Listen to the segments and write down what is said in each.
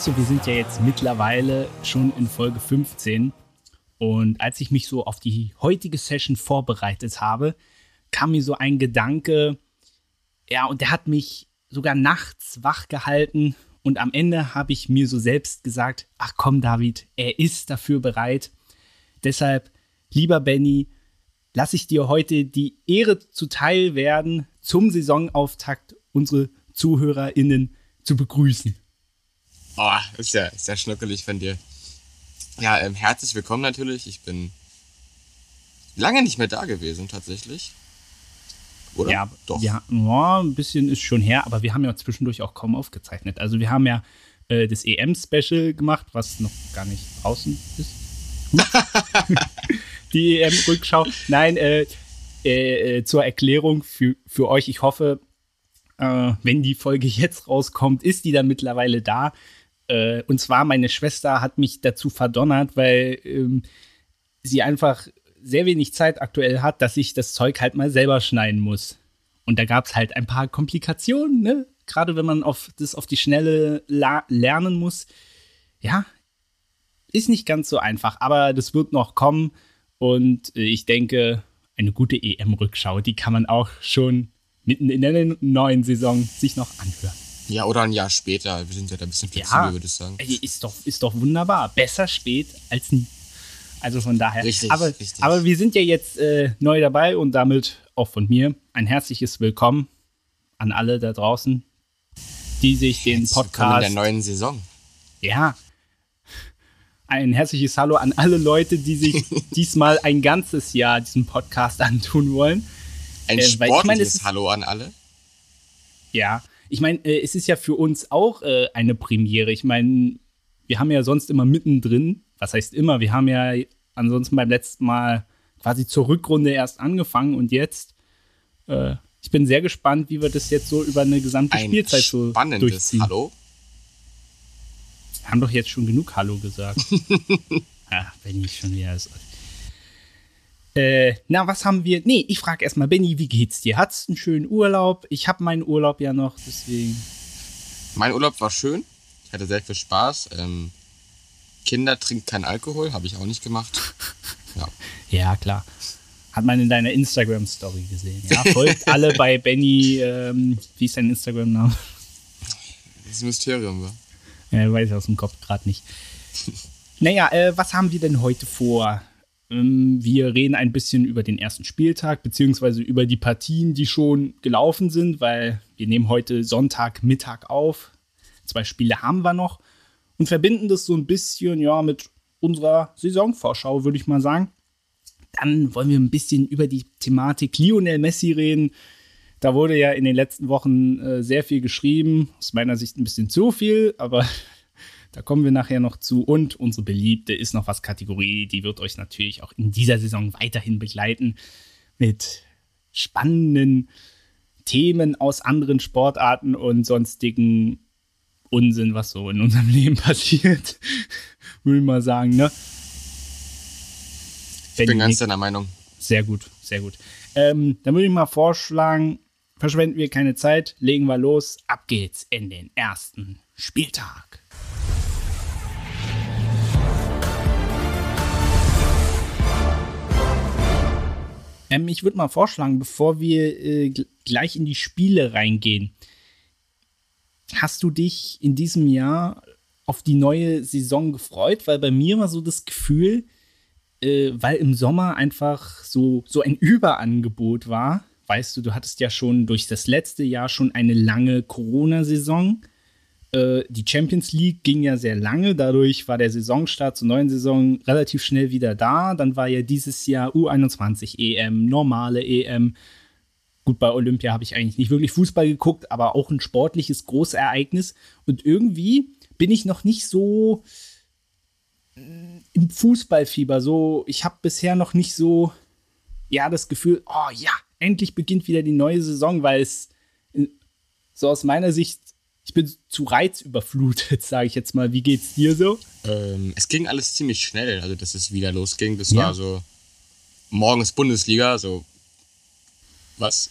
Weißt du, wir sind ja jetzt mittlerweile schon in Folge 15 und als ich mich so auf die heutige Session vorbereitet habe, kam mir so ein Gedanke, ja, und der hat mich sogar nachts wach gehalten und am Ende habe ich mir so selbst gesagt, ach komm David, er ist dafür bereit. Deshalb, lieber Benny, lasse ich dir heute die Ehre zuteil werden, zum Saisonauftakt unsere ZuhörerInnen zu begrüßen. Oh, ist ja sehr schnuckelig von dir. Ja, ähm, herzlich willkommen natürlich. Ich bin lange nicht mehr da gewesen, tatsächlich. Oder? Ja, doch. Ja, oh, ein bisschen ist schon her, aber wir haben ja zwischendurch auch kaum aufgezeichnet. Also wir haben ja äh, das EM-Special gemacht, was noch gar nicht draußen ist. Die EM-Rückschau. Nein, äh, äh, äh, zur Erklärung für, für euch. Ich hoffe, äh, wenn die Folge jetzt rauskommt, ist die dann mittlerweile da. Äh, und zwar, meine Schwester hat mich dazu verdonnert, weil ähm, sie einfach sehr wenig Zeit aktuell hat, dass ich das Zeug halt mal selber schneiden muss. Und da gab es halt ein paar Komplikationen, ne? Gerade wenn man auf das auf die Schnelle lernen muss. Ja, ist nicht ganz so einfach, aber das wird noch kommen. Und äh, ich denke, eine gute EM-Rückschau, die kann man auch schon mitten in der neuen Saison sich noch anhören. Ja, oder ein Jahr später. Wir sind ja da ein bisschen flexibel, ja, würde ich sagen. Ist doch, ist doch wunderbar. Besser spät als nie. Also von daher. Richtig, aber, richtig. aber wir sind ja jetzt äh, neu dabei und damit auch von mir ein herzliches Willkommen an alle da draußen, die sich den Podcast. Willkommen in der neuen Saison. Ja. Ein herzliches Hallo an alle Leute, die sich diesmal ein ganzes Jahr diesen Podcast antun wollen. Ein äh, sportliches ich mein, Hallo an alle. Ja, ich meine, äh, es ist ja für uns auch äh, eine Premiere. Ich meine, wir haben ja sonst immer mittendrin was heißt immer, wir haben ja ansonsten beim letzten Mal quasi zur Rückrunde erst angefangen und jetzt, äh, ich bin sehr gespannt, wie wir das jetzt so über eine gesamte Ein Spielzeit so spannendes durchziehen. Hallo? Wir haben doch jetzt schon genug Hallo gesagt. Ach, Benny schon wieder ist. Äh, na, was haben wir? Nee, ich frage erstmal, Benny, wie geht's dir? Hattest einen schönen Urlaub? Ich habe meinen Urlaub ja noch, deswegen. Mein Urlaub war schön. Ich hatte sehr viel Spaß. Ähm, Kinder trinken keinen Alkohol, habe ich auch nicht gemacht. Ja. ja, klar. Hat man in deiner Instagram-Story gesehen. Ja, folgt alle bei Benny, ähm, wie ist dein Instagram-Name? Das ist ein Mysterium, wa? Ja, weiß ich aus dem Kopf gerade nicht. naja, äh, was haben wir denn heute vor? Ähm, wir reden ein bisschen über den ersten Spieltag, beziehungsweise über die Partien, die schon gelaufen sind, weil wir nehmen heute Sonntagmittag auf. Zwei Spiele haben wir noch und verbinden das so ein bisschen ja mit unserer Saisonvorschau, würde ich mal sagen. Dann wollen wir ein bisschen über die Thematik Lionel Messi reden. Da wurde ja in den letzten Wochen äh, sehr viel geschrieben, aus meiner Sicht ein bisschen zu viel, aber da kommen wir nachher noch zu. Und unsere beliebte ist noch was Kategorie, die wird euch natürlich auch in dieser Saison weiterhin begleiten mit spannenden Themen aus anderen Sportarten und sonstigen Unsinn, was so in unserem Leben passiert. Würde ich mal sagen, ne? Ich bin ganz deiner Meinung. Sehr gut, sehr gut. Ähm, dann würde ich mal vorschlagen, verschwenden wir keine Zeit, legen wir los. Ab geht's in den ersten Spieltag. Ähm, ich würde mal vorschlagen, bevor wir äh, gleich in die Spiele reingehen, Hast du dich in diesem Jahr auf die neue Saison gefreut? Weil bei mir war so das Gefühl, äh, weil im Sommer einfach so, so ein Überangebot war. Weißt du, du hattest ja schon durch das letzte Jahr schon eine lange Corona-Saison. Äh, die Champions League ging ja sehr lange, dadurch war der Saisonstart zur neuen Saison relativ schnell wieder da. Dann war ja dieses Jahr U21 EM, normale EM. Gut, bei Olympia habe ich eigentlich nicht wirklich Fußball geguckt, aber auch ein sportliches Großereignis. Und irgendwie bin ich noch nicht so mm, im Fußballfieber. So, ich habe bisher noch nicht so, ja, das Gefühl, oh ja, endlich beginnt wieder die neue Saison, weil es äh, so aus meiner Sicht, ich bin zu reizüberflutet, sage ich jetzt mal. Wie geht's dir so? Ähm, es ging alles ziemlich schnell, also dass es wieder losging. Das ja. war so morgens Bundesliga, so was?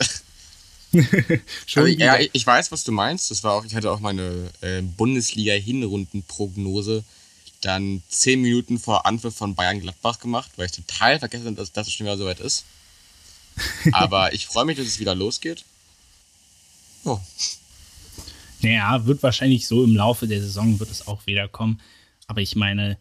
also, ja, ich weiß, was du meinst. Das war auch, ich hatte auch meine äh, Bundesliga-Hinrundenprognose dann zehn Minuten vor Anpfiff von Bayern Gladbach gemacht, weil ich total vergessen habe, dass das schon wieder soweit ist. Aber ich freue mich, dass es wieder losgeht. Oh. Naja, wird wahrscheinlich so im Laufe der Saison wird es auch wieder kommen. Aber ich meine,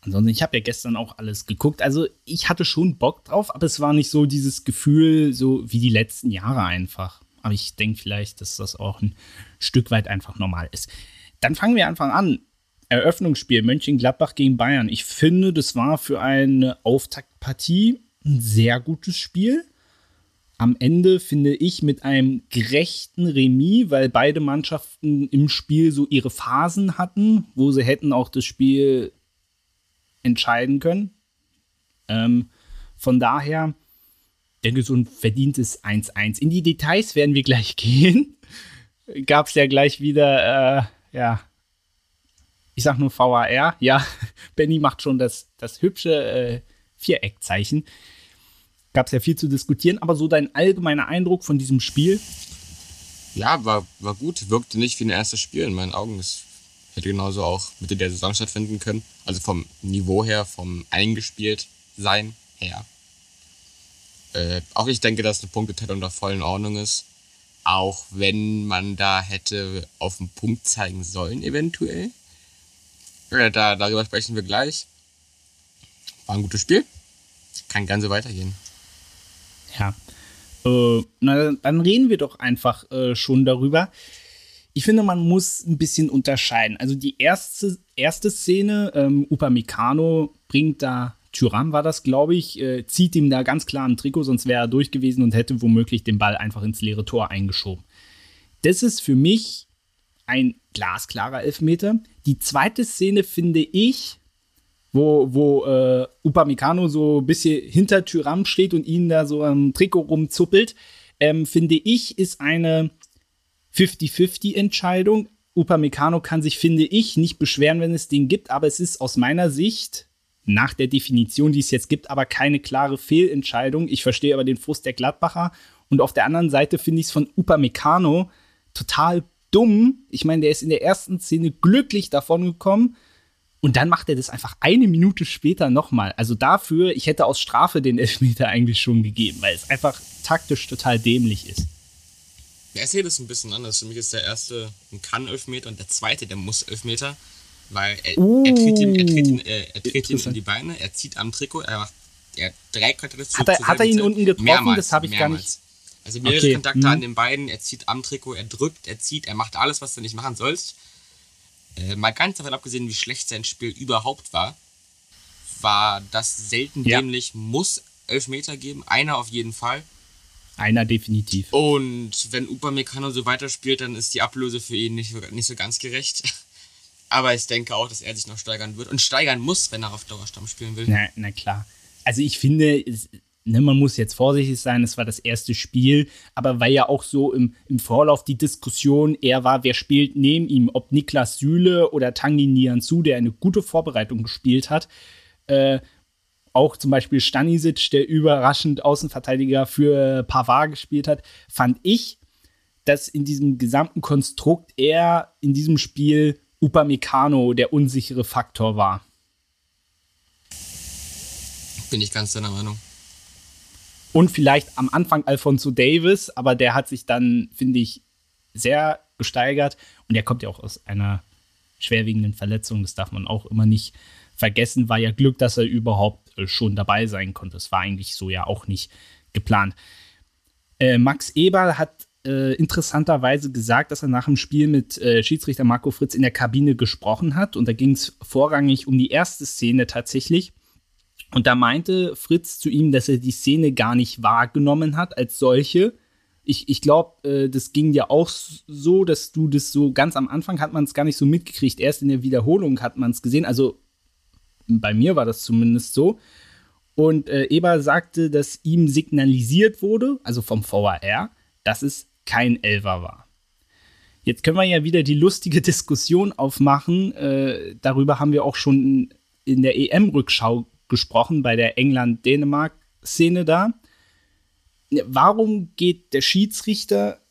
ansonsten, ich habe ja gestern auch alles geguckt. Also ich hatte schon Bock drauf, aber es war nicht so dieses Gefühl, so wie die letzten Jahre einfach. Aber ich denke vielleicht, dass das auch ein Stück weit einfach normal ist. Dann fangen wir einfach an. Eröffnungsspiel Mönchengladbach gegen Bayern. Ich finde, das war für eine Auftaktpartie ein sehr gutes Spiel. Am Ende finde ich mit einem gerechten Remis, weil beide Mannschaften im Spiel so ihre Phasen hatten, wo sie hätten auch das Spiel entscheiden können. Ähm, von daher denke ich, so ein verdientes 1-1. In die Details werden wir gleich gehen. Gab es ja gleich wieder, äh, ja, ich sag nur VAR, ja, Benny macht schon das, das hübsche äh, Viereckzeichen. Gab es ja viel zu diskutieren, aber so dein allgemeiner Eindruck von diesem Spiel? Ja, war, war gut, wirkte nicht wie ein erstes Spiel in meinen Augen. Es hätte genauso auch Mitte der Saison stattfinden können. Also vom Niveau her, vom eingespielt sein her. Äh, auch ich denke, dass eine Punkteteilung da voll in Ordnung ist. Auch wenn man da hätte auf den Punkt zeigen sollen, eventuell. Ja, da, darüber sprechen wir gleich. War ein gutes Spiel. Kann ganz so weitergehen. Ja. Äh, na, dann reden wir doch einfach äh, schon darüber. Ich finde, man muss ein bisschen unterscheiden. Also die erste, erste Szene, ähm, Upamecano bringt da, Tyram war das, glaube ich, äh, zieht ihm da ganz klar ein Trikot, sonst wäre er durch gewesen und hätte womöglich den Ball einfach ins leere Tor eingeschoben. Das ist für mich ein glasklarer Elfmeter. Die zweite Szene finde ich, wo, wo äh, Upamecano so ein bisschen hinter Tyram steht und ihn da so am Trikot rumzuppelt, ähm, finde ich, ist eine 50-50-Entscheidung. Upamecano kann sich, finde ich, nicht beschweren, wenn es den gibt, aber es ist aus meiner Sicht nach der Definition, die es jetzt gibt, aber keine klare Fehlentscheidung. Ich verstehe aber den Frust der Gladbacher. Und auf der anderen Seite finde ich es von Upamecano total dumm. Ich meine, der ist in der ersten Szene glücklich davon gekommen. Und dann macht er das einfach eine Minute später nochmal. Also dafür, ich hätte aus Strafe den Elfmeter eigentlich schon gegeben, weil es einfach taktisch total dämlich ist. Ja, ich sehe das ein bisschen anders. Für mich ist der erste ein Kann-Elfmeter und der zweite der Muss-Elfmeter. Weil er, uh, er tritt, ihm, er tritt, ihm, äh, er tritt ihm in die Beine, er zieht am Trikot, er macht er drei Kontakte zu. Hat er, hat er ihn unten getroffen? Mehrmals, das habe ich mehrmals. gar nicht. Also mehrere okay. Kontakte hm. an den Beinen, er zieht am Trikot, er drückt, er zieht, er macht alles, was du nicht machen sollst. Äh, mal ganz davon abgesehen, wie schlecht sein Spiel überhaupt war, war das selten ja. dämlich, muss Elfmeter geben, einer auf jeden Fall. Einer definitiv. Und wenn Upamecano so weiterspielt, dann ist die Ablöse für ihn nicht, nicht so ganz gerecht. Aber ich denke auch, dass er sich noch steigern wird und steigern muss, wenn er auf Dauerstamm spielen will. Na, na klar. Also ich finde, ne, man muss jetzt vorsichtig sein, es war das erste Spiel, aber weil ja auch so im, im Vorlauf die Diskussion eher war, wer spielt neben ihm, ob Niklas Süle oder Tangi Nianzu, der eine gute Vorbereitung gespielt hat. Äh, auch zum Beispiel Stanisic, der überraschend Außenverteidiger für Pavard gespielt hat, fand ich, dass in diesem gesamten Konstrukt eher in diesem Spiel Upamecano der unsichere Faktor war. Bin ich ganz deiner Meinung. Und vielleicht am Anfang Alfonso Davis, aber der hat sich dann, finde ich, sehr gesteigert. Und er kommt ja auch aus einer schwerwiegenden Verletzung. Das darf man auch immer nicht vergessen. War ja Glück, dass er überhaupt äh, schon dabei sein konnte. Das war eigentlich so ja auch nicht geplant. Äh, Max Eberl hat äh, interessanterweise gesagt, dass er nach dem Spiel mit äh, Schiedsrichter Marco Fritz in der Kabine gesprochen hat. Und da ging es vorrangig um die erste Szene tatsächlich. Und da meinte Fritz zu ihm, dass er die Szene gar nicht wahrgenommen hat als solche. Ich, ich glaube, äh, das ging ja auch so, dass du das so ganz am Anfang hat man es gar nicht so mitgekriegt. Erst in der Wiederholung hat man es gesehen. Also bei mir war das zumindest so. Und äh, Eber sagte, dass ihm signalisiert wurde, also vom VAR, dass es kein Elfer war. Jetzt können wir ja wieder die lustige Diskussion aufmachen. Äh, darüber haben wir auch schon in der EM-Rückschau gesprochen bei der England-Dänemark-Szene da. warum geht der Schiedsrichter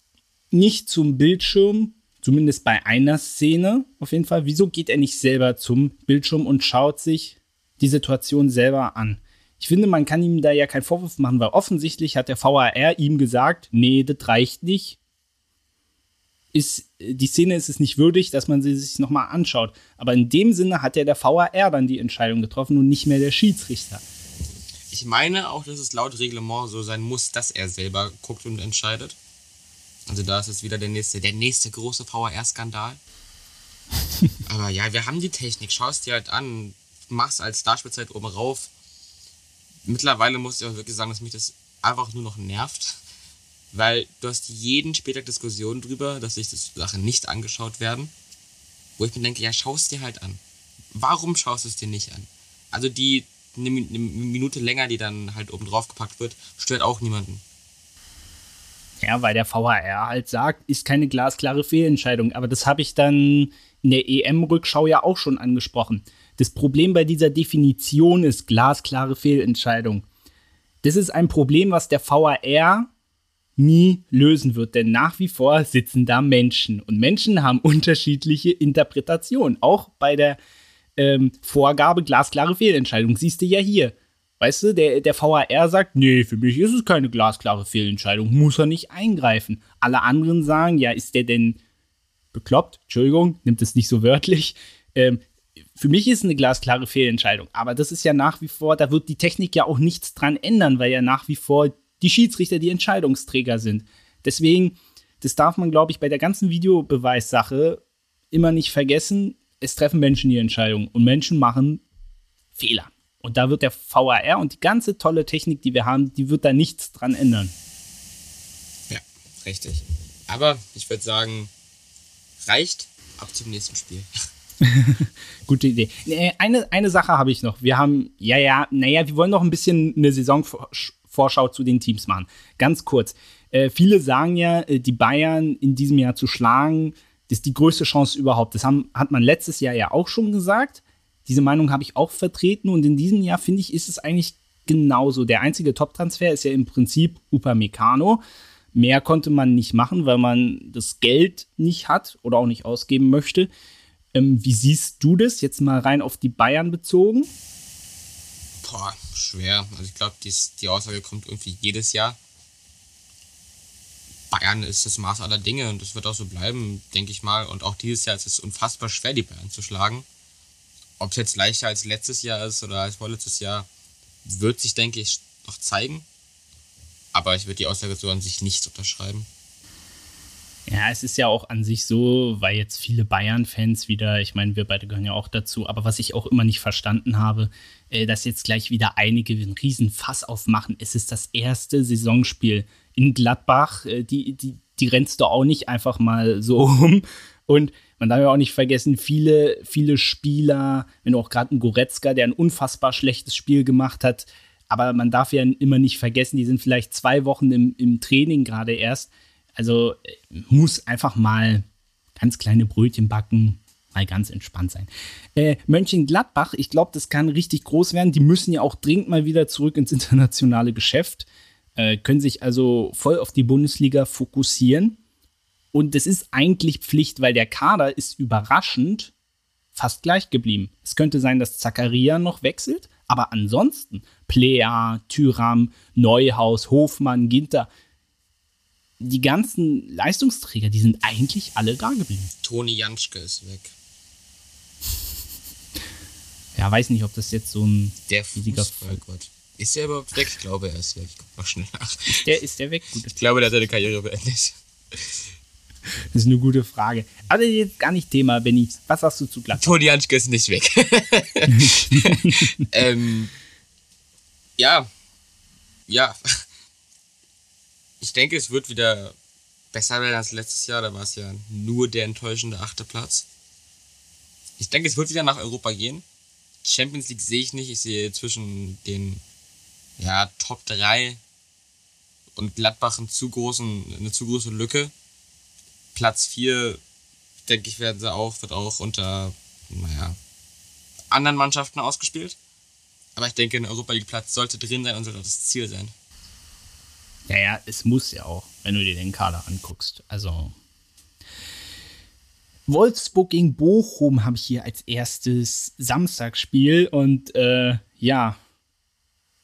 nicht zum Bildschirm, zumindest bei einer Szene auf jeden Fall? Wieso geht er nicht selber zum Bildschirm und schaut sich die Situation selber an? Ich finde, man kann ihm da ja keinen Vorwurf machen, weil offensichtlich hat der VAR ihm gesagt, nee, das reicht nicht. Ist, die Szene ist es nicht würdig, dass man sie sich nochmal anschaut. Aber in dem Sinne hat ja der VAR dann die Entscheidung getroffen und nicht mehr der Schiedsrichter. Ich meine auch, dass es laut Reglement so sein muss, dass er selber guckt und entscheidet. Also da ist es wieder der nächste, der nächste große VAR-Skandal. Aber ja, wir haben die Technik. Schau es dir halt an. Mach's als Starspielzeit oben rauf mittlerweile muss ich auch wirklich sagen, dass mich das einfach nur noch nervt. Weil du hast jeden Spieltag Diskussionen drüber, dass sich das Sachen nicht angeschaut werden. Wo ich mir denke, ja, schau es dir halt an. Warum schaust du es dir nicht an? Also die eine Minute länger, die dann halt oben drauf gepackt wird, stört auch niemanden. Ja, weil der VHR halt sagt, ist keine glasklare Fehlentscheidung. Aber das habe ich dann in der EM-Rückschau ja auch schon angesprochen. Das Problem bei dieser Definition ist glasklare Fehlentscheidung. Das ist ein Problem, was der VAR nie lösen wird, denn nach wie vor sitzen da Menschen und Menschen haben unterschiedliche Interpretationen, auch bei der ähm, Vorgabe glasklare Fehlentscheidung. Siehst du ja hier. Weißt du, der, der VAR sagt, nee, für mich ist es keine glasklare Fehlentscheidung, muss er nicht eingreifen. Alle anderen sagen, ja, ist der denn bekloppt? Entschuldigung, nimmt es nicht so wörtlich. Ähm, für mich ist eine glasklare Fehlentscheidung. Aber das ist ja nach wie vor, da wird die Technik ja auch nichts dran ändern, weil ja nach wie vor die Schiedsrichter die Entscheidungsträger sind. Deswegen, das darf man, glaube ich, bei der ganzen Videobeweissache immer nicht vergessen. Es treffen Menschen die Entscheidung und Menschen machen Fehler. Und da wird der VAR und die ganze tolle Technik, die wir haben, die wird da nichts dran ändern. Ja, richtig. Aber ich würde sagen, reicht ab zum nächsten Spiel. Gute Idee. Eine, eine Sache habe ich noch. Wir haben, ja, ja, naja, wir wollen noch ein bisschen eine Saisonvorschau zu den Teams machen. Ganz kurz. Äh, viele sagen ja, äh, die Bayern in diesem Jahr zu schlagen, ist die größte Chance überhaupt. Das haben, hat man letztes Jahr ja auch schon gesagt. Diese Meinung habe ich auch vertreten und in diesem Jahr, finde ich, ist es eigentlich genauso. Der einzige Top-Transfer ist ja im Prinzip Upamecano. Mehr konnte man nicht machen, weil man das Geld nicht hat oder auch nicht ausgeben möchte. Ähm, wie siehst du das jetzt mal rein auf die Bayern bezogen? Boah, schwer. Also ich glaube, die Aussage kommt irgendwie jedes Jahr. Bayern ist das Maß aller Dinge und das wird auch so bleiben, denke ich mal. Und auch dieses Jahr ist es unfassbar schwer, die Bayern zu schlagen. Ob es jetzt leichter als letztes Jahr ist oder als vorletztes Jahr, wird sich, denke ich, noch zeigen. Aber ich würde die Aussage so an sich nicht unterschreiben. Ja, es ist ja auch an sich so, weil jetzt viele Bayern-Fans wieder, ich meine, wir beide gehören ja auch dazu, aber was ich auch immer nicht verstanden habe, äh, dass jetzt gleich wieder einige einen riesen Fass aufmachen. Es ist das erste Saisonspiel in Gladbach. Äh, die, die, die rennst du auch nicht einfach mal so um. Und man darf ja auch nicht vergessen, viele, viele Spieler, wenn auch gerade ein Goretzka, der ein unfassbar schlechtes Spiel gemacht hat, aber man darf ja immer nicht vergessen, die sind vielleicht zwei Wochen im, im Training gerade erst also äh, muss einfach mal ganz kleine Brötchen backen, mal ganz entspannt sein. Äh, Mönchengladbach, ich glaube, das kann richtig groß werden. Die müssen ja auch dringend mal wieder zurück ins internationale Geschäft, äh, können sich also voll auf die Bundesliga fokussieren. Und das ist eigentlich Pflicht, weil der Kader ist überraschend fast gleich geblieben. Es könnte sein, dass Zakaria noch wechselt, aber ansonsten Plea, Tyram, Neuhaus, Hofmann, Ginter, die ganzen Leistungsträger, die sind eigentlich alle da geblieben. Toni Janschke ist weg. Ja, weiß nicht, ob das jetzt so ein der Fußballgott. Ist der überhaupt weg? Ich glaube, er ist weg. Ich guck mal schnell nach. Ist der, ist der weg? Gut. Ich glaube, der hat seine Karriere beendet. Das ist eine gute Frage. Aber jetzt gar nicht Thema, Benny. Was sagst du zu Gladbach? Toni Janschke ist nicht weg. ähm, ja. Ja ich denke, es wird wieder besser werden als letztes Jahr. Da war es ja nur der enttäuschende achte Platz. Ich denke, es wird wieder nach Europa gehen. Champions League sehe ich nicht. Ich sehe zwischen den ja, Top 3 und Gladbach einen zu großen, eine zu große Lücke. Platz 4, denke ich, werden sie auch, wird auch unter, naja, anderen Mannschaften ausgespielt. Aber ich denke, ein Europa League Platz sollte drin sein und sollte das Ziel sein. Naja, es muss ja auch, wenn du dir den Kader anguckst. Also. Wolfsburg gegen Bochum habe ich hier als erstes Samstagsspiel und äh, ja,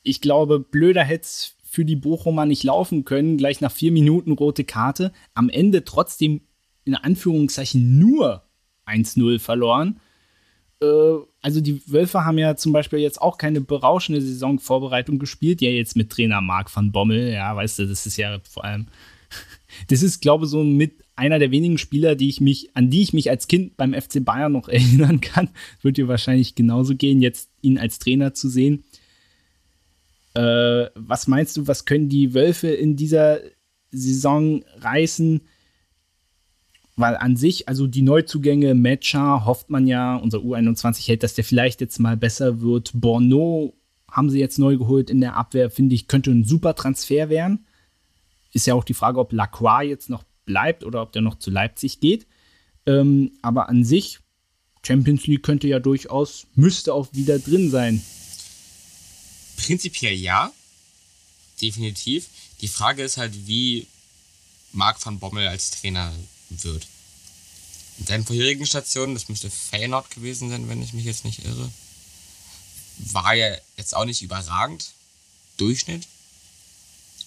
ich glaube, blöder hätte es für die Bochumer nicht laufen können. Gleich nach vier Minuten rote Karte. Am Ende trotzdem in Anführungszeichen nur 1-0 verloren. Äh, also die Wölfe haben ja zum Beispiel jetzt auch keine berauschende Saisonvorbereitung gespielt. Ja, jetzt mit Trainer Marc van Bommel. Ja, weißt du, das ist ja vor allem. Das ist, glaube ich, so mit einer der wenigen Spieler, die ich mich, an die ich mich als Kind beim FC Bayern noch erinnern kann. Wird dir wahrscheinlich genauso gehen, jetzt ihn als Trainer zu sehen. Äh, was meinst du, was können die Wölfe in dieser Saison reißen? Weil an sich, also die Neuzugänge, Matcher, hofft man ja, unser U21 hält, dass der vielleicht jetzt mal besser wird. Borno haben sie jetzt neu geholt in der Abwehr, finde ich, könnte ein super Transfer werden. Ist ja auch die Frage, ob Lacroix jetzt noch bleibt oder ob der noch zu Leipzig geht. Ähm, aber an sich, Champions League könnte ja durchaus, müsste auch wieder drin sein. Prinzipiell ja, definitiv. Die Frage ist halt, wie Marc van Bommel als Trainer wird. In seinen vorherigen Stationen, das müsste Feyenoord gewesen sein, wenn ich mich jetzt nicht irre, war ja jetzt auch nicht überragend. Durchschnitt.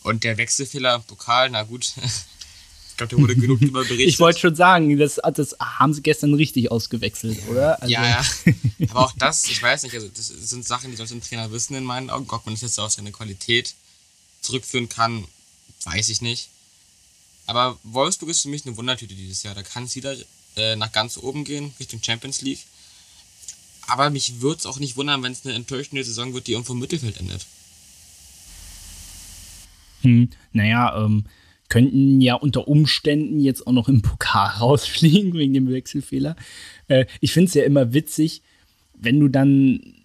Und der Wechselfehler Pokal, na gut, ich glaube, der wurde genug darüber berichtet. Ich wollte schon sagen, das, das haben sie gestern richtig ausgewechselt, oder? Also ja, ja. Aber auch das, ich weiß nicht, also das sind Sachen, die sollte ein Trainer wissen in meinen Augen. Ob man das jetzt auf seine Qualität zurückführen kann, weiß ich nicht. Aber Wolfsburg ist für mich eine Wundertüte dieses Jahr. Da kann es wieder äh, nach ganz oben gehen, Richtung Champions League. Aber mich würde es auch nicht wundern, wenn es eine enttäuschende Saison wird, die irgendwo im Mittelfeld endet. Hm, naja, ähm, könnten ja unter Umständen jetzt auch noch im Pokal rausfliegen wegen dem Wechselfehler. Äh, ich finde es ja immer witzig, wenn du dann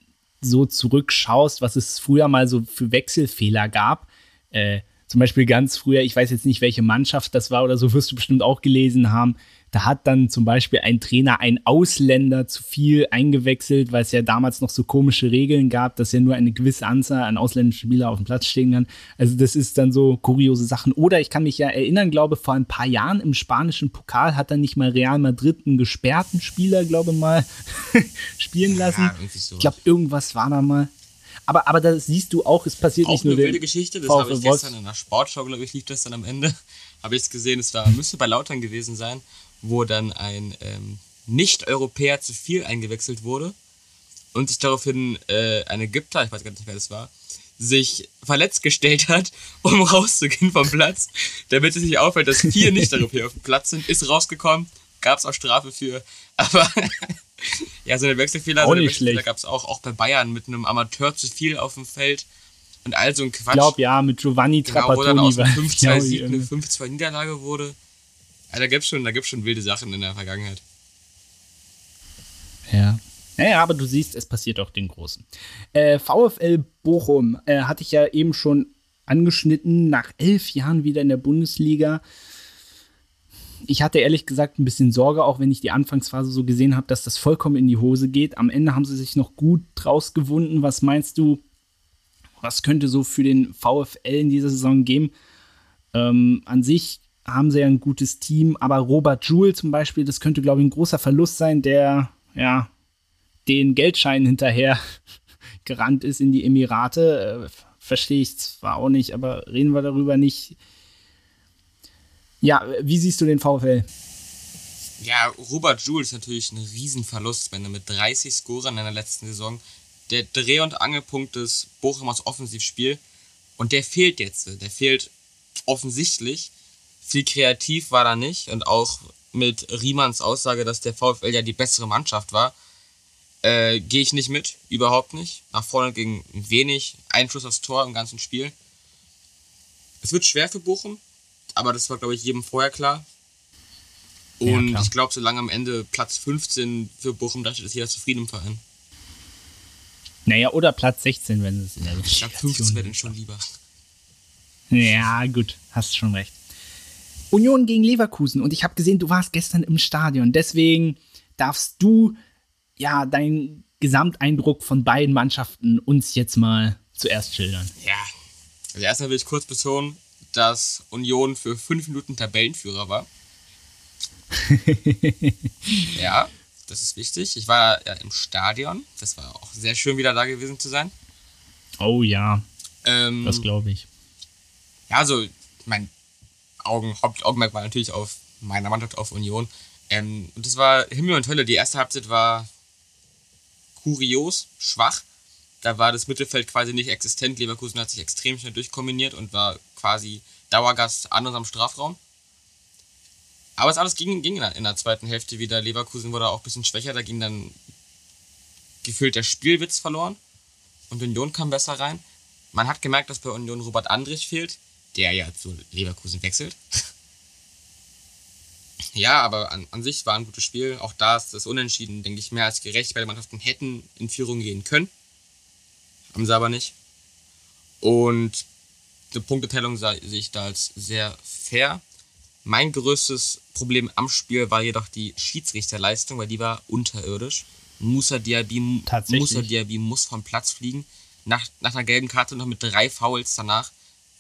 so zurückschaust, was es früher mal so für Wechselfehler gab. Äh, zum Beispiel ganz früher, ich weiß jetzt nicht, welche Mannschaft das war oder so, wirst du bestimmt auch gelesen haben. Da hat dann zum Beispiel ein Trainer einen Ausländer zu viel eingewechselt, weil es ja damals noch so komische Regeln gab, dass ja nur eine gewisse Anzahl an ausländischen Spielern auf dem Platz stehen kann. Also das ist dann so kuriose Sachen. Oder ich kann mich ja erinnern, glaube vor ein paar Jahren im spanischen Pokal hat dann nicht mal Real Madrid einen gesperrten Spieler, glaube mal, spielen lassen. Ja, ich glaube, irgendwas war da mal. Aber, aber da siehst du auch, es passiert auch nicht nur. Eine wilde Geschichte, das habe ich gestern in der Sportschau, glaube ich, lief das dann am Ende. Habe ich es gesehen, es war, müsste bei Lautern gewesen sein, wo dann ein ähm, Nicht-Europäer zu viel eingewechselt wurde und sich daraufhin äh, ein Ägypter, ich weiß gar nicht, wer das war, sich verletzt gestellt hat, um rauszugehen vom Platz, damit es nicht auffällt, dass vier Nicht-Europäer auf dem Platz sind, ist rausgekommen, gab es auch Strafe für, aber ja, so eine Wechselfehler, auch so Wechselfehler gab es auch, auch bei Bayern mit einem Amateur zu viel auf dem Feld und all so ein Quatsch. Ich glaube, ja, mit Giovanni genau, Trapattoni. Wo dann aus 5-2 Sieg eine 5-2 Niederlage wurde. Ja, da gibt es schon, schon wilde Sachen in der Vergangenheit. Ja. Naja, aber du siehst, es passiert auch den Großen. Äh, VfL Bochum äh, hatte ich ja eben schon angeschnitten, nach elf Jahren wieder in der Bundesliga ich hatte ehrlich gesagt ein bisschen Sorge, auch wenn ich die Anfangsphase so gesehen habe, dass das vollkommen in die Hose geht. Am Ende haben sie sich noch gut draus gewunden. Was meinst du, was könnte so für den VfL in dieser Saison geben? Ähm, an sich haben sie ja ein gutes Team, aber Robert Joule zum Beispiel, das könnte, glaube ich, ein großer Verlust sein, der ja den Geldschein hinterher gerannt ist in die Emirate. Äh, Verstehe ich zwar auch nicht, aber reden wir darüber nicht. Ja, wie siehst du den VfL? Ja, Robert Joule ist natürlich ein Riesenverlust, wenn er mit 30 Scorern in der letzten Saison der Dreh- und Angelpunkt des Bochumers Offensivspiel und der fehlt jetzt. Der fehlt offensichtlich. Viel kreativ war da nicht und auch mit Riemanns Aussage, dass der VfL ja die bessere Mannschaft war, äh, gehe ich nicht mit, überhaupt nicht. Nach vorne ging wenig Einfluss aufs Tor im ganzen Spiel. Es wird schwer für Bochum, aber das war, glaube ich, jedem vorher klar. Und ja, ich glaube, solange am Ende Platz 15 für Bochum dachte, ist jeder zufrieden im Verein. Naja, oder Platz 16, wenn es in der Ich glaube, 15 wäre denn schon lieber. Ja, gut, hast schon recht. Union gegen Leverkusen. Und ich habe gesehen, du warst gestern im Stadion. Deswegen darfst du ja deinen Gesamteindruck von beiden Mannschaften uns jetzt mal zuerst schildern. Ja, also erstmal will ich kurz betonen, dass Union für fünf Minuten Tabellenführer war. ja, das ist wichtig. Ich war ja im Stadion. Das war auch sehr schön, wieder da gewesen zu sein. Oh ja. Ähm, das glaube ich. Ja, also mein Augen, Hauptaugenmerk war natürlich auf meiner Mannschaft, auf Union. Ähm, und das war Himmel und Hölle. Die erste Halbzeit war kurios, schwach. Da war das Mittelfeld quasi nicht existent. Leverkusen hat sich extrem schnell durchkombiniert und war quasi Dauergast an unserem Strafraum. Aber es alles ging, ging in der zweiten Hälfte wieder. Leverkusen wurde auch ein bisschen schwächer. Da ging dann gefühlt der Spielwitz verloren. Und Union kam besser rein. Man hat gemerkt, dass bei Union Robert Andrich fehlt, der ja zu Leverkusen wechselt. ja, aber an, an sich war ein gutes Spiel. Auch da ist das Unentschieden, denke ich, mehr als gerecht. Beide Mannschaften hätten in Führung gehen können. Haben sie aber nicht. Und eine Punkteteilung sehe ich da als sehr fair. Mein größtes Problem am Spiel war jedoch die Schiedsrichterleistung, weil die war unterirdisch. Musa Diaby, Musa Diaby muss vom Platz fliegen. Nach, nach einer gelben Karte noch mit drei Fouls danach,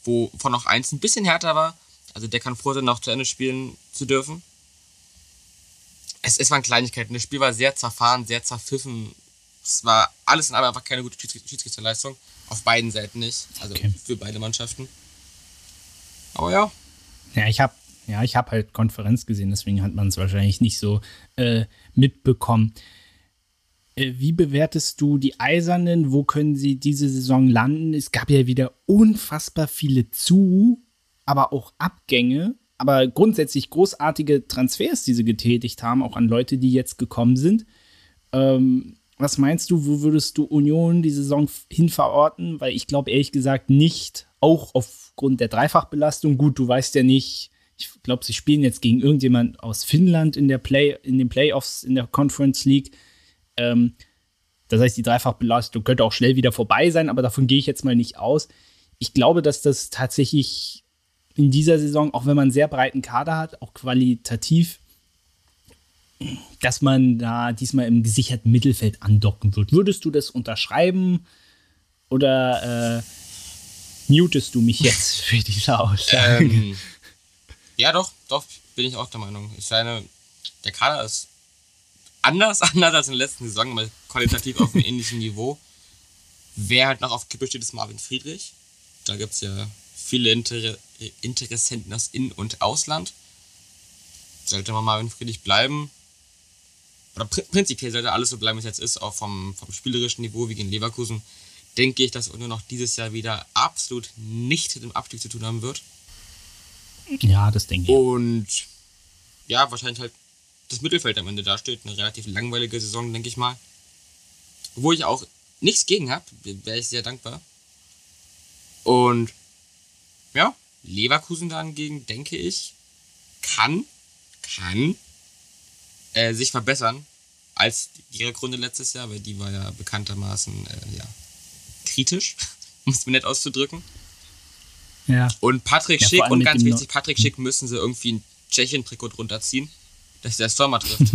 wovon noch eins ein bisschen härter war. Also der kann froh sein, noch zu Ende spielen zu dürfen. Es, es waren Kleinigkeiten. Das Spiel war sehr zerfahren, sehr zerpfiffen. Es war alles in allem einfach keine gute Schiedsrichterleistung. Auf beiden Seiten nicht. Also okay. für beide Mannschaften. Aber ja. Ja, ich habe ja, ich habe halt Konferenz gesehen, deswegen hat man es wahrscheinlich nicht so äh, mitbekommen. Äh, wie bewertest du die Eisernen? Wo können sie diese Saison landen? Es gab ja wieder unfassbar viele Zu, aber auch Abgänge, aber grundsätzlich großartige Transfers, die sie getätigt haben, auch an Leute, die jetzt gekommen sind. Ähm, was meinst du, wo würdest du Union die Saison hin verorten? Weil ich glaube ehrlich gesagt nicht, auch aufgrund der Dreifachbelastung. Gut, du weißt ja nicht, ich glaube, sie spielen jetzt gegen irgendjemand aus Finnland in der Play, in den Playoffs in der Conference League. Ähm, das heißt, die Dreifachbelastung könnte auch schnell wieder vorbei sein, aber davon gehe ich jetzt mal nicht aus. Ich glaube, dass das tatsächlich in dieser Saison, auch wenn man einen sehr breiten Kader hat, auch qualitativ, dass man da diesmal im gesicherten Mittelfeld andocken wird. Würdest du das unterschreiben oder äh, mutest du mich jetzt für diese Aussage? Ähm, ja, doch, doch, bin ich auch der Meinung. Ich meine, der Kader ist anders, anders als in der letzten Saison, aber qualitativ auf einem ähnlichen Niveau. Wer halt noch auf Kippe steht, ist Marvin Friedrich. Da gibt es ja viele Inter Interessenten aus In- und Ausland. Sollte man Marvin Friedrich bleiben, oder pr prinzipiell sollte alles so bleiben, wie es jetzt ist, auch vom, vom spielerischen Niveau wie gegen Leverkusen, denke ich, dass Union noch dieses Jahr wieder absolut nichts mit dem Abstieg zu tun haben wird. Ja, das denke ich. Und ja, wahrscheinlich halt das Mittelfeld am Ende dasteht. Eine relativ langweilige Saison, denke ich mal. Wo ich auch nichts gegen habe, wäre ich sehr dankbar. Und ja, Leverkusen dagegen, denke ich, kann, kann äh, sich verbessern als ihre Gründe letztes Jahr, weil die war ja bekanntermaßen äh, ja, kritisch, um es mir nett auszudrücken. Ja. Und Patrick ja, Schick und ganz wichtig, Patrick Schick müssen sie irgendwie ein Tschechien-Trikot drunter ziehen, dass der Stormer trifft.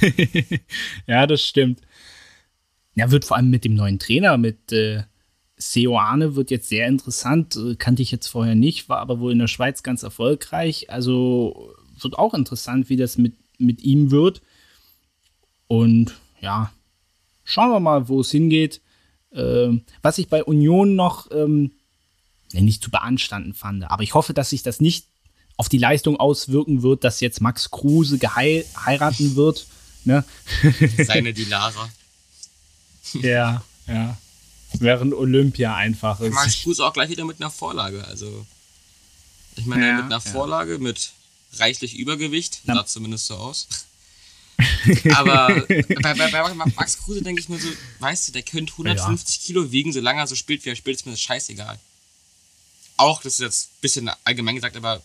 ja, das stimmt. Ja, wird vor allem mit dem neuen Trainer, mit äh, Seoane, wird jetzt sehr interessant. Äh, kannte ich jetzt vorher nicht, war aber wohl in der Schweiz ganz erfolgreich. Also wird auch interessant, wie das mit, mit ihm wird. Und ja, schauen wir mal, wo es hingeht. Äh, was ich bei Union noch ähm, nicht zu beanstanden fand. Aber ich hoffe, dass sich das nicht auf die Leistung auswirken wird, dass jetzt Max Kruse geheiraten wird. Ne? Seine Dilara. ja, ja. Während Olympia einfach ist. Max Kruse auch gleich wieder mit einer Vorlage. Also, ich meine, ja, mit einer ja. Vorlage, mit reichlich Übergewicht, sah zumindest so aus. Aber bei, bei, bei, Max Kruse denke ich mir so, weißt du, der könnte 150 ja. Kilo wiegen, solange er so spielt, wie er spielt, ist mir das scheißegal auch, das ist jetzt ein bisschen allgemein gesagt, aber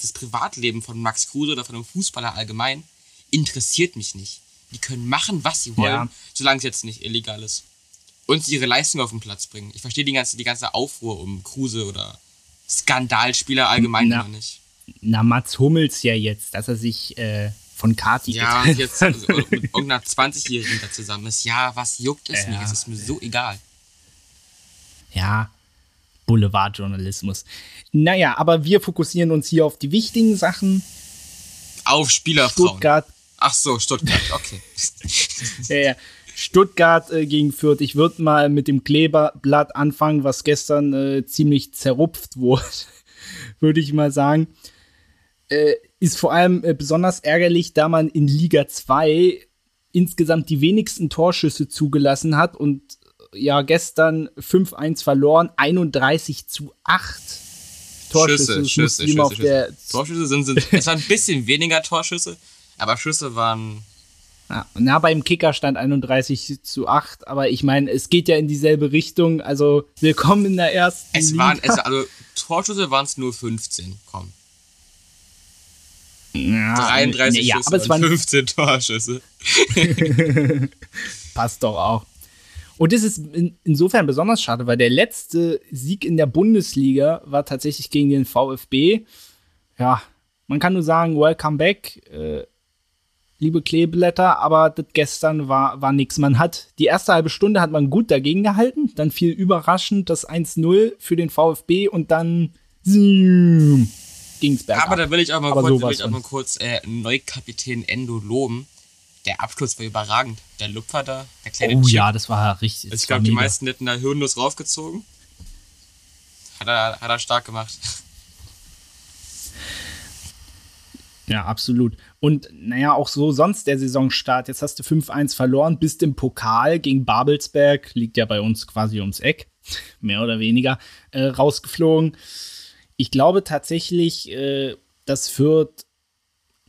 das Privatleben von Max Kruse oder von einem Fußballer allgemein interessiert mich nicht. Die können machen, was sie wollen, ja. solange es jetzt nicht illegal ist. Und sie ihre Leistung auf den Platz bringen. Ich verstehe die ganze, die ganze Aufruhr um Kruse oder Skandalspieler allgemein na, nicht. Na, Mats Hummels ja jetzt, dass er sich äh, von Kati Ja, jetzt also, mit irgendeiner 20-Jährigen da zusammen ist. Ja, was juckt es ja, mich? Es ist mir so egal. Ja, Boulevardjournalismus. Naja, aber wir fokussieren uns hier auf die wichtigen Sachen. Auf Spielerfrauen. Stuttgart. Ach so, Stuttgart, okay. ja, ja. Stuttgart äh, gegen Fürth. Ich würde mal mit dem Kleberblatt anfangen, was gestern äh, ziemlich zerrupft wurde, würde ich mal sagen. Äh, ist vor allem äh, besonders ärgerlich, da man in Liga 2 insgesamt die wenigsten Torschüsse zugelassen hat und äh, ja, gestern 5-1 verloren, 31 zu 8. Torschüsse, Schüsse, Schüsse, Schüsse, Torschüsse sind, sind es waren ein bisschen weniger Torschüsse, aber Schüsse waren ja, na, beim Kicker stand 31 zu 8, aber ich meine, es geht ja in dieselbe Richtung. Also, willkommen in der ersten. Es waren, es, also, Torschüsse waren es nur 15, komm. Ja, 33 ja, Schüsse aber es waren 15 Torschüsse. Passt doch auch. Und das ist in, insofern besonders schade, weil der letzte Sieg in der Bundesliga war tatsächlich gegen den VfB. Ja, man kann nur sagen, welcome back. Äh, liebe Kleeblätter, aber das gestern war, war nix. Man hat die erste halbe Stunde hat man gut dagegen gehalten, dann fiel überraschend das 1-0 für den VfB und dann ging es bergab. Aber da will ich auch mal aber kurz, will ich auch mal kurz äh, Neukapitän Endo loben. Der Abschluss war überragend. Der Lupfer da, der kleine Oh Chip. ja, das war richtig. Also ich glaube, die meisten hätten da hirnlos raufgezogen. Hat er, hat er stark gemacht. Ja, absolut. Und naja, auch so sonst der Saisonstart. Jetzt hast du 5-1 verloren, bist im Pokal gegen Babelsberg, liegt ja bei uns quasi ums Eck, mehr oder weniger, äh, rausgeflogen. Ich glaube tatsächlich, äh, das Fürth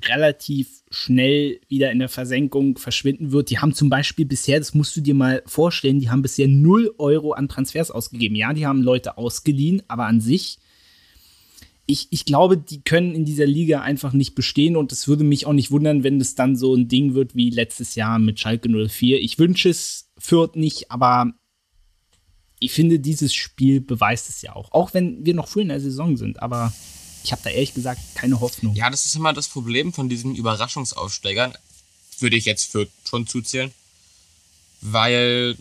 relativ schnell wieder in der Versenkung verschwinden wird. Die haben zum Beispiel bisher, das musst du dir mal vorstellen, die haben bisher 0 Euro an Transfers ausgegeben. Ja, die haben Leute ausgeliehen, aber an sich ich, ich glaube, die können in dieser Liga einfach nicht bestehen und es würde mich auch nicht wundern, wenn es dann so ein Ding wird wie letztes Jahr mit Schalke 04. Ich wünsche es Fürth nicht, aber ich finde, dieses Spiel beweist es ja auch. Auch wenn wir noch früh in der Saison sind, aber ich habe da ehrlich gesagt keine Hoffnung. Ja, das ist immer das Problem von diesen Überraschungsaufsteigern. Würde ich jetzt Fürth schon zuzählen. Weil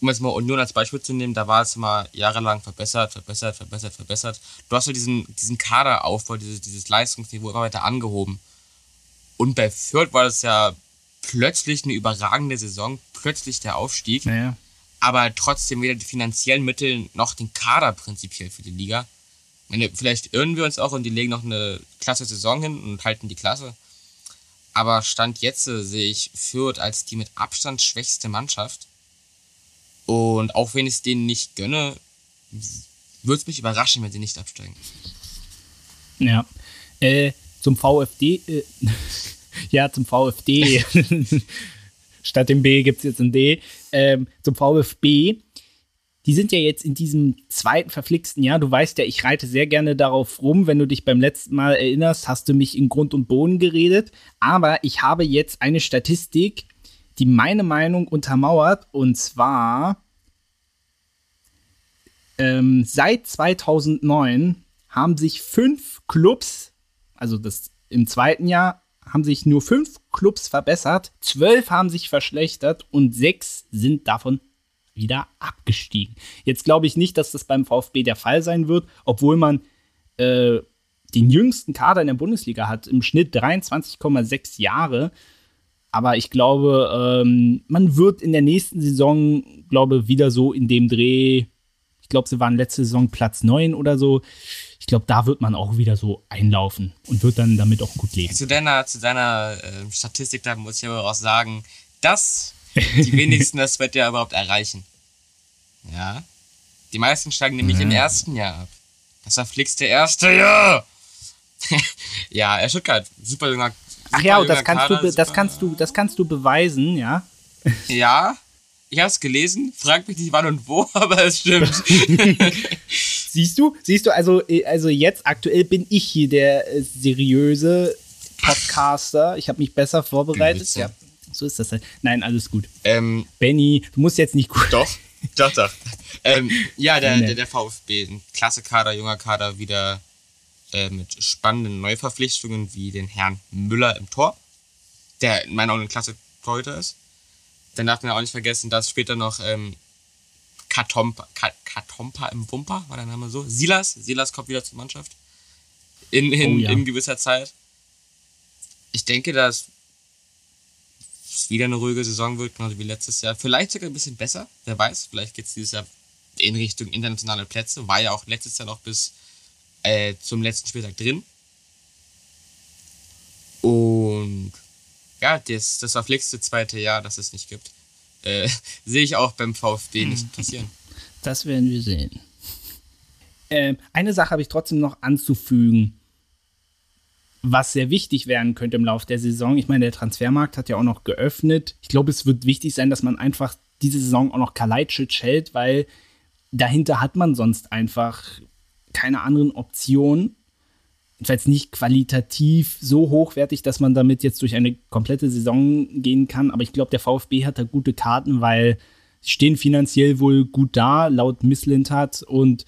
um jetzt mal Union als Beispiel zu nehmen, da war es immer jahrelang verbessert, verbessert, verbessert, verbessert. Du hast ja diesen, diesen Kaderaufbau, dieses, dieses Leistungsniveau immer weiter angehoben. Und bei Fürth war das ja plötzlich eine überragende Saison, plötzlich der Aufstieg. Naja. Aber trotzdem weder die finanziellen Mittel noch den Kader prinzipiell für die Liga. Meine, vielleicht irren wir uns auch und die legen noch eine klasse Saison hin und halten die Klasse. Aber Stand jetzt sehe ich Fürth als die mit Abstand schwächste Mannschaft. Und auch wenn ich es denen nicht gönne, würde es mich überraschen, wenn sie nicht absteigen. Ja. Äh, zum VfD, äh, ja, zum VfD. Statt dem B gibt es jetzt ein D. Ähm, zum VfB. Die sind ja jetzt in diesem zweiten verflixten Jahr. Du weißt ja, ich reite sehr gerne darauf rum. Wenn du dich beim letzten Mal erinnerst, hast du mich in Grund und Boden geredet. Aber ich habe jetzt eine Statistik, die meine Meinung untermauert. Und zwar ähm, seit 2009 haben sich fünf Clubs, also das im zweiten Jahr, haben sich nur fünf Clubs verbessert, zwölf haben sich verschlechtert und sechs sind davon wieder abgestiegen. Jetzt glaube ich nicht, dass das beim VfB der Fall sein wird, obwohl man äh, den jüngsten Kader in der Bundesliga hat, im Schnitt 23,6 Jahre. Aber ich glaube, ähm, man wird in der nächsten Saison, glaube wieder so in dem Dreh glaube, sie waren letzte Saison Platz 9 oder so. Ich glaube, da wird man auch wieder so einlaufen und wird dann damit auch gut leben. Zu deiner, zu deiner äh, Statistik, da muss ich aber auch sagen, dass die wenigsten das wird ja überhaupt erreichen. Ja. Die meisten steigen nämlich ja. im ersten Jahr ab. Das verflixte erste Jahr. ja, er Stuttgart, super junger. Super Ach ja, und das kannst Kader, du, das kannst du, das kannst du beweisen, ja. Ja, ich habe es gelesen, frag mich nicht wann und wo, aber es stimmt. Siehst du, siehst du, also, äh, also jetzt aktuell bin ich hier der äh, seriöse Podcaster. Ich habe mich besser vorbereitet. Ja, so ist das halt. Nein, alles gut. Ähm, Benny, du musst jetzt nicht gut. Doch, doch, doch. ähm, ja, der, der, der VfB, ein klasse Kader, junger Kader, wieder äh, mit spannenden Neuverpflichtungen wie den Herrn Müller im Tor, der in meinen Augen ein klasse Torhüter ist. Dann darf man auch nicht vergessen, dass später noch ähm, Katompa, Katompa im Wumper, war der Name so? Silas, Silas kommt wieder zur Mannschaft. In, in, oh, ja. in gewisser Zeit. Ich denke, dass es wieder eine ruhige Saison wird, genauso wie letztes Jahr. Vielleicht sogar ein bisschen besser, wer weiß. Vielleicht geht es dieses Jahr in Richtung internationale Plätze. War ja auch letztes Jahr noch bis äh, zum letzten Spieltag drin. Und ja, das, das verflixte zweite Jahr, das es nicht gibt, äh, sehe ich auch beim VfB nicht passieren. Das werden wir sehen. Äh, eine Sache habe ich trotzdem noch anzufügen, was sehr wichtig werden könnte im Laufe der Saison. Ich meine, der Transfermarkt hat ja auch noch geöffnet. Ich glaube, es wird wichtig sein, dass man einfach diese Saison auch noch Kalajdzic hält, weil dahinter hat man sonst einfach keine anderen Optionen. Jedenfalls nicht qualitativ so hochwertig, dass man damit jetzt durch eine komplette Saison gehen kann. Aber ich glaube, der VfB hat da gute Karten, weil sie stehen finanziell wohl gut da, laut Misslintat. Und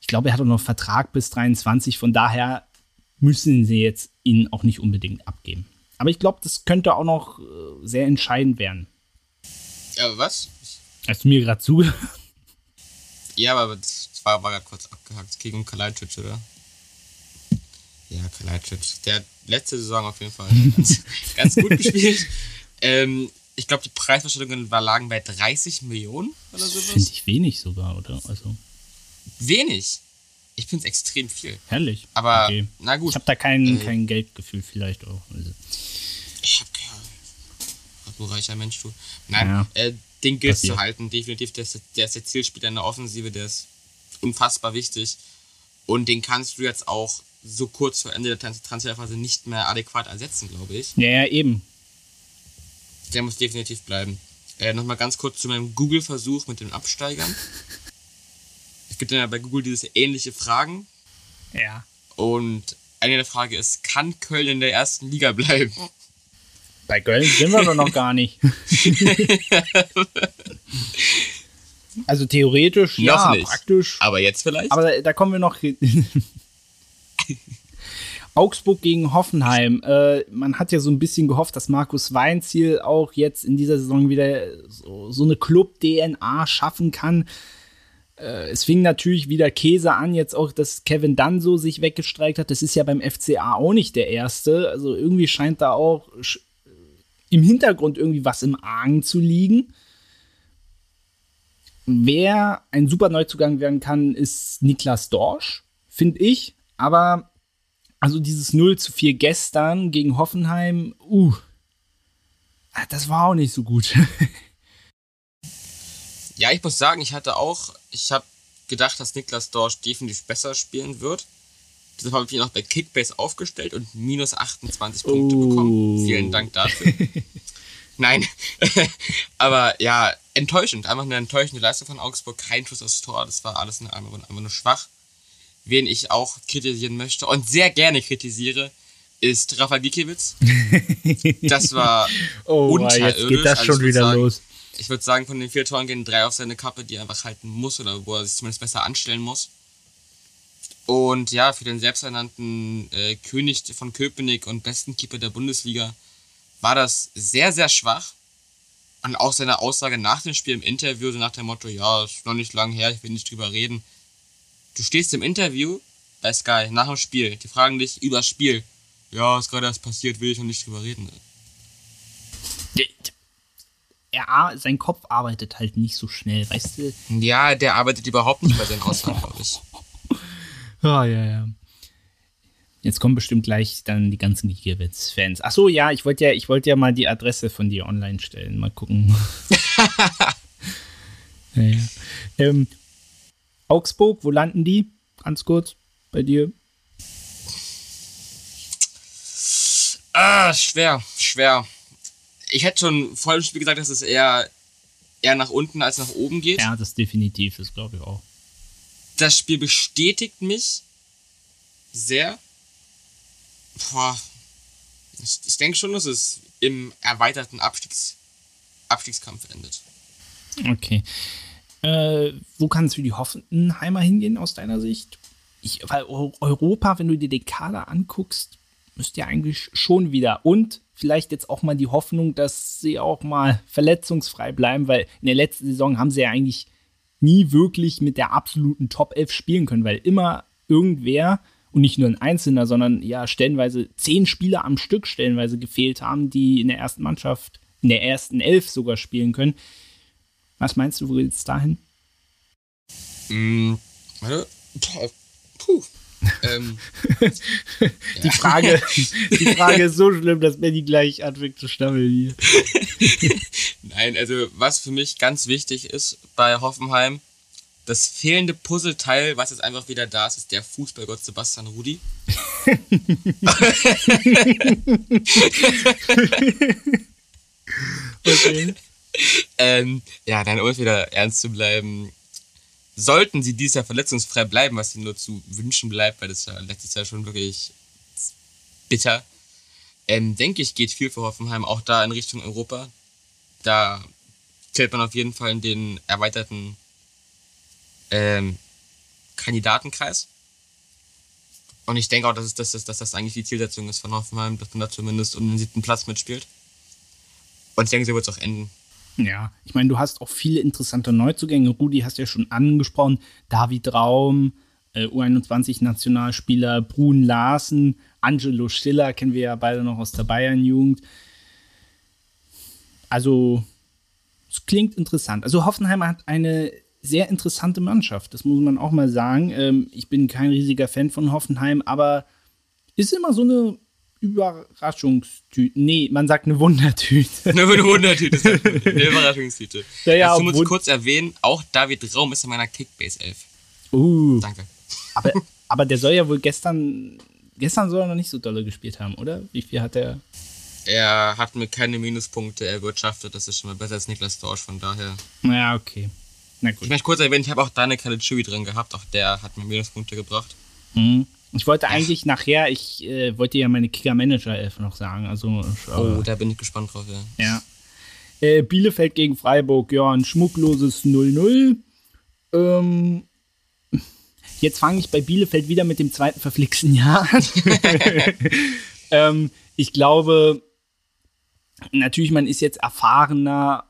ich glaube, er hat auch noch einen Vertrag bis 23. Von daher müssen sie jetzt ihn auch nicht unbedingt abgeben. Aber ich glaube, das könnte auch noch äh, sehr entscheidend werden. Ja, was? Hast du mir gerade zugehört? Ja, aber das war, war gerade kurz abgehakt. Gegen Kalajdzic, oder? Ja, Kalajdzic. Der hat letzte Saison auf jeden Fall ganz, ganz gut gespielt. Ähm, ich glaube, die Preisverstellungen lagen bei 30 Millionen oder sowas. Finde ich wenig sogar, oder? Also. Wenig? Ich finde es extrem viel. Herrlich. Aber, okay. na gut. Ich habe da kein, äh, kein Geldgefühl vielleicht auch. Also. Ich habe. Du reicher Mensch, du. Nein, ja. äh, den gilt zu halten. Definitiv, der ist, der ist der Zielspieler in der Offensive, der ist unfassbar wichtig. Und den kannst du jetzt auch so kurz vor Ende der Transferphase nicht mehr adäquat ersetzen, glaube ich. Ja, ja, eben. Der muss definitiv bleiben. Äh, Nochmal ganz kurz zu meinem Google-Versuch mit den Absteigern. es gibt ja bei Google diese ähnliche Fragen. Ja. Und eine der Fragen ist, kann Köln in der ersten Liga bleiben? Bei Köln sind wir doch noch gar nicht. also theoretisch, noch ja, nicht. praktisch. Aber jetzt vielleicht? Aber da, da kommen wir noch. Augsburg gegen Hoffenheim. Äh, man hat ja so ein bisschen gehofft, dass Markus Weinziel auch jetzt in dieser Saison wieder so, so eine Club-DNA schaffen kann. Äh, es fing natürlich wieder Käse an, jetzt auch, dass Kevin Danso sich weggestreikt hat. Das ist ja beim FCA auch nicht der erste. Also irgendwie scheint da auch im Hintergrund irgendwie was im Argen zu liegen. Wer ein super Neuzugang werden kann, ist Niklas Dorsch, finde ich. Aber also dieses 0 zu 4 gestern gegen Hoffenheim, uh, das war auch nicht so gut. ja, ich muss sagen, ich hatte auch, ich habe gedacht, dass Niklas Dorsch definitiv besser spielen wird. Deshalb habe ich ihn auch bei Kickbase aufgestellt und minus 28 Punkte oh. bekommen. Vielen Dank dafür. Nein. Aber ja, enttäuschend. Einfach eine enttäuschende Leistung von Augsburg. Kein Schuss aufs Tor. Das war alles einfach, einfach nur schwach. Wen ich auch kritisieren möchte und sehr gerne kritisiere, ist Rafa Gikiewicz. Das war oh, unterirdisch. Jetzt geht das also schon wieder sagen, los. Ich würde sagen, von den vier Toren gehen drei auf seine Kappe, die er einfach halten muss oder wo er sich zumindest besser anstellen muss. Und ja, für den selbsternannten äh, König von Köpenick und besten Keeper der Bundesliga war das sehr, sehr schwach. Und auch seine Aussage nach dem Spiel im Interview, so nach dem Motto, ja, ist noch nicht lang her, ich will nicht drüber reden. Du stehst im Interview bei Sky nach dem Spiel, die fragen dich über das Spiel. Ja, ist gerade erst passiert, will ich noch nicht drüber reden. Ja, sein Kopf arbeitet halt nicht so schnell, weißt du? Ja, der arbeitet überhaupt nicht bei seinen Aussagen, glaube ich. Ah, ja, ja. Jetzt kommen bestimmt gleich dann die ganzen Gigabytes-Fans. Ach so, ja, ich wollte ja, ich ja mal die Adresse von dir online stellen. Mal gucken. ja, ja. Ähm, Augsburg, wo landen die? Ganz kurz bei dir. Ah, schwer, schwer. Ich hätte schon vor dem Spiel gesagt, dass es eher, eher nach unten als nach oben geht. Ja, das definitiv ist, glaube ich auch das Spiel bestätigt mich sehr. Boah, ich, ich denke schon, dass es im erweiterten Abstiegs, Abstiegskampf endet. Okay. Äh, wo kann es für die Hoffenheimer hingehen aus deiner Sicht? Ich, weil Europa, wenn du dir den Kader anguckst, müsste ja eigentlich schon wieder. Und vielleicht jetzt auch mal die Hoffnung, dass sie auch mal verletzungsfrei bleiben, weil in der letzten Saison haben sie ja eigentlich nie wirklich mit der absoluten Top 11 spielen können, weil immer irgendwer und nicht nur ein Einzelner, sondern ja stellenweise zehn Spieler am Stück stellenweise gefehlt haben, die in der ersten Mannschaft, in der ersten Elf sogar spielen können. Was meinst du, wo geht's dahin? Mm, warte. Puh. ähm, die, Frage, die Frage ist so schlimm, dass Benny gleich anfängt zu stammeln hier. Nein, also was für mich ganz wichtig ist bei Hoffenheim, das fehlende Puzzleteil, was jetzt einfach wieder da ist, ist der Fußballgott Sebastian Rudi. okay. ähm, ja, dann um es wieder ernst zu bleiben, sollten sie dieses Jahr verletzungsfrei bleiben, was ihnen nur zu wünschen bleibt, weil das ja letztes Jahr schon wirklich bitter, ähm, denke ich, geht viel für Hoffenheim auch da in Richtung Europa. Da zählt man auf jeden Fall in den erweiterten ähm, Kandidatenkreis. Und ich denke auch, dass, es, dass, dass, dass das eigentlich die Zielsetzung ist von Hoffenheim, dass man da zumindest um den siebten Platz mitspielt. Und ich denke, so wird es auch enden. Ja, ich meine, du hast auch viele interessante Neuzugänge. Rudi hast ja schon angesprochen. David Raum, äh, U21-Nationalspieler, Brun Larsen, Angelo Stiller kennen wir ja beide noch aus der Bayern-Jugend. Also, es klingt interessant. Also, Hoffenheim hat eine sehr interessante Mannschaft, das muss man auch mal sagen. Ähm, ich bin kein riesiger Fan von Hoffenheim, aber ist immer so eine Überraschungstüte. Nee, man sagt eine Wundertüte. eine Wundertüte, eine Überraschungstüte. Ja, ja, Dazu muss ich kurz erwähnen, auch David Raum ist in meiner Kickbase 11. Uh. Danke. Aber, aber der soll ja wohl gestern, gestern soll er noch nicht so dolle gespielt haben, oder? Wie viel hat er? Er hat mir keine Minuspunkte erwirtschaftet, das ist schon mal besser als Niklas Dorsch, von daher. Naja, okay. Na gut. Ich möchte kurz erwähnen, ich habe auch Daniel Caligiuri drin gehabt, auch der hat mir Minuspunkte gebracht. Mhm. Ich wollte eigentlich nachher, ich äh, wollte ja meine Kicker-Manager-Elf noch sagen. Also, oh, da bin ich gespannt drauf, ja. Ja. Äh, Bielefeld gegen Freiburg, ja, ein schmuckloses 0-0. Ähm, jetzt fange ich bei Bielefeld wieder mit dem zweiten verflixten Jahr an. ähm, ich glaube, natürlich, man ist jetzt erfahrener,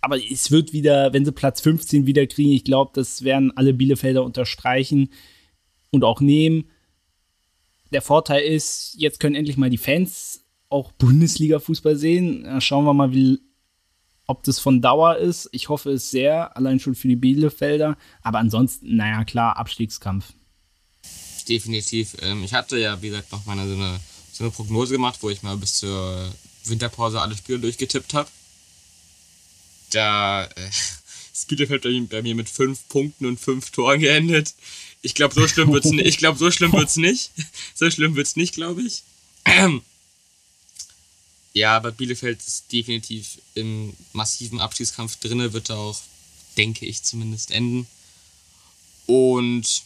aber es wird wieder, wenn sie Platz 15 wieder kriegen, ich glaube, das werden alle Bielefelder unterstreichen und auch nehmen. Der Vorteil ist, jetzt können endlich mal die Fans auch Bundesliga-Fußball sehen. Da schauen wir mal, wie, ob das von Dauer ist. Ich hoffe es sehr, allein schon für die Bielefelder. Aber ansonsten, naja, klar, Abstiegskampf. Definitiv. Ähm, ich hatte ja, wie gesagt, noch mal so eine, so eine Prognose gemacht, wo ich mal bis zur Winterpause alle Spiele durchgetippt habe. Da äh, ist Bielefeld bei mir mit fünf Punkten und fünf Toren geendet. Ich glaube, so schlimm wird's nicht. Ich glaube, so schlimm wird's nicht. So schlimm wird's nicht, glaube ich. Ja, aber Bielefeld ist definitiv im massiven Abstiegskampf drinne, wird er auch, denke ich zumindest, enden. Und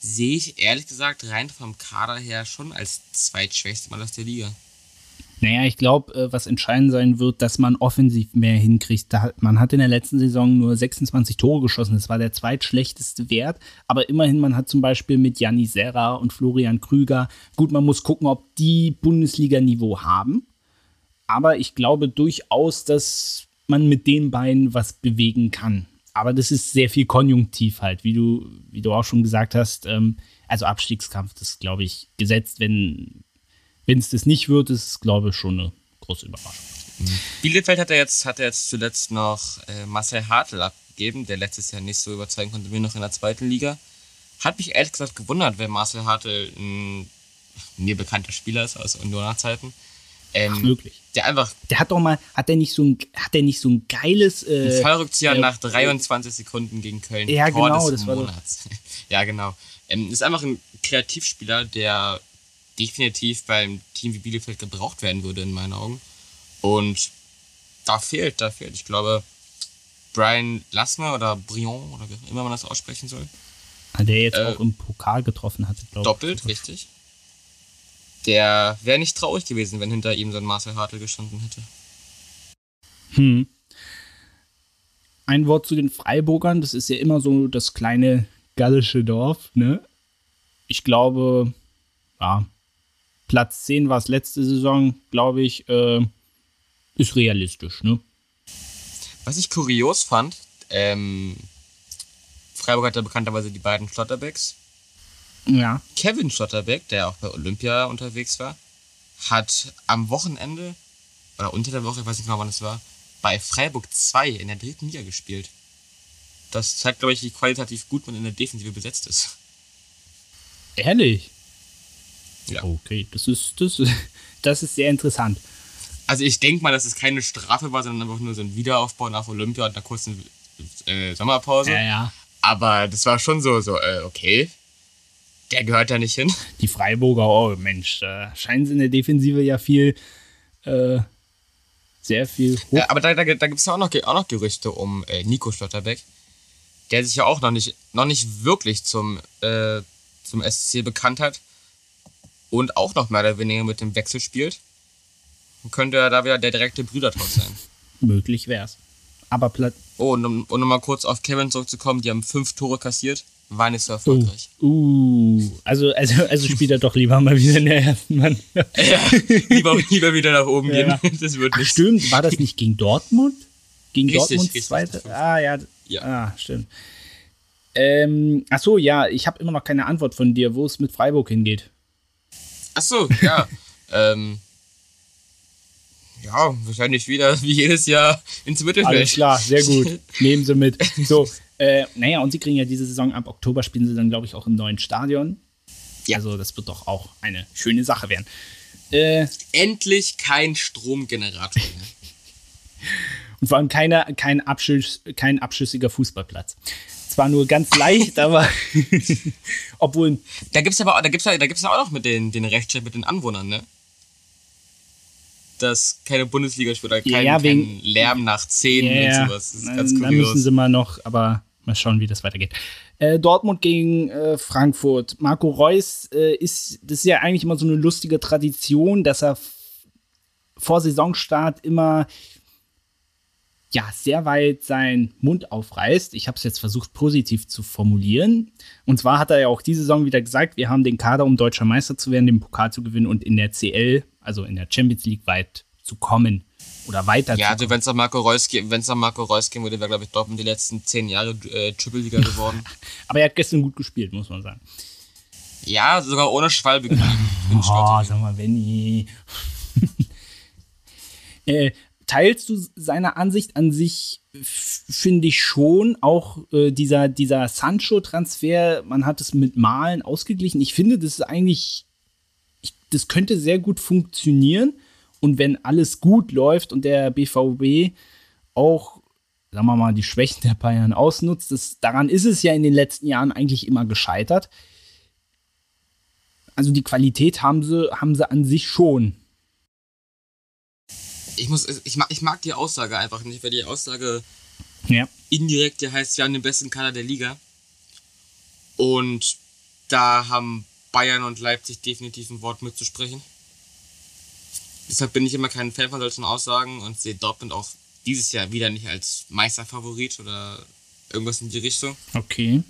sehe ich ehrlich gesagt rein vom Kader her schon als zweitschwächste Mal aus der Liga. Naja, ich glaube, äh, was entscheidend sein wird, dass man offensiv mehr hinkriegt. man hat in der letzten Saison nur 26 Tore geschossen. Das war der zweitschlechteste Wert. Aber immerhin, man hat zum Beispiel mit Janni Serra und Florian Krüger. Gut, man muss gucken, ob die Bundesliga-Niveau haben. Aber ich glaube durchaus, dass man mit den beiden was bewegen kann. Aber das ist sehr viel Konjunktiv halt, wie du, wie du auch schon gesagt hast. Ähm, also Abstiegskampf, das glaube ich gesetzt, wenn wenn es das nicht wird, ist es, glaube ich, schon eine große Überraschung. Mhm. Bielefeld hat er jetzt, hat er jetzt zuletzt noch äh, Marcel Hartl abgegeben, der letztes Jahr nicht so überzeugen konnte wie noch in der zweiten Liga. Hat mich ehrlich gesagt gewundert, wenn Marcel Hartl ein mir bekannter Spieler ist aus Unioner-Zeiten. Ähm, Ach, wirklich? Der einfach. Der hat doch mal, hat der nicht so ein, hat der nicht so ein geiles. Äh, ein Fallrückzieher äh, nach 23 Sekunden gegen Köln. Ja, Tor genau, das Monats. war Ja, genau. Ähm, ist einfach ein Kreativspieler, der definitiv beim Team wie Bielefeld gebraucht werden würde, in meinen Augen. Und da fehlt, da fehlt. Ich glaube, Brian Lassner oder Brion oder wie immer man das aussprechen soll. Der jetzt äh, auch im Pokal getroffen hatte, glaube ich. Doppelt, richtig. Der wäre nicht traurig gewesen, wenn hinter ihm so ein Marcel Hartl gestanden hätte. Hm. Ein Wort zu den Freiburgern, das ist ja immer so das kleine gallische Dorf, ne? Ich glaube, ja, Platz 10 war es letzte Saison, glaube ich, äh, ist realistisch. Ne? Was ich kurios fand, Ähm, Freiburg hat ja bekannterweise die beiden Schlotterbecks. Ja. Kevin Schlotterbeck, der auch bei Olympia unterwegs war, hat am Wochenende, oder unter der Woche, ich weiß nicht genau wann es war, bei Freiburg 2 in der dritten Liga gespielt. Das zeigt, glaube ich, wie qualitativ gut man in der Defensive besetzt ist. Ehrlich? Ja. Okay, das ist, das, das ist sehr interessant. Also ich denke mal, dass es keine Strafe war, sondern einfach nur so ein Wiederaufbau nach Olympia und einer kurzen äh, Sommerpause. Ja, ja. Aber das war schon so, so äh, okay, der gehört da nicht hin. Die Freiburger, oh Mensch, da scheinen sie in der Defensive ja viel, äh, sehr viel hoch. Ja, aber da, da, da gibt es ja auch noch, auch noch Gerüchte um äh, Nico Schlotterbeck, der sich ja auch noch nicht, noch nicht wirklich zum, äh, zum SC bekannt hat und auch noch mehr oder weniger mit dem Wechsel spielt. Könnte er da wieder der direkte Brüdertausch sein. Möglich wär's. Aber Plat Oh, und um, um mal kurz auf Kevin zurückzukommen, die haben fünf Tore kassiert, waren nicht so uh, erfolgreich. uh, also, also, also spielt er doch lieber mal wieder in der ersten Mann. Ja, lieber, lieber wieder nach oben Ja. gehen. Das wird nicht. stimmt, war das nicht gegen Dortmund? Gegen Richtig, Dortmund richtig, zweite? Ah, ja. Ja. Ah, stimmt. Ähm, ach so, ja, ich habe immer noch keine Antwort von dir, wo es mit Freiburg hingeht. Ach so, ja. ähm, ja, wahrscheinlich wieder wie jedes Jahr ins Mittelfeld. Alles klar, sehr gut. Nehmen Sie mit. So, äh, naja, und Sie kriegen ja diese Saison ab Oktober spielen Sie dann, glaube ich, auch im neuen Stadion. Ja. Also, das wird doch auch eine schöne Sache werden. Äh, Endlich kein Stromgenerator mehr. und vor allem keine, kein, Abschüss, kein abschüssiger Fußballplatz. Zwar nur ganz leicht, aber obwohl, Da gibt's aber auch, da gibt's ja, da gibt's ja auch noch mit den, den Rechtsstreit mit den Anwohnern, ne? Dass keine Bundesliga spielt oder Ja, kein, ja, wegen- kein Lärm nach 10 ja, und sowas. Das ist dann, ganz dann müssen kurios. sie mal noch, aber mal schauen, wie das weitergeht. Äh, Dortmund gegen äh, Frankfurt. Marco Reus äh, ist, das ist ja eigentlich immer so eine lustige Tradition, dass er vor Saisonstart immer ja, sehr weit seinen Mund aufreißt. Ich habe es jetzt versucht, positiv zu formulieren. Und zwar hat er ja auch diese Saison wieder gesagt, wir haben den Kader, um deutscher Meister zu werden, den Pokal zu gewinnen und in der CL, also in der Champions League, weit zu kommen. Oder weiter Ja, zu also wenn es nach Marco Reus geht, wenn es nach Marco Reus gehen würde, wäre glaube ich Dortmund die letzten 10 Jahre äh, Triple Liga geworden. Aber er hat gestern gut gespielt, muss man sagen. ja, sogar ohne Schwalbe Oh, sag mal, Benny. äh, teilst du seine Ansicht an sich, finde ich schon. Auch äh, dieser, dieser Sancho-Transfer, man hat es mit Malen ausgeglichen. Ich finde, das ist eigentlich, ich, das könnte sehr gut funktionieren. Und wenn alles gut läuft und der BVB auch, sagen wir mal, die Schwächen der Bayern ausnutzt, das, daran ist es ja in den letzten Jahren eigentlich immer gescheitert. Also die Qualität haben sie, haben sie an sich schon. Ich, muss, ich, mag, ich mag die Aussage einfach nicht, weil die Aussage Ja. indirekt ja heißt, wir haben den besten Kader der Liga. Und da haben Bayern und Leipzig definitiv ein Wort mitzusprechen. Deshalb bin ich immer kein Fan von solchen Aussagen und sehe Dortmund auch dieses Jahr wieder nicht als Meisterfavorit oder irgendwas in die Richtung. Okay.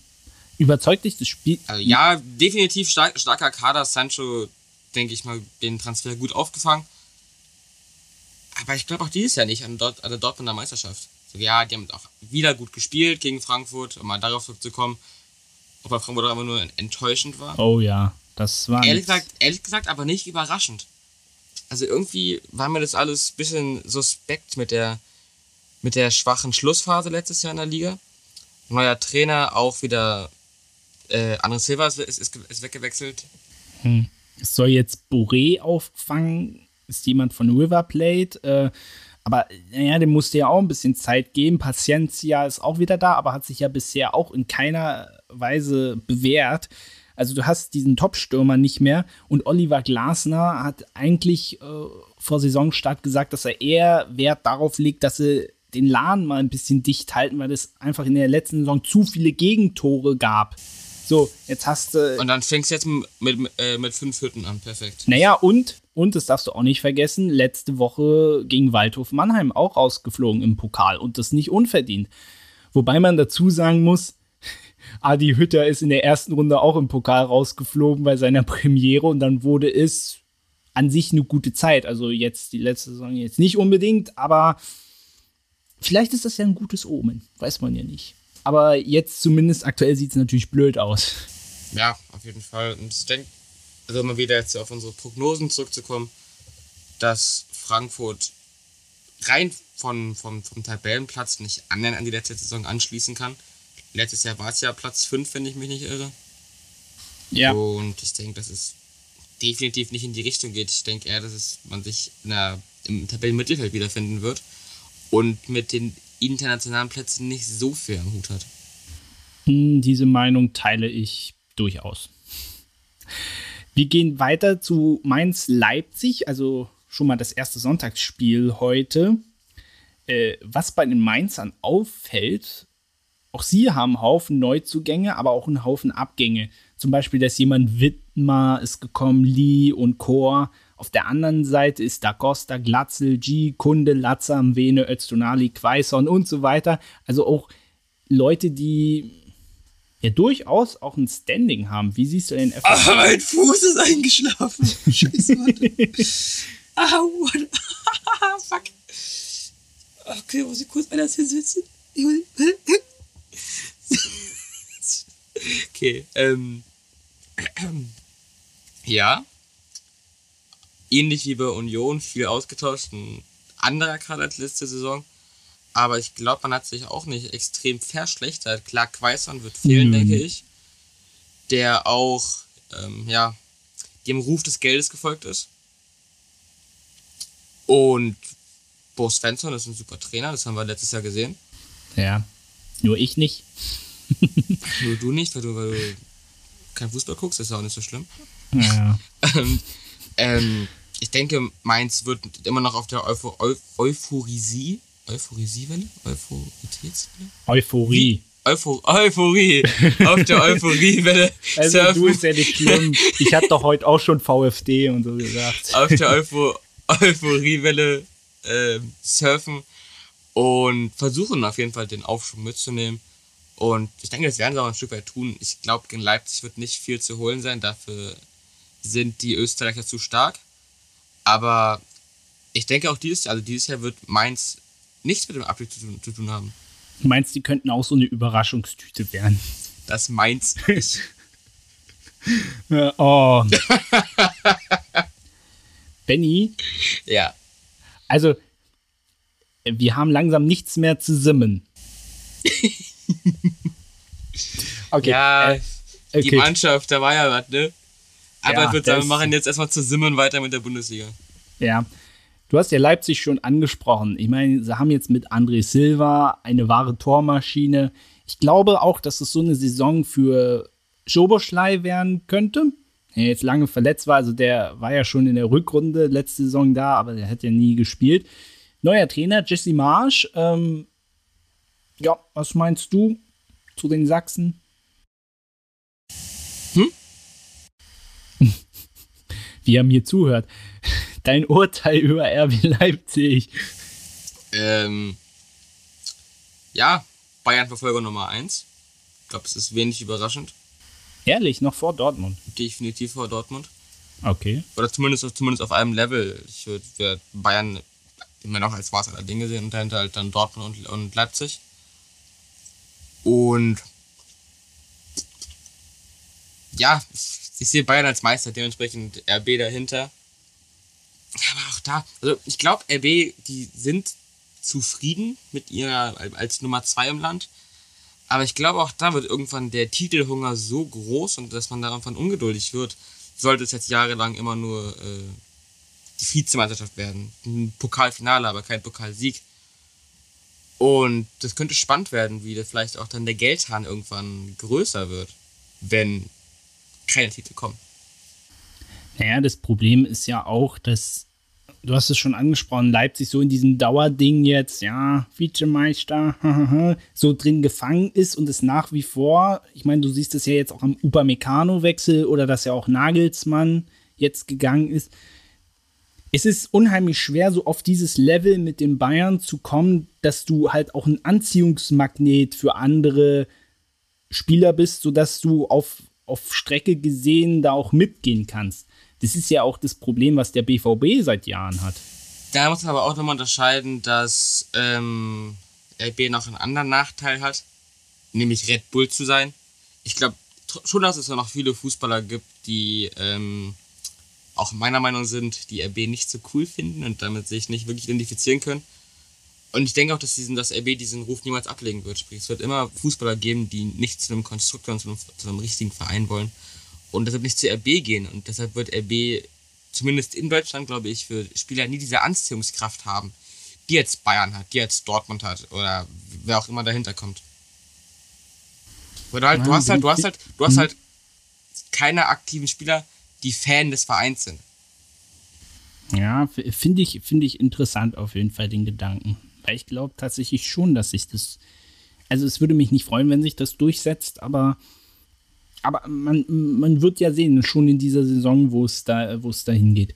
Überzeugt dich das Spiel? Also ja, definitiv stark, starker Kader. Sancho, denke ich mal, den Transfer gut aufgefangen. Aber ich glaube auch dieses Jahr nicht an, Dort, an der Dortmunder Meisterschaft. So, ja, die haben auch wieder gut gespielt gegen Frankfurt, um mal darauf zurückzukommen. Ob bei Frankfurt auch einfach nur enttäuschend war. Oh ja, das war. Ehrlich gesagt, ehrlich gesagt, aber nicht überraschend. Also irgendwie war mir das alles ein bisschen suspekt mit der, mit der schwachen Schlussphase letztes Jahr in der Liga. Neuer Trainer, auch wieder äh, André Silva ist, ist, ist, ist weggewechselt. Es soll jetzt Boré auffangen, ist jemand von River Plate. Äh, aber naja, dem musste ja auch ein bisschen Zeit geben. Paciencia ist auch wieder da, aber hat sich ja bisher auch in keiner Weise bewährt. Also du hast diesen Top-Stürmer nicht mehr und Oliver Glasner hat eigentlich äh, vor Saisonstart gesagt, dass er eher Wert darauf legt, dass sie den Laden mal ein bisschen dicht halten, weil es einfach in der letzten Saison zu viele Gegentore gab. So, jetzt hast du Und dann fängst du jetzt mit, mit, äh, mit fünf Hütten an. Perfekt. naja, und, und das darfst du auch nicht vergessen, letzte Woche gegen Waldhof Mannheim auch rausgeflogen im Pokal und das nicht unverdient. Wobei man dazu sagen muss, Adi Hütter ist in der ersten Runde auch im Pokal rausgeflogen bei seiner Premiere und dann wurde es an sich eine gute Zeit. Also jetzt die letzte Saison jetzt nicht unbedingt, aber vielleicht ist das ja ein gutes Omen, weiß man ja nicht. Aber jetzt zumindest aktuell sieht es natürlich blöd aus. Ja, auf jeden Fall. Und ich denke, also immer wieder jetzt auf unsere Prognosen zurückzukommen, dass Frankfurt rein von, vom, vom Tabellenplatz nicht annähernd an die letzte Saison anschließen kann. Letztes Jahr war es ja Platz 5, wenn ich mich nicht irre. Ja. Und ich denke, dass es definitiv nicht in die Richtung geht. Ich denke eher, dass es, man sich der, im Tabellenmittelfeld wiederfinden wird und mit den internationalen Plätzen nicht so viel am Hut hat. Hm, diese Meinung teile ich durchaus. Wir gehen weiter zu Mainz-Leipzig, also schon mal das erste Sonntagsspiel heute. Äh, was bei den Mainzern auffällt, auch sie haben einen Haufen Neuzugänge, aber auch einen Haufen Abgänge. Zum Beispiel, dass jemand Wittmer ist gekommen, Lee und Chor. Auf der anderen Seite ist da Costa, Glatzel, G, Kunde, Latzer, Vene, Öztunali, Quaison und so weiter. Also auch Leute, die ja durchaus auch ein Standing haben. Wie siehst du den FCK? Ah, mein Fuß ist eingeschlafen. Scheiße, warte. ah, what? Fuck. Okay, muss ich kurz anders hinsetzen? okay, ähm. ja. Ähnlich wie bei Union, viel ausgetauscht. Ein anderer Kader als letzte Saison. Aber ich glaube, man hat sich auch nicht extrem verschlechtert. Klar, Quaison wird fehlen, mhm. denke ich. Der auch, ähm, ja, dem Ruf des Geldes gefolgt ist. Und Bo Svensson ist ein super Trainer, das haben wir letztes Jahr gesehen. Ja, nur ich nicht. nur du nicht, weil du, weil du kein Fußball guckst, das ist auch nicht so schlimm. Ja. ähm, ähm, ich denke, Mainz wird immer noch auf der Eupho Euphorisie Euphoriesiewelle? Euphoritätswelle? Euphorie. Euphor Euphorie. Auf der Euphoriewelle. Also surfen. du ist ja nicht schlimm. Ich hatte doch heute auch schon VfD und so gesagt. Auf der Eupho Euphoriewelle äh, surfen und versuchen auf jeden Fall den Aufschwung mitzunehmen. Und ich denke, das werden sie auch ein Stück weit tun. Ich glaube, gegen Leipzig wird nicht viel zu holen sein. Dafür sind die Österreicher zu stark. Aber ich denke auch dieses Jahr, also dieses Jahr wird Mainz nichts mit dem Abstieg zu tun, zu tun haben. Du meinst, die könnten auch so eine Überraschungstüte werden? Das meinst ich. oh. Benny? Ja. Also, wir haben langsam nichts mehr zu simmen. okay. Ja, äh, okay. die Mannschaft, da war ja was, ne? Aber ja, ich würde sagen, wir machen jetzt erstmal zu simmen weiter mit der Bundesliga. Ja, Du hast ja Leipzig schon angesprochen. Ich meine, sie haben jetzt mit André Silva eine wahre Tormaschine. Ich glaube auch, dass es so eine Saison für Schoboschlei werden könnte. Der jetzt lange verletzt war, also der war ja schon in der Rückrunde letzte Saison da, aber der hat ja nie gespielt. Neuer Trainer, Jesse Marsch. Ähm, ja, was meinst du zu den Sachsen? Hm? Wie er mir zuhört dein Urteil über RB Leipzig? Ähm, ja, Bayern-Verfolger Nummer 1. Ich glaube, es ist wenig überraschend. Ehrlich, noch vor Dortmund? Definitiv vor Dortmund. Okay. Oder zumindest, zumindest auf einem Level. Ich würde Bayern immer noch als Maß aller Dinge sehen und dahinter halt dann Dortmund und, und Leipzig. Und ja, ich, ich sehe Bayern als Meister, dementsprechend RB dahinter aber auch da, also ich glaube, RB, die sind zufrieden mit ihrer als Nummer zwei im Land. Aber ich glaube, auch da wird irgendwann der Titelhunger so groß und dass man davon ungeduldig wird, sollte es jetzt jahrelang immer nur äh, die Vizemeisterschaft werden. Ein Pokalfinale, aber kein Pokalsieg. Und das könnte spannend werden, wie vielleicht auch dann der Geldhahn irgendwann größer wird, wenn keine Titel kommen. Naja, das Problem ist ja auch, dass du hast es schon angesprochen, Leipzig so in diesem Dauerding jetzt, ja, Vizemeister, so drin gefangen ist und es nach wie vor, ich meine, du siehst es ja jetzt auch am Upamecano-Wechsel oder dass ja auch Nagelsmann jetzt gegangen ist. Es ist unheimlich schwer, so auf dieses Level mit den Bayern zu kommen, dass du halt auch ein Anziehungsmagnet für andere Spieler bist, sodass du auf, auf Strecke gesehen da auch mitgehen kannst. Das ist ja auch das Problem, was der BVB seit Jahren hat. Da muss man aber auch nochmal unterscheiden, dass ähm, RB noch einen anderen Nachteil hat, nämlich Red Bull zu sein. Ich glaube schon, dass es noch viele Fußballer gibt, die ähm, auch meiner Meinung sind, die RB nicht so cool finden und damit sich nicht wirklich identifizieren können. Und ich denke auch, dass, diesen, dass RB diesen Ruf niemals ablegen wird. Sprich, es wird immer Fußballer geben, die nicht zu einem Konstruktor und zu einem, zu einem richtigen Verein wollen und deshalb nicht zu RB gehen. Und deshalb wird RB zumindest in Deutschland, glaube ich, für Spieler nie diese Anziehungskraft haben, die jetzt Bayern hat, die jetzt Dortmund hat oder wer auch immer dahinter kommt. Oder halt, du hast halt, du hast halt, du hast halt keine aktiven Spieler, die Fan des Vereins sind. Ja, finde ich, finde ich interessant auf jeden Fall den Gedanken. Weil ich glaube tatsächlich schon, dass sich das. Also es würde mich nicht freuen, wenn sich das durchsetzt, aber, aber man, man wird ja sehen, schon in dieser Saison, wo es da, wo es da hingeht.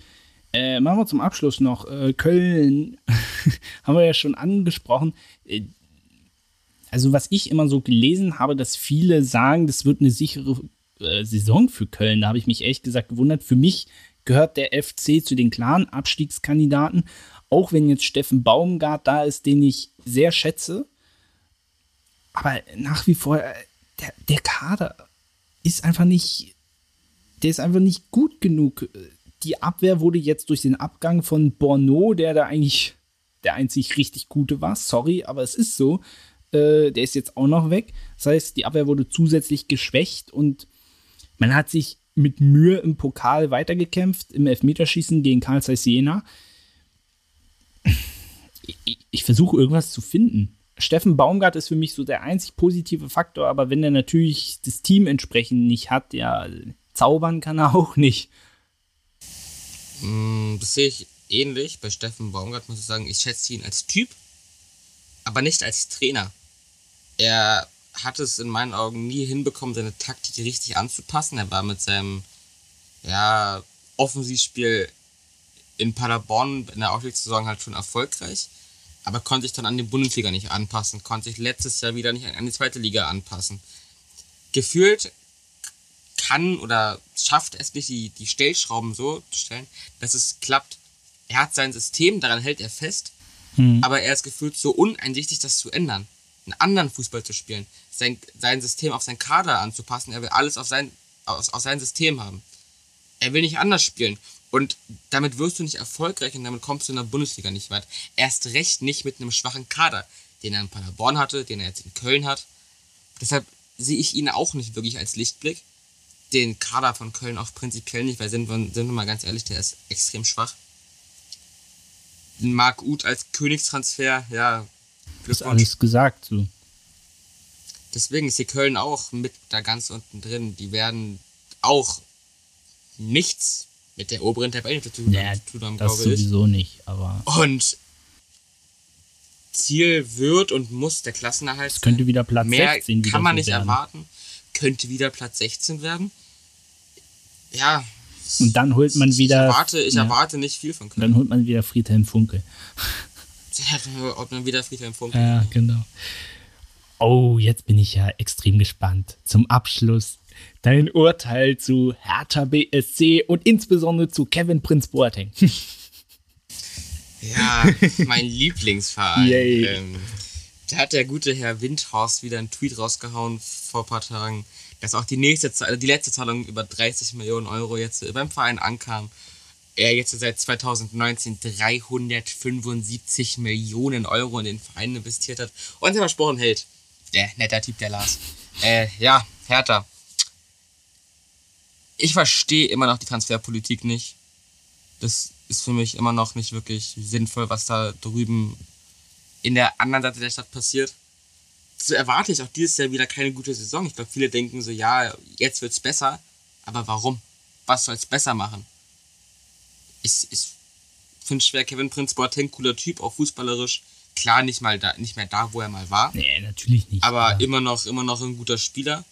Äh, machen wir zum Abschluss noch. Äh, Köln haben wir ja schon angesprochen. Äh, also, was ich immer so gelesen habe, dass viele sagen, das wird eine sichere äh, Saison für Köln. Da habe ich mich ehrlich gesagt gewundert. Für mich gehört der FC zu den klaren Abstiegskandidaten. Auch wenn jetzt Steffen Baumgart da ist, den ich sehr schätze. Aber nach wie vor, äh, der, der Kader ist einfach nicht, der ist einfach nicht gut genug. Die Abwehr wurde jetzt durch den Abgang von Borneau, der da eigentlich der einzig richtig gute war, sorry, aber es ist so, äh, der ist jetzt auch noch weg. Das heißt, die Abwehr wurde zusätzlich geschwächt und man hat sich mit Mühe im Pokal weitergekämpft, im Elfmeterschießen gegen Karl Zeiss Jena. Ich, ich versuche irgendwas zu finden. Steffen Baumgart ist für mich so der einzig positive Faktor, aber wenn er natürlich das Team entsprechend nicht hat, ja, zaubern kann er auch nicht. Mm, das sehe ich ähnlich. Bei Steffen Baumgart muss ich sagen, ich schätze ihn als Typ, aber nicht als Trainer er hat es in meinen Augen nie hinbekommen, seine Taktik richtig anzupassen. Er war mit seinem ja, Offensivspiel in Paderborn in der Aufstiegssaison halt schon erfolgreich, aber konnte sich dann an die Bundesliga nicht anpassen, konnte sich letztes Jahr wieder nicht an die zweite Liga anpassen. Gefühlt kann oder schafft es nicht, die, die Stellschrauben so zu stellen, dass es klappt. Er hat sein System, daran hält er fest, hm. aber er ist gefühlt so uneinsichtig, das zu ändern einen anderen Fußball zu spielen, sein, sein System auf sein Kader anzupassen. Er will alles auf sein, auf, auf sein System haben. Er will nicht anders spielen. Und damit wirst du nicht erfolgreich und damit kommst du in der Bundesliga nicht weit. Erst recht nicht mit einem schwachen Kader, den er in Paderborn hatte, den er jetzt in Köln hat. Deshalb sehe ich ihn auch nicht wirklich als Lichtblick. Den Kader von Köln auch prinzipiell nicht, weil sind wir, sind wir mal ganz ehrlich, der ist extrem schwach. Marc Uth als Königstransfer, ja, ist alles gesagt so. Deswegen ist die Köln auch mit da ganz unten drin. Die werden auch nichts mit der oberen Tabelle zu tun ja, haben, das sowieso ich. nicht, aber. Und Ziel wird und muss der Klassenerhalt sein. könnte wieder Platz Mehr 16 kann man nicht werden. erwarten. Könnte wieder Platz 16 werden. Ja. Und dann holt man wieder. Ich erwarte, ich ja, erwarte nicht viel von Köln. Dann holt man wieder Friedhelm Funke ob man wieder Friedhelm Funke. Ja, genau. Oh, jetzt bin ich ja extrem gespannt. Zum Abschluss dein Urteil zu Hertha BSC und insbesondere zu Kevin Prinz Boateng. ja, mein Lieblingsverein. Ähm, da hat der gute Herr Windhorst wieder einen Tweet rausgehauen vor ein paar Tagen, dass auch die nächste, die letzte Zahlung über 30 Millionen Euro jetzt beim Verein ankam er jetzt seit 2019 375 Millionen Euro in den Verein investiert hat und sich versprochen hält. Der netter Typ, der Lars. Äh, ja, Hertha. Ich verstehe immer noch die Transferpolitik nicht. Das ist für mich immer noch nicht wirklich sinnvoll, was da drüben in der anderen Seite der Stadt passiert. So erwarte ich auch dieses Jahr wieder keine gute Saison. Ich glaube, viele denken so, ja, jetzt wird's besser. Aber warum? Was soll's besser machen? ich, ich finde es schwer, Kevin Prinz Boateng, cooler Typ, auch fußballerisch. Klar, nicht mal da, nicht mehr da, wo er mal war. Nee, natürlich nicht. Aber ja. immer noch, immer noch ein guter Spieler.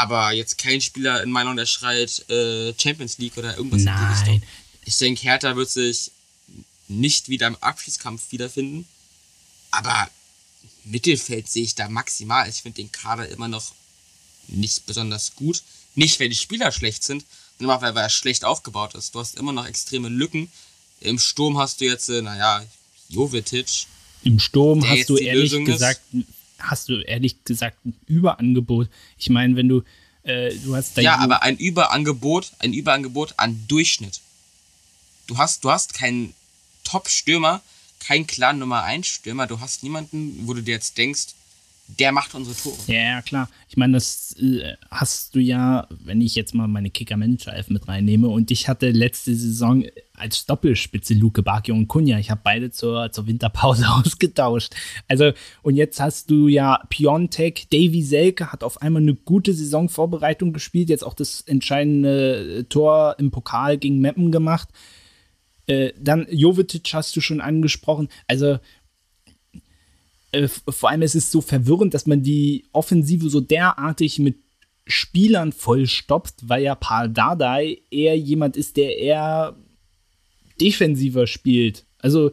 Aber jetzt kein Spieler in Meinung, der schreit äh, Champions League oder irgendwas Nein. in die Richtung. Ich denke, Hertha wird sich nicht wieder im Abschiedskampf wiederfinden. Aber Mittelfeld sehe ich da maximal. Ich finde den Kader immer noch nicht besonders gut. Nicht, weil die Spieler schlecht sind, Immer weil, weil er schlecht aufgebaut ist. Du hast immer noch extreme Lücken. Im Sturm hast du jetzt, äh, naja, Jovetic, Im Sturm hast du ehrlich Lösung gesagt, ist. Hast du ehrlich gesagt ein Überangebot. Ich meine, wenn du äh, du hast Ja, aber ein Überangebot, ein Überangebot an Durchschnitt. Du hast, du hast keinen Top-Stürmer, keinen klaren Nummer 1 Stürmer. Du hast niemanden, wo du dir jetzt denkst, der macht unsere Tore. Ja, klar. Ich meine, das äh, hast du ja, wenn ich jetzt mal meine Kicker-Manager-Elf mit reinnehme und ich hatte letzte Saison als Doppelspitze Luke Bakio und Kunja. Ich habe beide zur, zur Winterpause ausgetauscht. Also, und jetzt hast du ja Piontek, Davy Selke hat auf einmal eine gute Saisonvorbereitung gespielt, jetzt auch das entscheidende Tor im Pokal gegen Meppen gemacht. Äh, dann Jovetic hast du schon angesprochen. Also, äh, vor allem ist es so verwirrend, dass man die Offensive so derartig mit Spielern vollstopft, weil ja Paul Dardai eher jemand ist, der eher defensiver spielt. Also,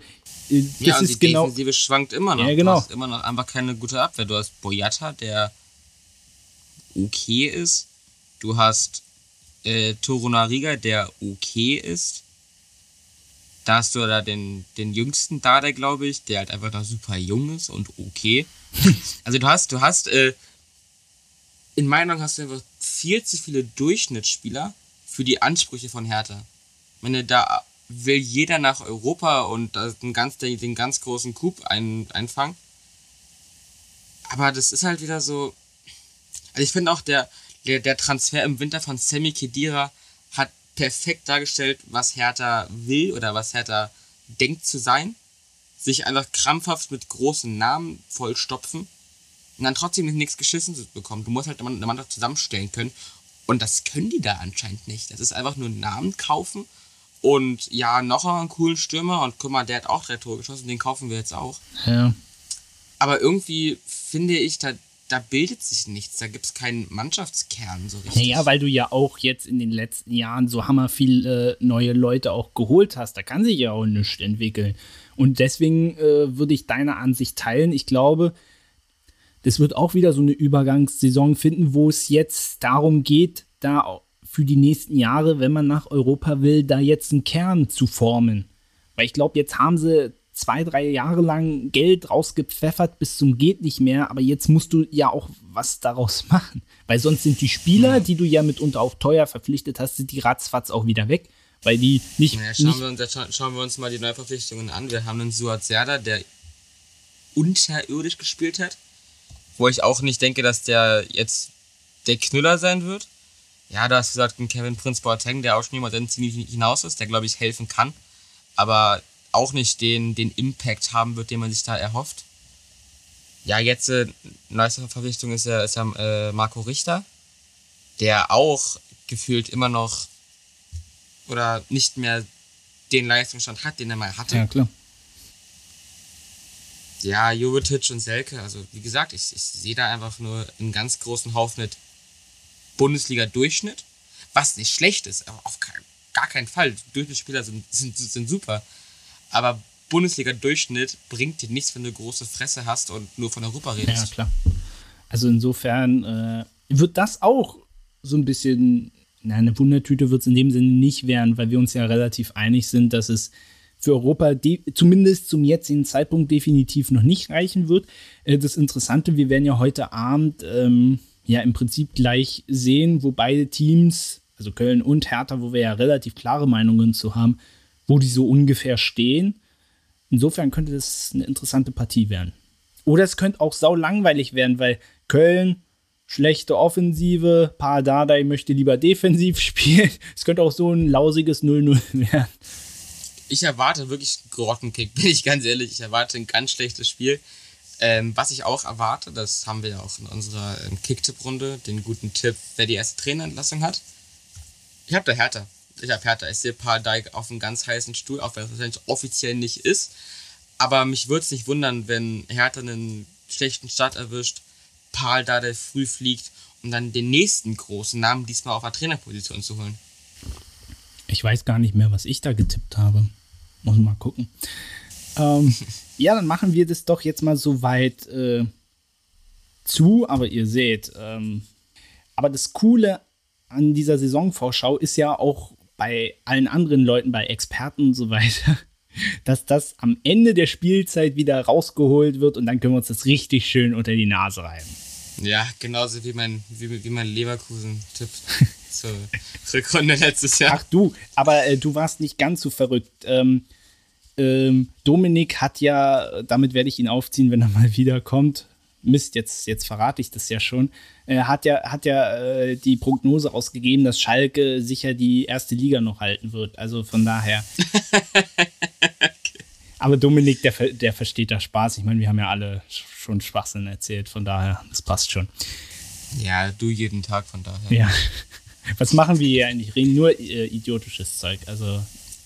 äh, das ja, und ist die genau. Defensive schwankt immer noch. Ja, genau. Du hast immer noch einfach keine gute Abwehr. Du hast Boyata, der okay ist. Du hast äh, Torunariga, der okay ist. Da hast du da den, den jüngsten Dada, glaube ich, der halt einfach noch super jung ist und okay. also du hast, du hast, äh, in meiner Meinung hast du einfach viel zu viele Durchschnittsspieler für die Ansprüche von Hertha. Ich meine, da will jeder nach Europa und den ganz, den ganz großen Coup ein, einfangen. Aber das ist halt wieder so. Also ich finde auch der, der, der Transfer im Winter von Sammy Kedira perfekt dargestellt, was Hertha will oder was Hertha denkt zu sein. Sich einfach krampfhaft mit großen Namen vollstopfen und dann trotzdem nichts geschissen zu bekommen. Du musst halt eine Mannschaft zusammenstellen können. Und das können die da anscheinend nicht. Das ist einfach nur Namen kaufen und ja, noch einen coolen Stürmer und guck mal, der hat auch drei Tore geschossen, den kaufen wir jetzt auch. Ja. Aber irgendwie finde ich, da, da bildet sich nichts, da gibt es keinen Mannschaftskern so richtig. Naja, weil du ja auch jetzt in den letzten Jahren so hammer viele äh, neue Leute auch geholt hast, da kann sich ja auch nichts entwickeln. Und deswegen äh, würde ich deine Ansicht teilen. Ich glaube, das wird auch wieder so eine Übergangssaison finden, wo es jetzt darum geht, da für die nächsten Jahre, wenn man nach Europa will, da jetzt einen Kern zu formen. Weil ich glaube, jetzt haben sie zwei, drei Jahre lang Geld rausgepfeffert bis zum geht nicht mehr, aber jetzt musst du ja auch was daraus machen. Weil sonst sind die Spieler, die du ja mitunter auch teuer verpflichtet hast, sind die ratzfatz auch wieder weg. Weil die nicht. Naja, schauen, nicht wir uns, scha schauen wir uns mal die Neuverpflichtungen an. Wir haben einen Suat Serda, der unterirdisch gespielt hat. Wo ich auch nicht denke, dass der jetzt der Knüller sein wird. Ja, du hast gesagt, ein Kevin Prince Boateng, der auch schon jemand ziemlich hinaus ist, der glaube ich helfen kann. Aber auch nicht den, den Impact haben wird, den man sich da erhofft. Ja, jetzt äh, neueste Verpflichtung ist ja, ist ja äh, Marco Richter, der auch gefühlt immer noch oder nicht mehr den Leistungsstand hat, den er mal hatte. Ja, klar. Ja, Jovetic und Selke, also wie gesagt, ich, ich sehe da einfach nur einen ganz großen Haufen mit Bundesliga-Durchschnitt, was nicht schlecht ist, aber auf kein, gar keinen Fall. Durchschnittsspieler sind, sind, sind super aber Bundesliga-Durchschnitt bringt dir nichts, wenn du große Fresse hast und nur von Europa redest. Ja, klar. Also insofern äh, wird das auch so ein bisschen, na, eine Wundertüte wird es in dem Sinne nicht werden, weil wir uns ja relativ einig sind, dass es für Europa zumindest zum jetzigen Zeitpunkt definitiv noch nicht reichen wird. Äh, das Interessante, wir werden ja heute Abend ähm, ja im Prinzip gleich sehen, wo beide Teams, also Köln und Hertha, wo wir ja relativ klare Meinungen zu haben, wo die so ungefähr stehen. Insofern könnte das eine interessante Partie werden. Oder es könnte auch sau langweilig werden, weil Köln schlechte Offensive, Pardadei möchte lieber defensiv spielen. Es könnte auch so ein lausiges 0-0 werden. Ich erwarte wirklich Grottenkick, bin ich ganz ehrlich. Ich erwarte ein ganz schlechtes Spiel. Ähm, was ich auch erwarte, das haben wir ja auch in unserer ähm, Kick-Tipp-Runde, den guten Tipp, wer die erste Trainerentlassung hat. Ich habe da Hertha ich habe Hertha. Ich sehe Paradijk auf einem ganz heißen Stuhl, auch wenn es wahrscheinlich offiziell nicht ist. Aber mich würde es nicht wundern, wenn Hertha einen schlechten Start erwischt, Paul da der früh fliegt, um dann den nächsten großen Namen diesmal auf der Trainerposition zu holen. Ich weiß gar nicht mehr, was ich da getippt habe. Muss mal gucken. Ähm, ja, dann machen wir das doch jetzt mal so weit äh, zu, aber ihr seht, ähm, aber das Coole an dieser Saisonvorschau ist ja auch bei allen anderen Leuten, bei Experten und so weiter, dass das am Ende der Spielzeit wieder rausgeholt wird und dann können wir uns das richtig schön unter die Nase reiben. Ja, genauso wie mein, wie, wie mein Leverkusen-Tipp zur Rückrunde letztes Jahr. Ach du, aber äh, du warst nicht ganz so verrückt. Ähm, ähm, Dominik hat ja, damit werde ich ihn aufziehen, wenn er mal wiederkommt. Mist, jetzt, jetzt verrate ich das ja schon. Er hat ja, hat ja äh, die Prognose ausgegeben, dass Schalke sicher die erste Liga noch halten wird. Also von daher. okay. Aber Dominik, der, der versteht da Spaß. Ich meine, wir haben ja alle schon Schwachsinn erzählt, von daher, das passt schon. Ja, du jeden Tag, von daher. Ja. Was machen wir hier eigentlich? Reden nur äh, idiotisches Zeug. Also.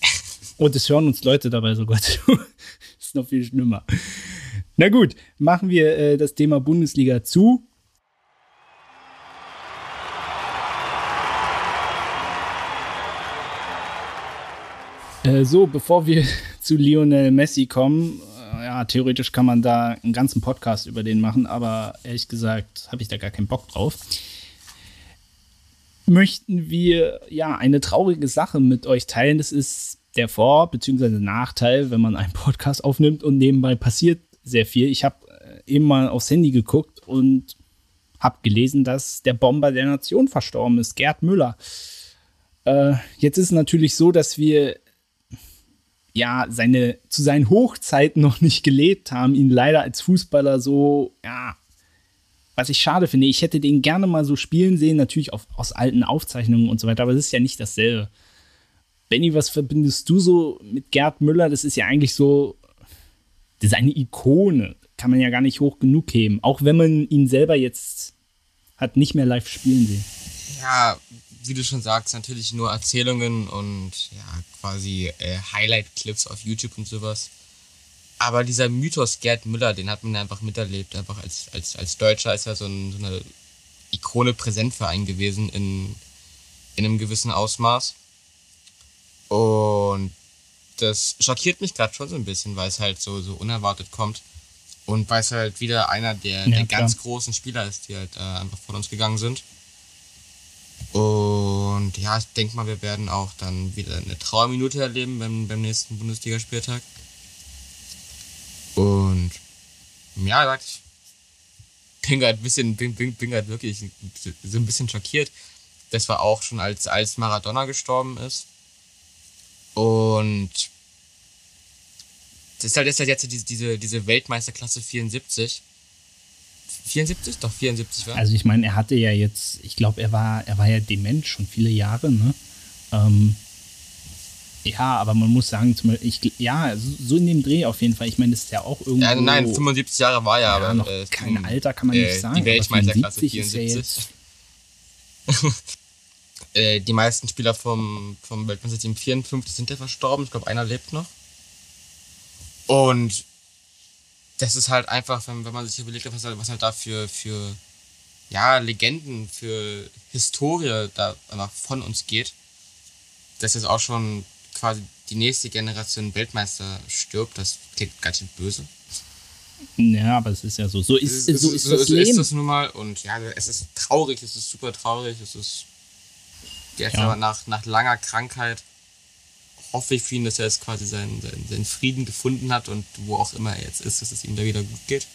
Und es hören uns Leute dabei sogar zu. das ist noch viel schlimmer. Na gut, machen wir äh, das Thema Bundesliga zu. Äh, so, bevor wir zu Lionel Messi kommen, äh, ja, theoretisch kann man da einen ganzen Podcast über den machen, aber ehrlich gesagt habe ich da gar keinen Bock drauf. Möchten wir ja eine traurige Sache mit euch teilen. Das ist der Vor- bzw. Nachteil, wenn man einen Podcast aufnimmt und nebenbei passiert sehr viel. Ich habe äh, eben mal aufs Handy geguckt und habe gelesen, dass der Bomber der Nation verstorben ist, Gerd Müller. Äh, jetzt ist es natürlich so, dass wir ja seine zu seinen Hochzeiten noch nicht gelebt haben, ihn leider als Fußballer so ja was ich schade finde. Ich hätte den gerne mal so spielen sehen, natürlich auf, aus alten Aufzeichnungen und so weiter, aber es ist ja nicht dasselbe. Benny, was verbindest du so mit Gerd Müller? Das ist ja eigentlich so das ist eine Ikone. Kann man ja gar nicht hoch genug heben. Auch wenn man ihn selber jetzt hat nicht mehr live spielen sehen. Ja, wie du schon sagst, natürlich nur Erzählungen und ja, quasi äh, Highlight-Clips auf YouTube und sowas. Aber dieser Mythos Gerd Müller, den hat man einfach miterlebt. Einfach als, als, als Deutscher ist er so, ein, so eine Ikone präsent für einen gewesen in, in einem gewissen Ausmaß. Und das schockiert mich gerade schon so ein bisschen, weil es halt so, so unerwartet kommt. Und weil es halt wieder einer der, ja, der ganz großen Spieler ist, die halt äh, einfach von uns gegangen sind. Und ja, ich denke mal, wir werden auch dann wieder eine Trauerminute erleben beim, beim nächsten Bundesligaspieltag. Und ja, ich bin gerade ein bisschen, bin, bin, bin gerade wirklich so ein bisschen schockiert. Das war auch schon als, als Maradona gestorben ist. Und das ist halt, das ist halt jetzt diese, diese, diese Weltmeisterklasse 74. 74? Doch, 74 war. Also ich meine, er hatte ja jetzt, ich glaube, er war, er war ja dement schon viele Jahre, ne? Ähm, ja, aber man muss sagen, zum Beispiel, ich, ja, so in dem Dreh auf jeden Fall. Ich meine, das ist ja auch irgendwo. Ja, nein, 75 Jahre war ja, ja aber. Noch äh, kein Alter kann man äh, nicht sagen. Die Weltmeisterklasse 74. äh, die meisten Spieler vom, vom Weltmeisterteam 54 sind ja verstorben. Ich glaube, einer lebt noch. Und das ist halt einfach, wenn, wenn man sich überlegt, was halt, was halt da für, für ja, Legenden, für Historie da einfach von uns geht, dass jetzt auch schon quasi die nächste Generation Weltmeister stirbt, das klingt ganz schön böse. Ja, aber es ist ja so. So ist, es, so ist, so, das so Leben. ist das nun mal. Und ja, es ist traurig, es ist super traurig, es ist jetzt ja. aber nach, nach langer Krankheit hoffe ich für ihn, dass er jetzt quasi seinen, seinen, seinen, Frieden gefunden hat und wo auch immer er jetzt ist, dass es ihm da wieder gut geht.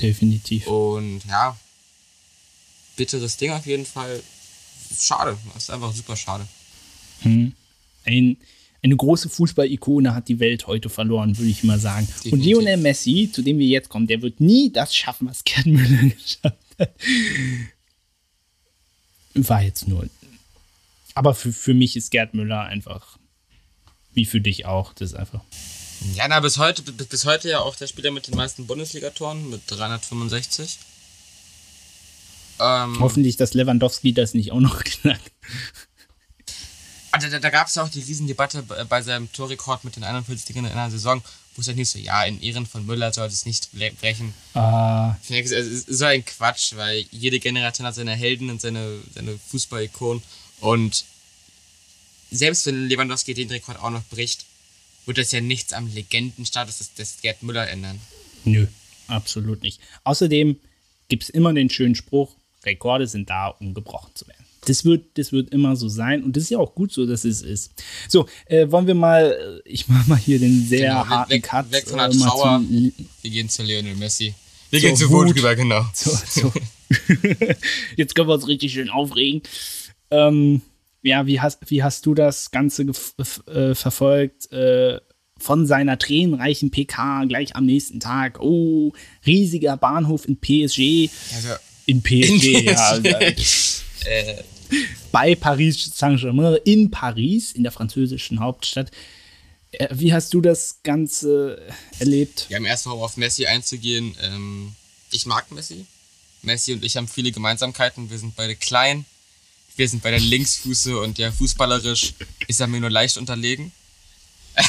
Definitiv. Und ja, bitteres Ding auf jeden Fall. Schade, das ist einfach super schade. Hm. Ein, eine große Fußball-Ikone hat die Welt heute verloren, würde ich mal sagen. Definitiv. Und Lionel Messi, zu dem wir jetzt kommen, der wird nie das schaffen, was Gerd Müller geschafft hat. War jetzt nur. Aber für, für mich ist Gerd Müller einfach wie für dich auch, das ist einfach. Ja, na, bis heute, bis, heute ja auch der Spieler mit den meisten Bundesligatoren mit 365. Ähm, Hoffentlich, dass Lewandowski das nicht auch noch knackt. Also da, da gab es ja auch die Riesendebatte bei, seinem Torrekord mit den 41 in einer Saison, wo es halt nicht so, ja, in Ehren von Müller soll es nicht brechen. Ah. Ich denke, es ist so ein Quatsch, weil jede Generation hat seine Helden und seine, seine Fußball-Ikonen und selbst wenn Lewandowski den Rekord auch noch bricht, wird das ja nichts am Legendenstatus des, des Gerd Müller ändern. Nö, absolut nicht. Außerdem gibt es immer den schönen Spruch, Rekorde sind da, um gebrochen zu werden. Das wird, das wird immer so sein und das ist ja auch gut so, dass es ist. So, äh, wollen wir mal, äh, ich mache mal hier den sehr genau, harten weg, Cut. Weg von der äh, Trauer. Wir gehen zu Lionel Messi. Wir gehen zu Wut rüber, genau. So, so. Jetzt können wir uns richtig schön aufregen. Ähm, ja, wie hast, wie hast du das Ganze äh, verfolgt? Äh, von seiner tränenreichen PK gleich am nächsten Tag. Oh, riesiger Bahnhof in PSG. Also, in PSG, in ja. Also, äh, bei Paris Saint-Germain, in Paris, in der französischen Hauptstadt. Äh, wie hast du das Ganze erlebt? Ja, um erstmal auf Messi einzugehen. Ähm, ich mag Messi. Messi und ich haben viele Gemeinsamkeiten. Wir sind beide klein. Wir sind beide Linksfuße und ja, fußballerisch ist er mir nur leicht unterlegen.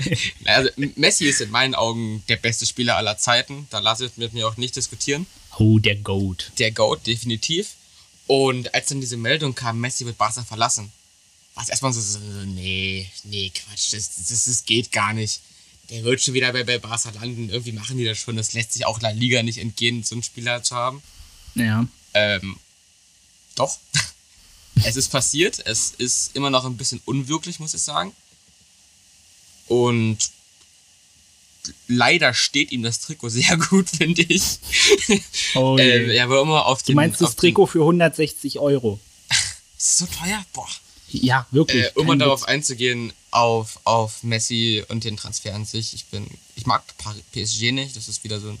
also, Messi ist in meinen Augen der beste Spieler aller Zeiten. Da lasse ich mit mir auch nicht diskutieren. Oh, der Goat. Der Goat, definitiv. Und als dann diese Meldung kam, Messi wird Barca verlassen, war es erstmal so, so, nee, nee, Quatsch, das, das, das geht gar nicht. Der wird schon wieder bei, bei Barca landen. Irgendwie machen die das schon. Das lässt sich auch La Liga nicht entgehen, so einen Spieler zu haben. Ja. Ähm, doch. Es ist passiert. Es ist immer noch ein bisschen unwirklich, muss ich sagen. Und leider steht ihm das Trikot sehr gut, finde ich. Oh ähm, er war immer auf dem, Du meinst das Trikot für 160 Euro? ist so teuer? Boah. Ja, wirklich. Äh, um mal darauf einzugehen, auf, auf Messi und den Transfer an sich. Ich bin, ich mag PSG nicht. Das ist wieder so ein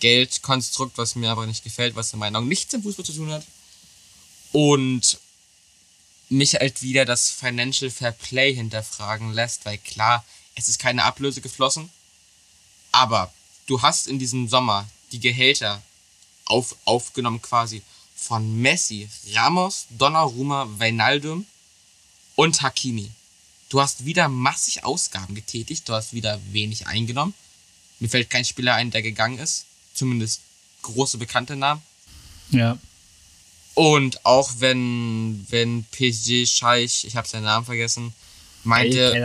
Geldkonstrukt, was mir aber nicht gefällt, was in meinen Augen nichts im Fußball zu tun hat. Und mich halt wieder das Financial Fair Play hinterfragen lässt, weil klar, es ist keine Ablöse geflossen. Aber du hast in diesem Sommer die Gehälter auf, aufgenommen quasi von Messi, Ramos, Donnarumma, Weinaldum und Hakimi. Du hast wieder massig Ausgaben getätigt, du hast wieder wenig eingenommen. Mir fällt kein Spieler ein, der gegangen ist. Zumindest große bekannte Namen. Ja. Und auch wenn, wenn PSG Scheich, ich habe seinen Namen vergessen, meinte. El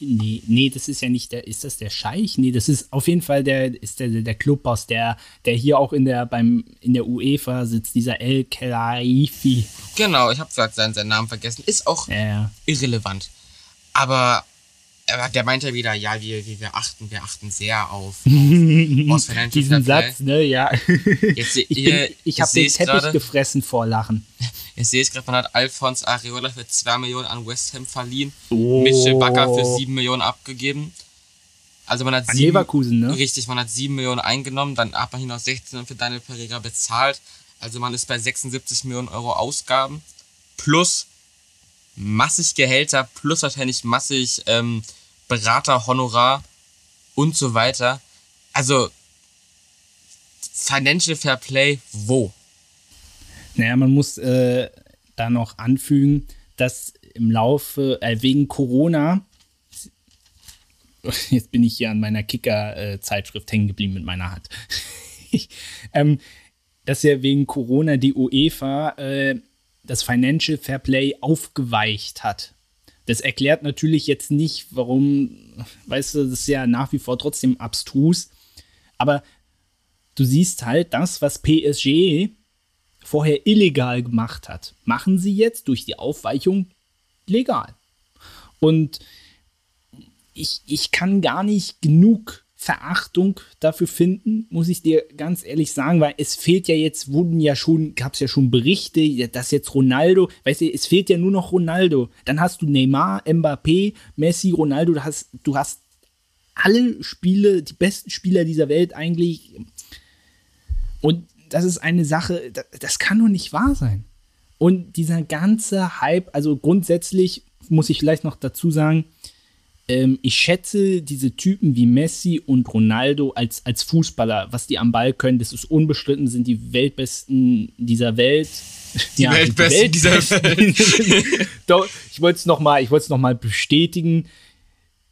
nee, nee, das ist ja nicht der, ist das der Scheich? Nee, das ist auf jeden Fall der, ist der, der Clubboss, der, der hier auch in der, beim, in der UEFA sitzt, dieser El Khelaifi. Genau, ich habe seinen, seinen Namen vergessen. Ist auch ja. irrelevant. Aber der meinte wieder, ja, wir, wir, wir achten, wir achten sehr auf, auf Diesen Satz, ne, ja. Jetzt, ich ihr, ich habe den Teppich grade, gefressen vor Lachen. Jetzt sehe ich gerade, man hat Alphonse Areola für 2 Millionen an West Ham verliehen, oh. Michel Bakker für 7 Millionen abgegeben. Also man hat an sieben, Leverkusen, ne? Richtig, man hat 7 Millionen eingenommen, dann hat man hier noch 16 für Daniel Pereira bezahlt. Also man ist bei 76 Millionen Euro Ausgaben plus massig Gehälter, plus wahrscheinlich massig ähm, Berater, Honorar und so weiter. Also Financial Fair Play, wo? Naja, man muss äh, da noch anfügen, dass im Laufe, äh, wegen Corona, jetzt bin ich hier an meiner Kicker-Zeitschrift hängen geblieben mit meiner Hand, ähm, dass ja wegen Corona die UEFA äh, das Financial Fair Play aufgeweicht hat. Das erklärt natürlich jetzt nicht, warum, weißt du, das ist ja nach wie vor trotzdem abstrus. Aber du siehst halt das, was PSG vorher illegal gemacht hat, machen sie jetzt durch die Aufweichung legal. Und ich, ich kann gar nicht genug Verachtung dafür finden, muss ich dir ganz ehrlich sagen, weil es fehlt ja jetzt, wurden ja schon, gab es ja schon Berichte, dass jetzt Ronaldo, weißt du, es fehlt ja nur noch Ronaldo. Dann hast du Neymar, Mbappé, Messi, Ronaldo, du hast, du hast alle Spiele, die besten Spieler dieser Welt eigentlich. Und das ist eine Sache, das, das kann doch nicht wahr sein. Und dieser ganze Hype, also grundsätzlich muss ich vielleicht noch dazu sagen, ähm, ich schätze diese Typen wie Messi und Ronaldo als, als Fußballer, was die am Ball können, das ist unbestritten, sind die Weltbesten dieser Welt. Die ja, Weltbesten die Welt dieser Welt. Ich wollte es nochmal noch bestätigen.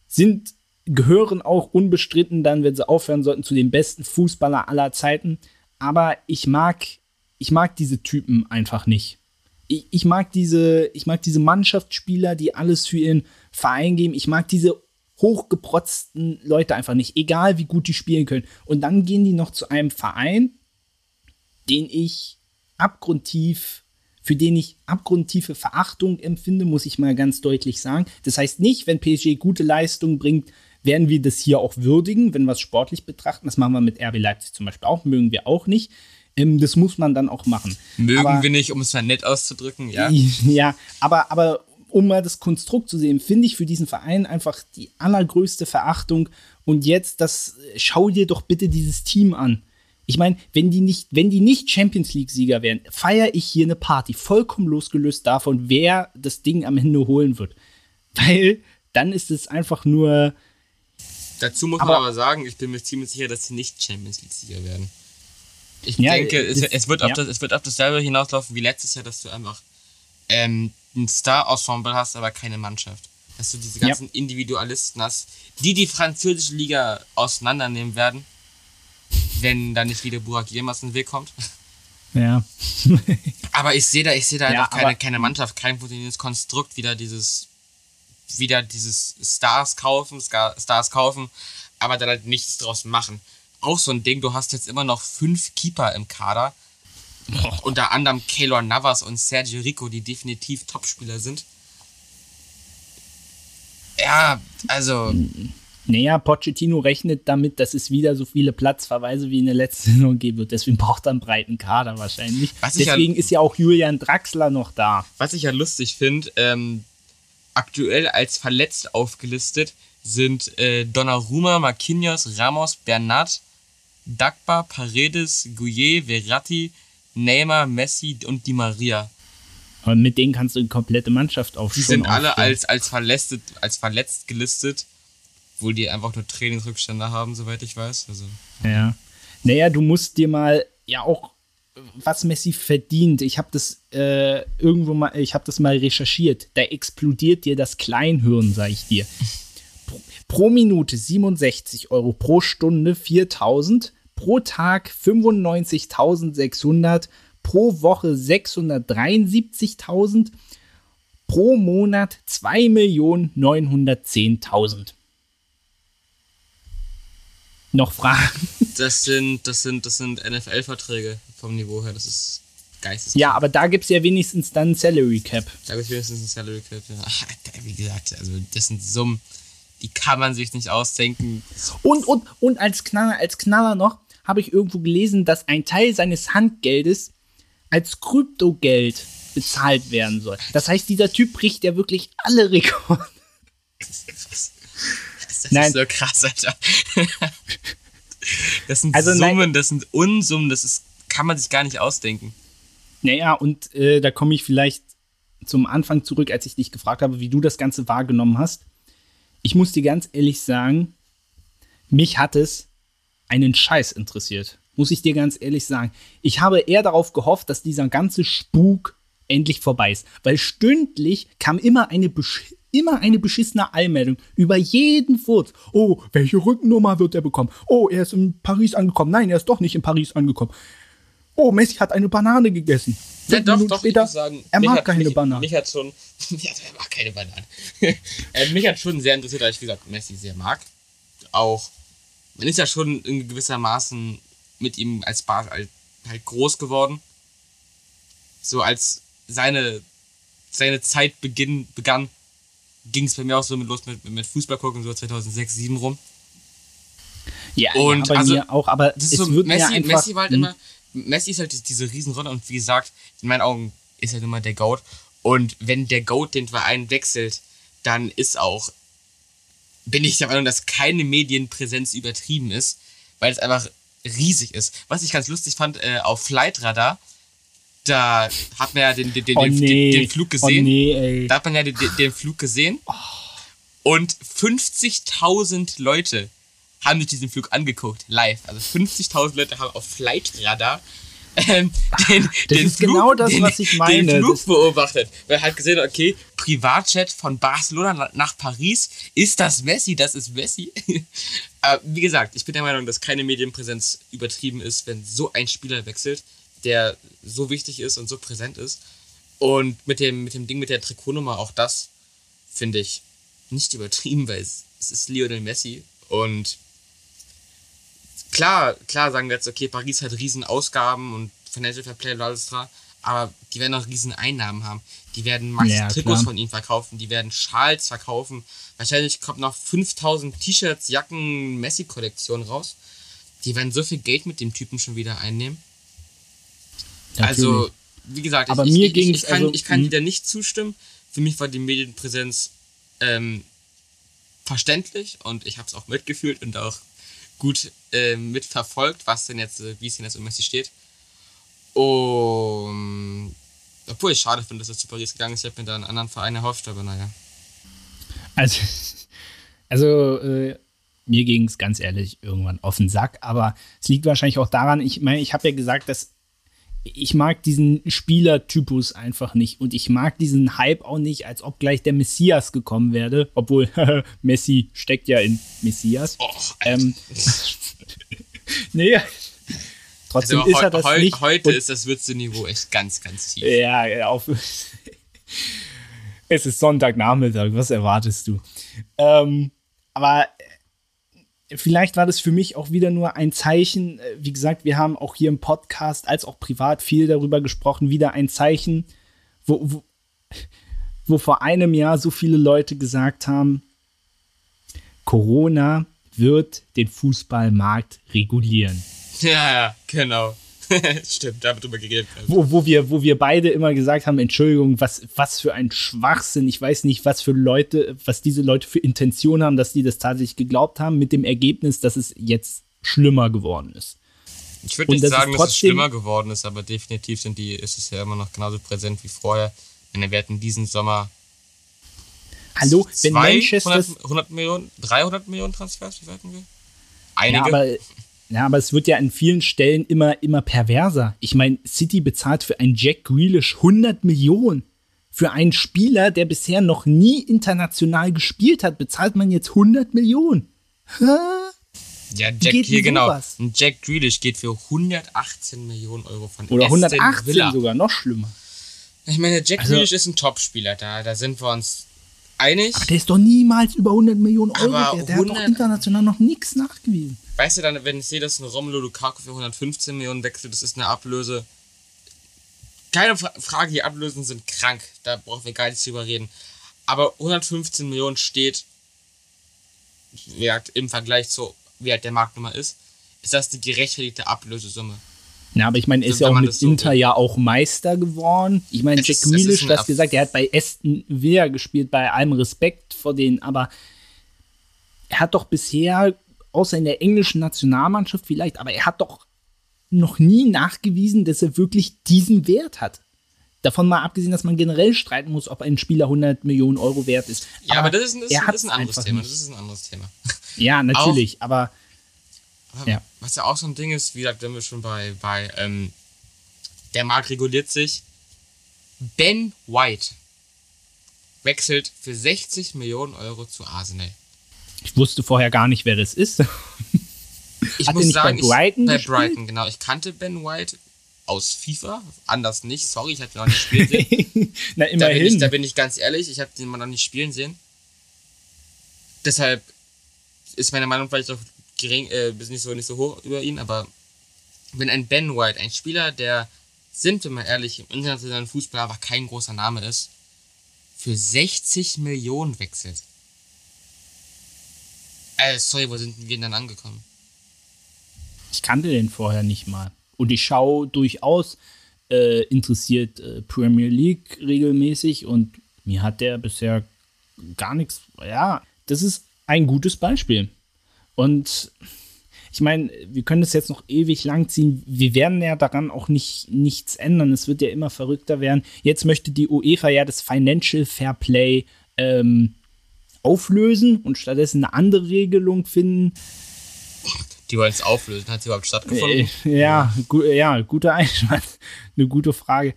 Sind, gehören auch unbestritten dann, wenn sie aufhören sollten, zu den besten Fußballer aller Zeiten. Aber ich mag, ich mag diese Typen einfach nicht. Ich, ich, mag diese, ich mag diese Mannschaftsspieler, die alles für ihren Verein geben. Ich mag diese hochgeprotzten Leute einfach nicht, egal wie gut die spielen können. Und dann gehen die noch zu einem Verein, den ich abgrundtief für den ich abgrundtiefe Verachtung empfinde, muss ich mal ganz deutlich sagen. Das heißt nicht, wenn PSG gute Leistung bringt, werden wir das hier auch würdigen, wenn wir es sportlich betrachten. Das machen wir mit RB Leipzig zum Beispiel auch, mögen wir auch nicht. Ähm, das muss man dann auch machen. Mögen aber, wir nicht, um es mal nett auszudrücken, ja. Ja, aber, aber um mal das Konstrukt zu sehen, finde ich für diesen Verein einfach die allergrößte Verachtung. Und jetzt, das schau dir doch bitte dieses Team an. Ich meine, wenn die nicht, wenn die nicht Champions League-Sieger wären, feiere ich hier eine Party, vollkommen losgelöst davon, wer das Ding am Ende holen wird. Weil dann ist es einfach nur. Dazu muss aber, man aber sagen, ich bin mir ziemlich sicher, dass sie nicht Champions League-Sieger werden. Ich ja, denke, es, es, wird auf ja. das, es wird auf dasselbe hinauslaufen wie letztes Jahr, dass du einfach ähm, ein Star-Ensemble hast, aber keine Mannschaft. Dass du diese ganzen ja. Individualisten hast, die die französische Liga auseinandernehmen werden wenn da nicht wieder Burak Yilmaz in den Weg kommt. Ja. aber ich sehe da, ich sehe da ja, einfach keine, keine Mannschaft, kein funktionierendes Konstrukt, wieder dieses, wieder dieses Stars kaufen, Stars kaufen, aber dann halt nichts draus machen. Auch so ein Ding, du hast jetzt immer noch fünf Keeper im Kader. Oh. Unter anderem Keylor Navas und Sergio Rico, die definitiv Topspieler sind. Ja, also. Naja, Pochettino rechnet damit, dass es wieder so viele Platzverweise wie in der letzten Saison geben wird. Deswegen braucht er einen breiten Kader wahrscheinlich. Deswegen ja, ist ja auch Julian Draxler noch da. Was ich ja lustig finde, ähm, aktuell als verletzt aufgelistet sind äh, Donnarumma, Marquinhos, Ramos, Bernat, Dagba, Paredes, Gouillet, Verratti, Neymar, Messi und Di Maria. Und mit denen kannst du eine komplette Mannschaft aufstellen. Die sind alle als, als, verletzt, als verletzt gelistet. Obwohl die einfach nur Trainingsrückstände haben, soweit ich weiß. Also. Ja. Naja, du musst dir mal ja auch was Messi verdient. Ich habe das äh, irgendwo mal, ich habe das mal recherchiert. Da explodiert dir das Kleinhirn, sag ich dir. Pro, pro Minute 67 Euro, pro Stunde 4000, pro Tag 95.600, pro Woche 673.000, pro Monat 2.910.000 noch Fragen? Das sind, das sind, das sind NFL-Verträge vom Niveau her. Das ist geisteskrank. Ja, aber da gibt es ja wenigstens dann ein Salary Cap. Da gibt es wenigstens ein Salary Cap, ja. Ach, wie gesagt, also das sind Summen, die kann man sich nicht ausdenken. Und, und, und als Knaller, als Knaller noch, habe ich irgendwo gelesen, dass ein Teil seines Handgeldes als Kryptogeld bezahlt werden soll. Das heißt, dieser Typ bricht ja wirklich alle Rekorde. Das Nein. ist so krass, Alter. Das sind also, Summen, nein. das sind Unsummen, das ist, kann man sich gar nicht ausdenken. Naja, und äh, da komme ich vielleicht zum Anfang zurück, als ich dich gefragt habe, wie du das Ganze wahrgenommen hast. Ich muss dir ganz ehrlich sagen, mich hat es einen Scheiß interessiert. Muss ich dir ganz ehrlich sagen. Ich habe eher darauf gehofft, dass dieser ganze Spuk endlich vorbei ist. Weil stündlich kam immer eine besch immer eine beschissene Eilmeldung über jeden Furz. Oh, welche Rückennummer wird er bekommen? Oh, er ist in Paris angekommen. Nein, er ist doch nicht in Paris angekommen. Oh, Messi hat eine Banane gegessen. Ja, doch, Minuten doch, später, sagen, er mag hat, keine mich, Banane. Mich hat schon, ja, er mag keine Banane. Mich hat schon sehr interessiert, weil ich, wie gesagt, Messi sehr mag. Auch, man ist ja schon in gewissermaßen mit ihm als Bar halt, halt groß geworden. So als seine, seine Zeit beginn, begann, ging es bei mir auch so mit los mit, mit Fußball gucken, so 2006, 2007 rum. Ja, und ja, also, mir auch, aber das ist so, Messi, einfach, Messi war halt hm? immer, Messi ist halt diese Riesenrolle und wie gesagt, in meinen Augen ist er immer der Goat. Und wenn der Goat den Verein wechselt, dann ist auch, bin ich der Meinung, dass keine Medienpräsenz übertrieben ist, weil es einfach riesig ist. Was ich ganz lustig fand, äh, auf Flightradar da hat man ja den, den, den, oh nee. den, Flug oh gesehen. Oh nee, da hat man ja den, den Flug gesehen. Oh. Und 50.000 Leute haben sich diesen Flug angeguckt, live. Also 50.000 Leute haben auf Flightradar ähm, den, das den ist Flug, genau das, was ich meine. Den Flug beobachtet. Weil er hat gesehen, okay, Privatjet von Barcelona nach Paris, ist das Messi? Das ist Messi. äh, wie gesagt, ich bin der Meinung, dass keine Medienpräsenz übertrieben ist, wenn so ein Spieler wechselt der so wichtig ist und so präsent ist. Und mit dem, mit dem Ding mit der Trikotnummer, auch das finde ich nicht übertrieben, weil es, es ist Lionel Messi. Und klar, klar sagen wir jetzt, okay, Paris hat riesen Ausgaben und Financial Fair Play und alles dran. aber die werden auch riesen Einnahmen haben. Die werden massig Ja, Trikots klar. von ihm verkaufen, die werden Schals verkaufen. Wahrscheinlich kommt noch 5000 T-Shirts, Jacken, Messi-Kollektion raus. Die werden so viel Geld mit dem Typen schon wieder einnehmen. Also, Natürlich. wie gesagt, Aber ich, mir ich, ich, ich kann, also- ich kann dir da nicht zustimmen. Für mich war die Medienpräsenz ähm, verständlich und ich habe es auch mitgefühlt und auch gut äh, mitverfolgt, was denn jetzt, äh, wie es denn jetzt um Messi steht. Und obwohl ich schade finde, dass er zu Paris gegangen ist, ich habe mir da einen anderen Verein erhofft, aber naja. Also, also äh, mir ging es ganz ehrlich irgendwann auf den Sack, aber es liegt wahrscheinlich auch daran, ich meine, ich habe ja gesagt, dass ich mag diesen Spielertypus einfach nicht und ich mag diesen Hype auch nicht, als ob gleich der Messias gekommen wäre, obwohl Messi steckt ja in Messias. Oh, Ähm, nee, trotzdem also ist er das heu- nicht. heute ist das Würzeniveau echt ganz, ganz tief. ja, auf. es ist Sonntagnachmittag, was erwartest du? Ähm, aber vielleicht war das für mich auch wieder nur ein Zeichen. äh, Wie gesagt, wir haben auch hier im Podcast als auch privat viel darüber gesprochen. Wieder ein Zeichen, wo, wo, wo vor einem Jahr so viele Leute gesagt haben, Corona wird den Fußballmarkt regulieren. Ja, ja, genau. Stimmt, da haben wir drüber geredet. wo, wo, wir, wo wir beide immer gesagt haben, Entschuldigung, was, was für ein Schwachsinn. Ich weiß nicht, was für Leute, was diese Leute für Intention haben, dass die das tatsächlich geglaubt haben, mit dem Ergebnis, dass es jetzt schlimmer geworden ist. Ich würde nicht das sagen, dass es trotzdem- schlimmer geworden ist, aber definitiv sind die, ist es ja immer noch genauso präsent wie vorher. Denn wir hatten diesen Sommer Hallo, wenn zwei, Manchester. 100, 100 Millionen, 300 Millionen Transfers, wie hatten wir? Einige. Ja, aber, ja, aber es wird ja an vielen Stellen immer, immer perverser. Ich meine, City bezahlt für einen Jack Grealish 100 Millionen. Für einen Spieler, der bisher noch nie international gespielt hat, bezahlt man jetzt 100 Millionen. Hä? ja, Jack, geht hier genau. sowas? Ein Jack Grealish geht für 118 Millionen Euro von Oder Aston 118 Villa. sogar, noch schlimmer. Ich meine, Jack Also- Grealish ist ein Topspieler, da, da sind wir uns einig. Der ist doch niemals über 100 Millionen Euro Aber wert. Der hat doch 100 international noch nichts nachgewiesen. Weißt du dann, wenn ich sehe, dass ein Romelu Lukaku für 115 Millionen wechselt, das ist eine Ablöse. Keine Fra Frage, die Ablösen sind krank. Da brauchen wir gar nicht drüber reden. Aber 115 Millionen steht, im Vergleich zu, wie halt der Marktnummer ist, ist das die gerechtfertigte Ablösesumme. Ja, aber ich meine, er ist ja auch mit so Inter will. ja auch Meister geworden. Ich meine, Jack ein du hast gesagt, er hat bei Aston Villa gespielt, bei allem Respekt vor denen, aber er hat doch bisher, außer in der englischen Nationalmannschaft vielleicht, aber er hat doch noch nie nachgewiesen, dass er wirklich diesen Wert hat. Davon mal abgesehen, dass man generell streiten muss, ob ein Spieler 100 Millionen Euro wert ist. Ja, aber, das, ist, ein- das, ist- das ist ein anderes Thema. nicht. Das ist ein anderes Thema. Ja, natürlich, aber Aber Ja. Was ja auch so ein Ding ist, wie gesagt, wenn wir schon bei, bei ähm, der Markt reguliert sich. Ben White wechselt für 60 Millionen Euro zu Arsenal. ich wusste vorher gar nicht, wer das ist. Ich Hat muss nicht bei sagen, Brighton ich, bei? Brighton, genau. Ich kannte Ben White aus FIFA, anders nicht. Sorry, ich habe ihn noch nicht spielen sehen. Na, Da bin, ich, immerhin. da bin ich ganz ehrlich, ich habe den mal noch nicht spielen sehen. Deshalb ist meine Meinung vielleicht auch gering, äh, nicht so, nicht so hoch über ihn, aber wenn ein Ben White, ein Spieler, der, sind wir mal ehrlich, im internationalen Fußball aber kein großer Name ist, für 60 Millionen wechselt. Äh, sorry, wo sind wir denn dann angekommen? Ich kannte den vorher nicht mal. Und ich schaue durchaus äh, interessiert äh, Premier League regelmäßig und mir hat der bisher gar nichts. Ja, das ist ein gutes Beispiel. Und ich meine, wir können das jetzt noch ewig lang ziehen. Wir werden ja daran auch nicht nichts ändern. Es wird ja immer verrückter werden. Jetzt möchte die UEFA ja das Financial Fair Play ähm, auflösen und stattdessen eine andere Regelung finden. Die wollen es auflösen. Hat es überhaupt stattgefunden? Äh, ja, gu ja, guter Einwand. Eine gute Frage.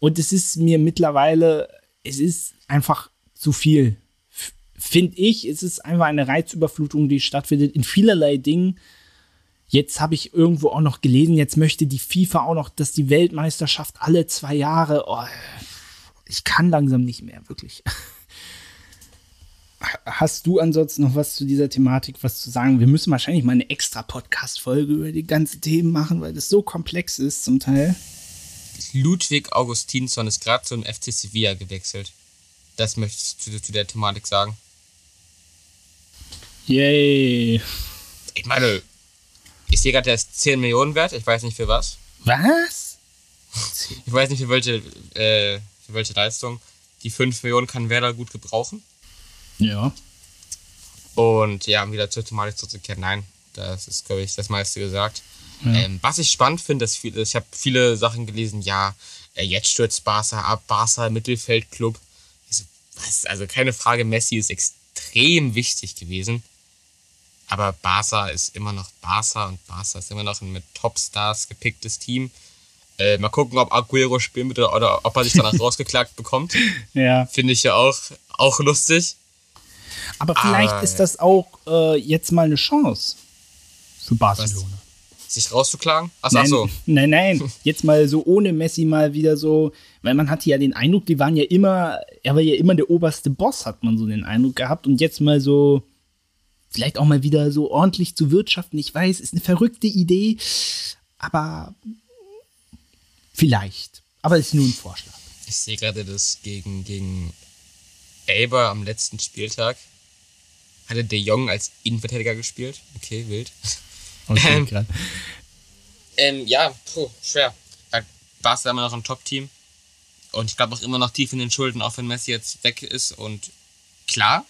Und es ist mir mittlerweile, es ist einfach zu viel. Finde ich, es ist einfach eine Reizüberflutung, die stattfindet in vielerlei Dingen. Jetzt habe ich irgendwo auch noch gelesen, jetzt möchte die FIFA auch noch, dass die Weltmeisterschaft alle zwei Jahre. Oh, ich kann langsam nicht mehr, wirklich. Hast du ansonsten noch was zu dieser Thematik, was zu sagen? Wir müssen wahrscheinlich mal eine extra Podcast-Folge über die ganzen Themen machen, weil das so komplex ist zum Teil. Ludwig Augustinsson ist gerade zum FC Sevilla gewechselt. Das möchte ich zu, zu der Thematik sagen. Yay. Ich meine, ich sehe gerade, der ist 10 Millionen wert. Ich weiß nicht für was. Was? Ich weiß nicht für welche, äh, für welche Leistung. Die 5 Millionen kann Werder gut gebrauchen. Ja. Und ja, um wieder zur Thematik zurückzukehren, nein, das ist, glaube ich, das meiste gesagt. Ja. Ähm, was ich spannend finde, ist, viele, ich habe viele Sachen gelesen, ja, äh, jetzt stürzt Barca ab, Barca Mittelfeldclub. Ich so, was? Also keine Frage, Messi ist extrem wichtig gewesen. Aber Barca ist immer noch Barca und Barca ist immer noch ein mit Topstars gepicktes Team. Äh, mal gucken, ob Aguero spielen wird oder, oder ob er sich danach rausgeklagt bekommt. Ja. Finde ich ja auch, auch lustig. Aber vielleicht Aber- ist das auch äh, jetzt mal eine Chance für Barcelona. Sich rauszuklagen? Achso, Nein, achso. nein, nein. Jetzt mal so ohne Messi mal wieder so, weil man hatte ja den Eindruck, die waren ja immer, er war ja immer der oberste Boss, hat man so den Eindruck gehabt. Und jetzt mal so, vielleicht auch mal wieder so ordentlich zu wirtschaften. Ich weiß, ist eine verrückte Idee, aber vielleicht. Aber es ist nur ein Vorschlag. Ich sehe gerade das gegen, gegen Elber am letzten Spieltag. Hatte De Jong als Innenverteidiger gespielt. Okay, wild. Okay, Ähm, grad. Ähm, ja, puh, schwer. Weil Barca ist immer noch ein Top-Team. Und ich glaube auch immer noch tief in den Schulden, auch wenn Messi jetzt weg ist. Und klar,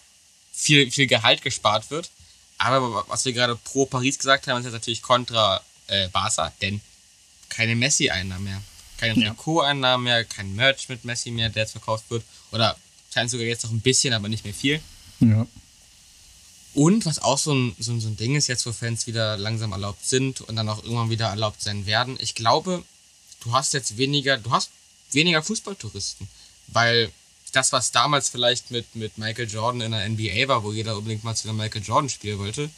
viel, viel Gehalt gespart wird. Aber was wir gerade pro Paris gesagt haben, ist jetzt natürlich kontra äh, Barca, denn keine Messi-Einnahmen mehr. Keine Ja. Trikot-Einnahmen mehr, kein Merch mit Messi mehr, der jetzt verkauft wird. Oder scheint sogar jetzt noch ein bisschen, aber nicht mehr viel. Ja. Und was auch so ein, so, so ein Ding ist, jetzt wo Fans wieder langsam erlaubt sind und dann auch irgendwann wieder erlaubt sein werden, ich glaube, du hast jetzt weniger, du hast weniger Fußballtouristen. Weil das, was damals vielleicht mit, mit Michael Jordan in der NBA war, wo jeder unbedingt mal zu einem Michael Jordan spielen wollte,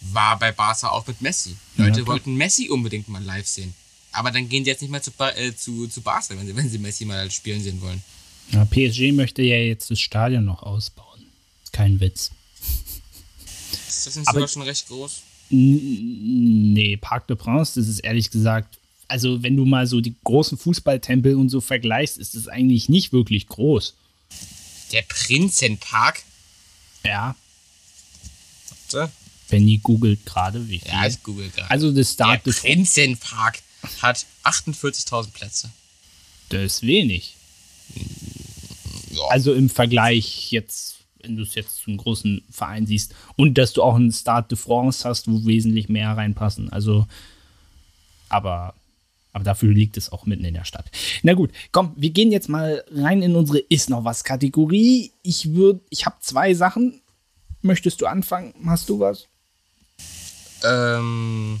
war bei Barca auch mit Messi. Ja, Leute klar. wollten Messi unbedingt mal live sehen. Aber dann gehen die jetzt nicht mehr zu, äh, zu, zu Barca, wenn sie, wenn sie Messi mal spielen sehen wollen. ja. PSG möchte ja jetzt das Stadion noch ausbauen. Kein Witz. Ist das nicht Aber- sogar schon recht groß? Nee, Parc de Prince, das ist ehrlich gesagt, also wenn du mal so die großen Fußballtempel und so vergleichst, ist es eigentlich nicht wirklich groß. Der Prinzenpark? Ja, Warte. Benny googelt gerade, wie viel. Ja, ich google gerade. also das Der Start des Prinzenpark hat 48.000 Plätze. das ist wenig. Ja. Also im Vergleich jetzt, wenn du es jetzt zu einem großen Verein siehst und dass du auch einen Start de France hast, wo wesentlich mehr reinpassen. Also, aber, aber dafür liegt es auch mitten in der Stadt. Na gut, komm, wir gehen jetzt mal rein in unsere Ist noch was Kategorie. Ich würde, ich habe zwei Sachen. Möchtest du anfangen? Hast du was? ähm,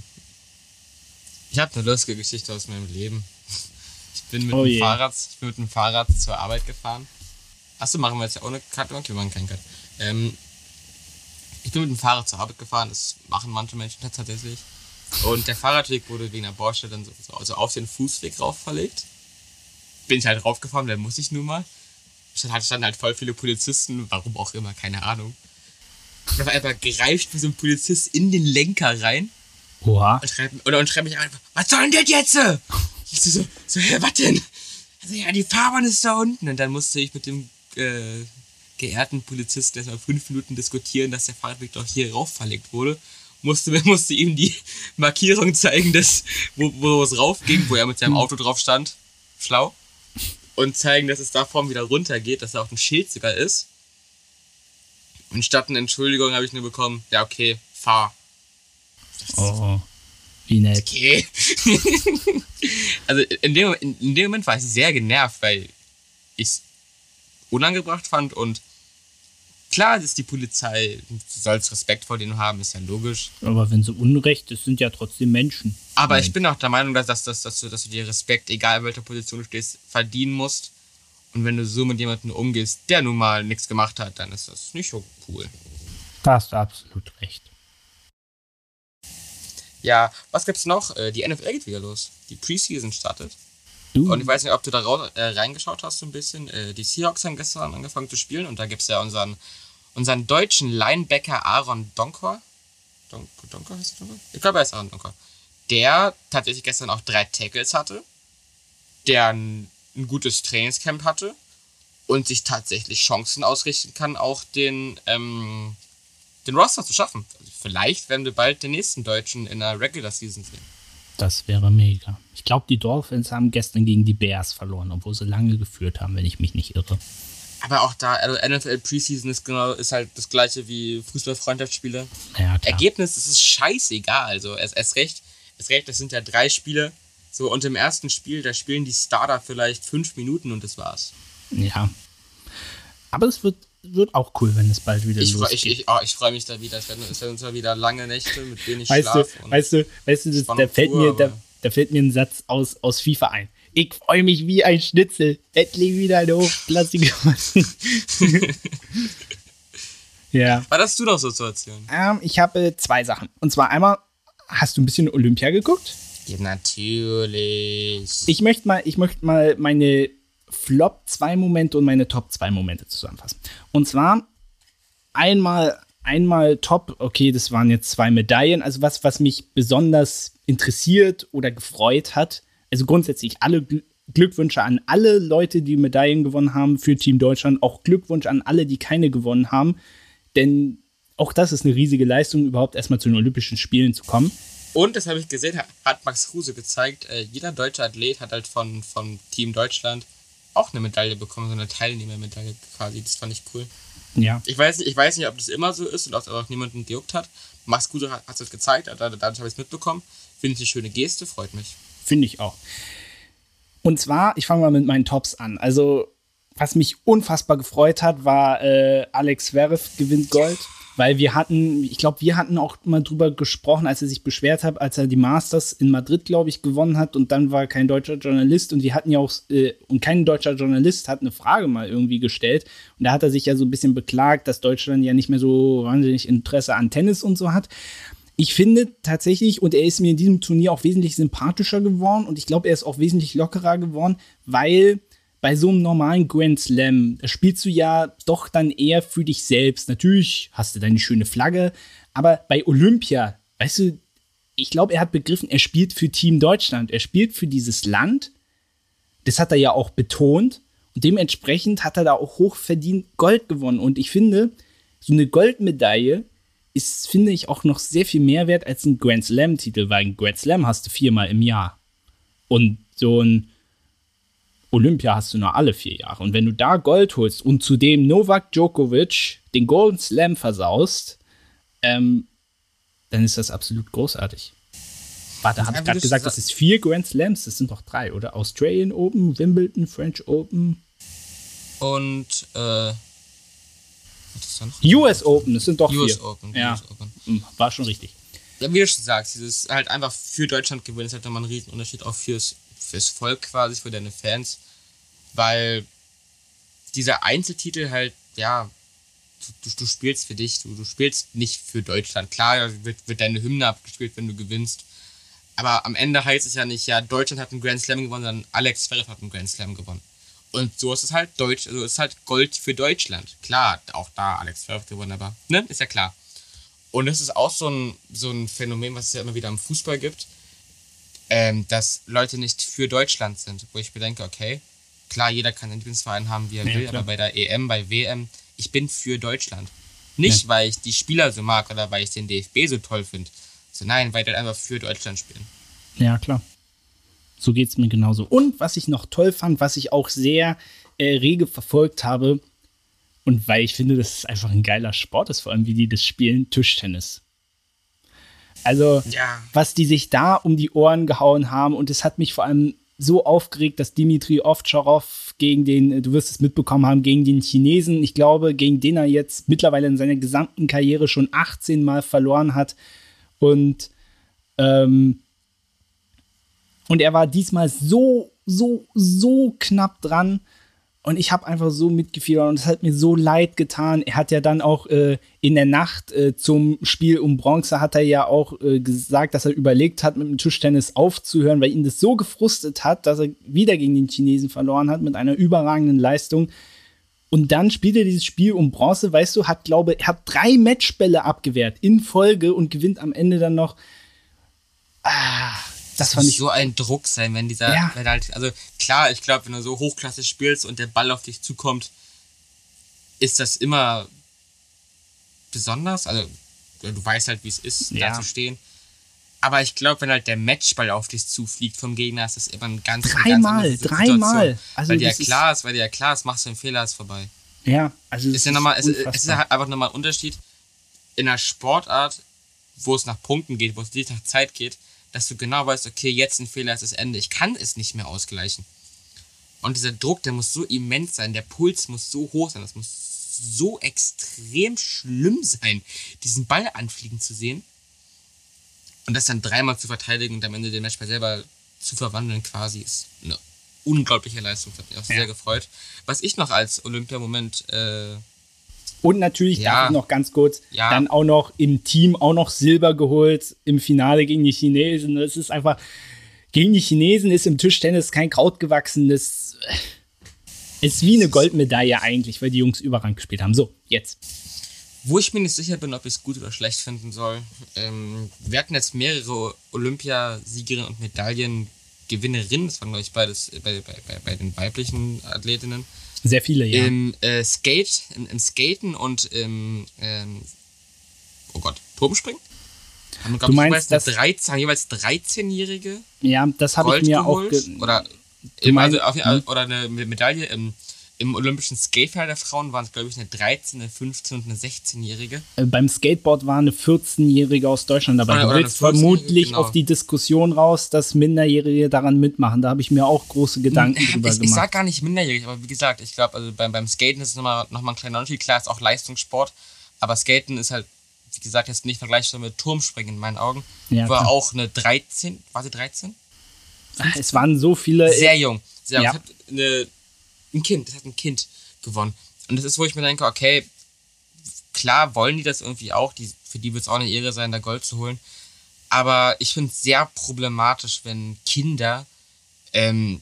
ich habe eine lustige Geschichte aus meinem Leben. Ich bin mit, Oh dem. Fahrrad, ich bin mit dem Fahrrad zur Arbeit gefahren. Achso, machen wir jetzt ja ohne Cut? Okay, wir machen keinen Cut. Ähm, ich bin mit dem Fahrrad zur Arbeit gefahren. Das machen manche Menschen tatsächlich. Und der Fahrradweg wurde wegen der Baustelle dann so, so also auf den Fußweg rauf verlegt. Bin ich halt raufgefahren, dann muss ich nun mal. Halt standen halt voll viele Polizisten, warum auch immer, keine Ahnung. Und auf einmal greift mir so ein Polizist in den Lenker rein Oha. und schreibt, oder, und schreibt mich an, was soll denn das jetzt? Ich so, so, so hä, was denn? Also, ja, die Fahrbahn ist da unten. Und dann musste ich mit dem äh, geehrten Polizisten erstmal fünf Minuten diskutieren, dass der Fahrradweg doch hier rauf verlegt wurde. Musste, musste ihm die Markierung zeigen, dass, wo, wo es rauf ging, wo er mit seinem Auto drauf stand. Schlau. Und zeigen, dass es da vorne wieder runter geht, dass da auch ein Schild sogar ist. Und statt einer Entschuldigung habe ich nur bekommen, ja, okay, fahr. Oh, wie nett. Okay. also in dem, in, in dem Moment war ich sehr genervt, weil ich es unangebracht fand und klar ist die Polizei, du sollst Respekt vor denen haben, ist ja logisch. Aber wenn sie Unrecht, das sind ja trotzdem Menschen. Aber Nein. ich bin auch der Meinung, dass, dass, dass, dass, du, dass du dir Respekt, egal in welcher Position du stehst, verdienen musst. Und wenn du so mit jemandem umgehst, der nun mal nichts gemacht hat, dann ist das nicht so cool. Da hast du absolut recht. Ja, was gibt's noch? Äh, Die NFL geht wieder los. Die Preseason startet. Du, Und ich weiß nicht, ob du da äh, reingeschaut hast so ein bisschen. Äh, die Seahawks haben gestern angefangen zu spielen und da gibt es ja unseren, unseren deutschen Linebacker Aaron Donkor. Don Donkor heißt der Donkor? Ich glaube, er ist Aaron Donkor. Der tatsächlich gestern auch drei Tackles hatte. der ein, ein gutes Trainingscamp hatte und sich tatsächlich Chancen ausrichten kann, auch den, ähm, den Roster zu schaffen. Also vielleicht werden wir bald den nächsten Deutschen in der Regular Season sehen. Das wäre mega. Ich glaube, die Dolphins haben gestern gegen die Bears verloren, obwohl sie lange geführt haben, wenn ich mich nicht irre. Aber auch da, also NFL Preseason ist genau, ist halt das gleiche wie Fußball-Freundschaftsspiele. Ja. Ergebnis ist es scheißegal. Also es, es recht, es recht, das sind ja drei Spiele. So, und im ersten Spiel, da spielen die Starter vielleicht fünf Minuten und das war's. Ja. Aber es wird, wird auch cool, wenn es bald wieder Ich, losgeht. ich, ich, oh, ich freue mich da wieder. Es werden, es werden uns mal wieder lange Nächte mit wenig weißt Schlaf. du, weißt du, weißt du, das, da, fällt pur, mir, da, da fällt mir ein Satz aus, aus FIFA ein. Ich freue mich wie ein Schnitzel. Endlich wieder eine hochklassige ja. Was hast du noch so zu erzählen? Ähm, ich habe zwei Sachen. Und zwar einmal, hast du ein bisschen Olympia geguckt? Ja, natürlich. Ich möchte mal, ich möchte mal meine Flop 2 Momente und meine Top 2 Momente zusammenfassen. Und zwar einmal, einmal Top, okay, das waren jetzt zwei Medaillen, also was, was mich besonders interessiert oder gefreut hat. Also grundsätzlich alle Gl Glückwünsche an alle Leute, die Medaillen gewonnen haben für Team Deutschland, auch Glückwunsch an alle, die keine gewonnen haben, denn auch das ist eine riesige Leistung, überhaupt erstmal zu den Olympischen Spielen zu kommen. Und, das habe ich gesehen, hat- hat Max Kruse gezeigt, äh, jeder deutsche Athlet hat halt von, von Team Deutschland auch eine Medaille bekommen, so eine Teilnehmermedaille quasi. Das fand ich cool. Ja. Ich weiß nicht, ich weiß nicht ob das immer so ist und ob es auch niemanden gejuckt hat. Max Kruse hat es gezeigt, dadurch habe ich es mitbekommen. Finde ich eine schöne Geste, freut mich. Finde ich auch. Und zwar, ich fange mal mit meinen Tops an. Also, was mich unfassbar gefreut hat, war äh, Alex Zverev gewinnt Gold. Weil wir hatten, ich glaube, wir hatten auch mal drüber gesprochen, als er sich beschwert hat, als er die Masters in Madrid, glaube ich, gewonnen hat und dann war kein deutscher Journalist und wir hatten ja auch, äh, und kein deutscher Journalist hat eine Frage mal irgendwie gestellt und da hat er sich ja so ein bisschen beklagt, dass Deutschland ja nicht mehr so wahnsinnig Interesse an Tennis und so hat. Ich finde tatsächlich, und er ist mir in diesem Turnier auch wesentlich sympathischer geworden und ich glaube, er ist auch wesentlich lockerer geworden, weil bei so einem normalen Grand Slam spielst du ja doch dann eher für dich selbst. Natürlich hast du deine schöne Flagge, aber bei Olympia, weißt du, ich glaube, er hat begriffen, er spielt für Team Deutschland, er spielt für dieses Land. Das hat er ja auch betont und dementsprechend hat er da auch hochverdient Gold gewonnen. Und ich finde, so eine Goldmedaille ist, finde ich, auch noch sehr viel mehr wert als ein Grand Slam-Titel, weil ein Grand Slam hast du viermal im Jahr. Und so ein Olympia hast du nur alle vier Jahre. Und wenn du da Gold holst und zudem Novak Djokovic den Golden Slam versaust, ähm, dann ist das absolut großartig. Warte, habe ich gerade gesagt, sa- das ist vier Grand Slams? Das sind doch drei, oder? Australian Open, Wimbledon, French Open, Und, äh? US Open, das sind doch US vier. Open. Ja, US Open. Hm, war schon richtig. Ja, wie du schon sagst, dieses halt einfach für Deutschland gewinnen ist halt nochmal ein Riesenunterschied auch fürs, fürs Volk quasi, für deine Fans. Weil dieser Einzeltitel halt, ja, du, du, spielst für dich, du, du spielst nicht für Deutschland. Klar wird, wird deine Hymne abgespielt, wenn du gewinnst. Aber am Ende heißt es ja nicht, ja, Deutschland hat einen Grand Slam gewonnen, sondern Alex Zverev hat einen Grand Slam gewonnen. Und so ist es halt Deutsch, also ist halt Gold für Deutschland. Klar, auch da Alex Zverev gewonnen, aber, ne, ist ja klar. Und das ist auch so ein, so ein Phänomen, was es ja immer wieder im Fußball gibt, ähm, dass Leute nicht für Deutschland sind. Wo ich mir denke, okay, klar, jeder kann einen Lieblingsverein haben, wie er Ja, will, klar. aber bei der EM, bei WM, ich bin für Deutschland. Nicht, weil ich die Spieler so mag oder weil ich den DFB so toll finde. So, nein, weil die halt einfach für Deutschland spielen. Ja, klar. So geht es mir genauso. Und was ich noch toll fand, was ich auch sehr äh, rege verfolgt habe, und weil ich finde, dass es einfach ein geiler Sport ist, vor allem wie die das spielen, Tischtennis. Also, Ja. was die sich da um die Ohren gehauen haben, und es hat mich vor allem so aufgeregt, dass Dimitri Ovtcharov gegen den, du wirst es mitbekommen haben, gegen den Chinesen, ich glaube, gegen den er jetzt mittlerweile in seiner gesamten Karriere schon 18 Mal verloren hat. Und ähm, und er war diesmal so, so, so knapp dran. Und ich habe einfach so mitgefiebert und es hat mir so leid getan. Er hat ja dann auch äh, in der Nacht äh, zum Spiel um Bronze hat er ja auch äh, gesagt, dass er überlegt hat, mit dem Tischtennis aufzuhören, weil ihn das so gefrustet hat, dass er wieder gegen den Chinesen verloren hat mit einer überragenden Leistung. Und dann spielt er dieses Spiel um Bronze, weißt du, hat, glaube er hat drei Matchbälle abgewehrt in Folge und gewinnt am Ende dann noch das fand ich so ein Druck sein, wenn dieser, Ja. wenn halt, also klar, ich glaube, wenn du so hochklassig spielst und der Ball auf dich zukommt, ist das immer besonders. Also du weißt halt, wie es ist, Ja. da zu stehen. Aber ich glaube, wenn halt der Matchball auf dich zufliegt vom Gegner, ist das immer ein ganz Dreimal, ganz Situation. dreimal. Also weil dir ja das klar ist, weil dir ja klar ist, machst du einen Fehler, ist vorbei. ja, also Ist ja nochmal, es, es ist halt einfach nochmal ein Unterschied in einer Sportart, wo es nach Punkten geht, wo es nicht nach Zeit geht, dass du genau weißt, okay, jetzt ein Fehler ist das Ende. Ich kann es nicht mehr ausgleichen. Und dieser Druck, der muss so immens sein, der Puls muss so hoch sein, das muss so extrem schlimm sein, diesen Ball anfliegen zu sehen und das dann dreimal zu verteidigen und am Ende den Matchball selber zu verwandeln quasi ist eine unglaubliche Leistung. Das hat mich auch Ja. sehr gefreut. Was ich noch als Olympiamoment äh, Und natürlich Ja. darf ich noch ganz kurz, Ja. dann auch noch im Team auch noch Silber geholt im Finale gegen die Chinesen. Das ist einfach, gegen die Chinesen ist im Tischtennis kein Kraut gewachsen. Das ist wie eine Goldmedaille eigentlich, weil die Jungs Überrang gespielt haben. So, jetzt. Wo ich mir nicht sicher bin, ob ich es gut oder schlecht finden soll. Ähm, wir hatten jetzt mehrere Olympiasiegerinnen und Medaillengewinnerinnen. Das waren, glaube ich, beides bei, bei, bei, bei den weiblichen Athletinnen. Sehr viele, ja. Im äh, Skate, im, im Skaten und im, ähm, oh Gott, Turmspringen. Haben, glaub Du ich, meinst, jeweils, eine 13, haben jeweils 13-Jährige ja, das habe ich mir auch. geholt. Oder, im, also auf, oder eine Medaille im, im olympischen Skatefinale der Frauen waren es, glaube ich, eine 13, eine 15 und eine 16-Jährige. äh, beim Skateboard war eine 14-Jährige aus Deutschland dabei. Du willst eine 14-Jährige, vermutlich genau. auf die Diskussion raus, dass Minderjährige daran mitmachen. Da habe ich mir auch große Gedanken drüber ich, ich gemacht. sag gar nicht minderjährig, aber wie gesagt, ich glaube, also beim, beim Skaten ist es nochmal noch mal ein kleiner Unterschied. Klar, ist auch Leistungssport, aber Skaten ist halt, wie gesagt, jetzt nicht vergleichbar mit Turmspringen in meinen Augen. Ja, War klar. auch eine 13, war sie 13? Ach, es waren so viele. Sehr jung. Sehr jung. Ja. Es hat eine, ein Kind, es hat ein Kind gewonnen. Und das ist, wo ich mir denke, okay, klar wollen die das irgendwie auch, die, für die wird es auch eine Ehre sein, da Gold zu holen. Aber ich finde es sehr problematisch, wenn Kinder ähm,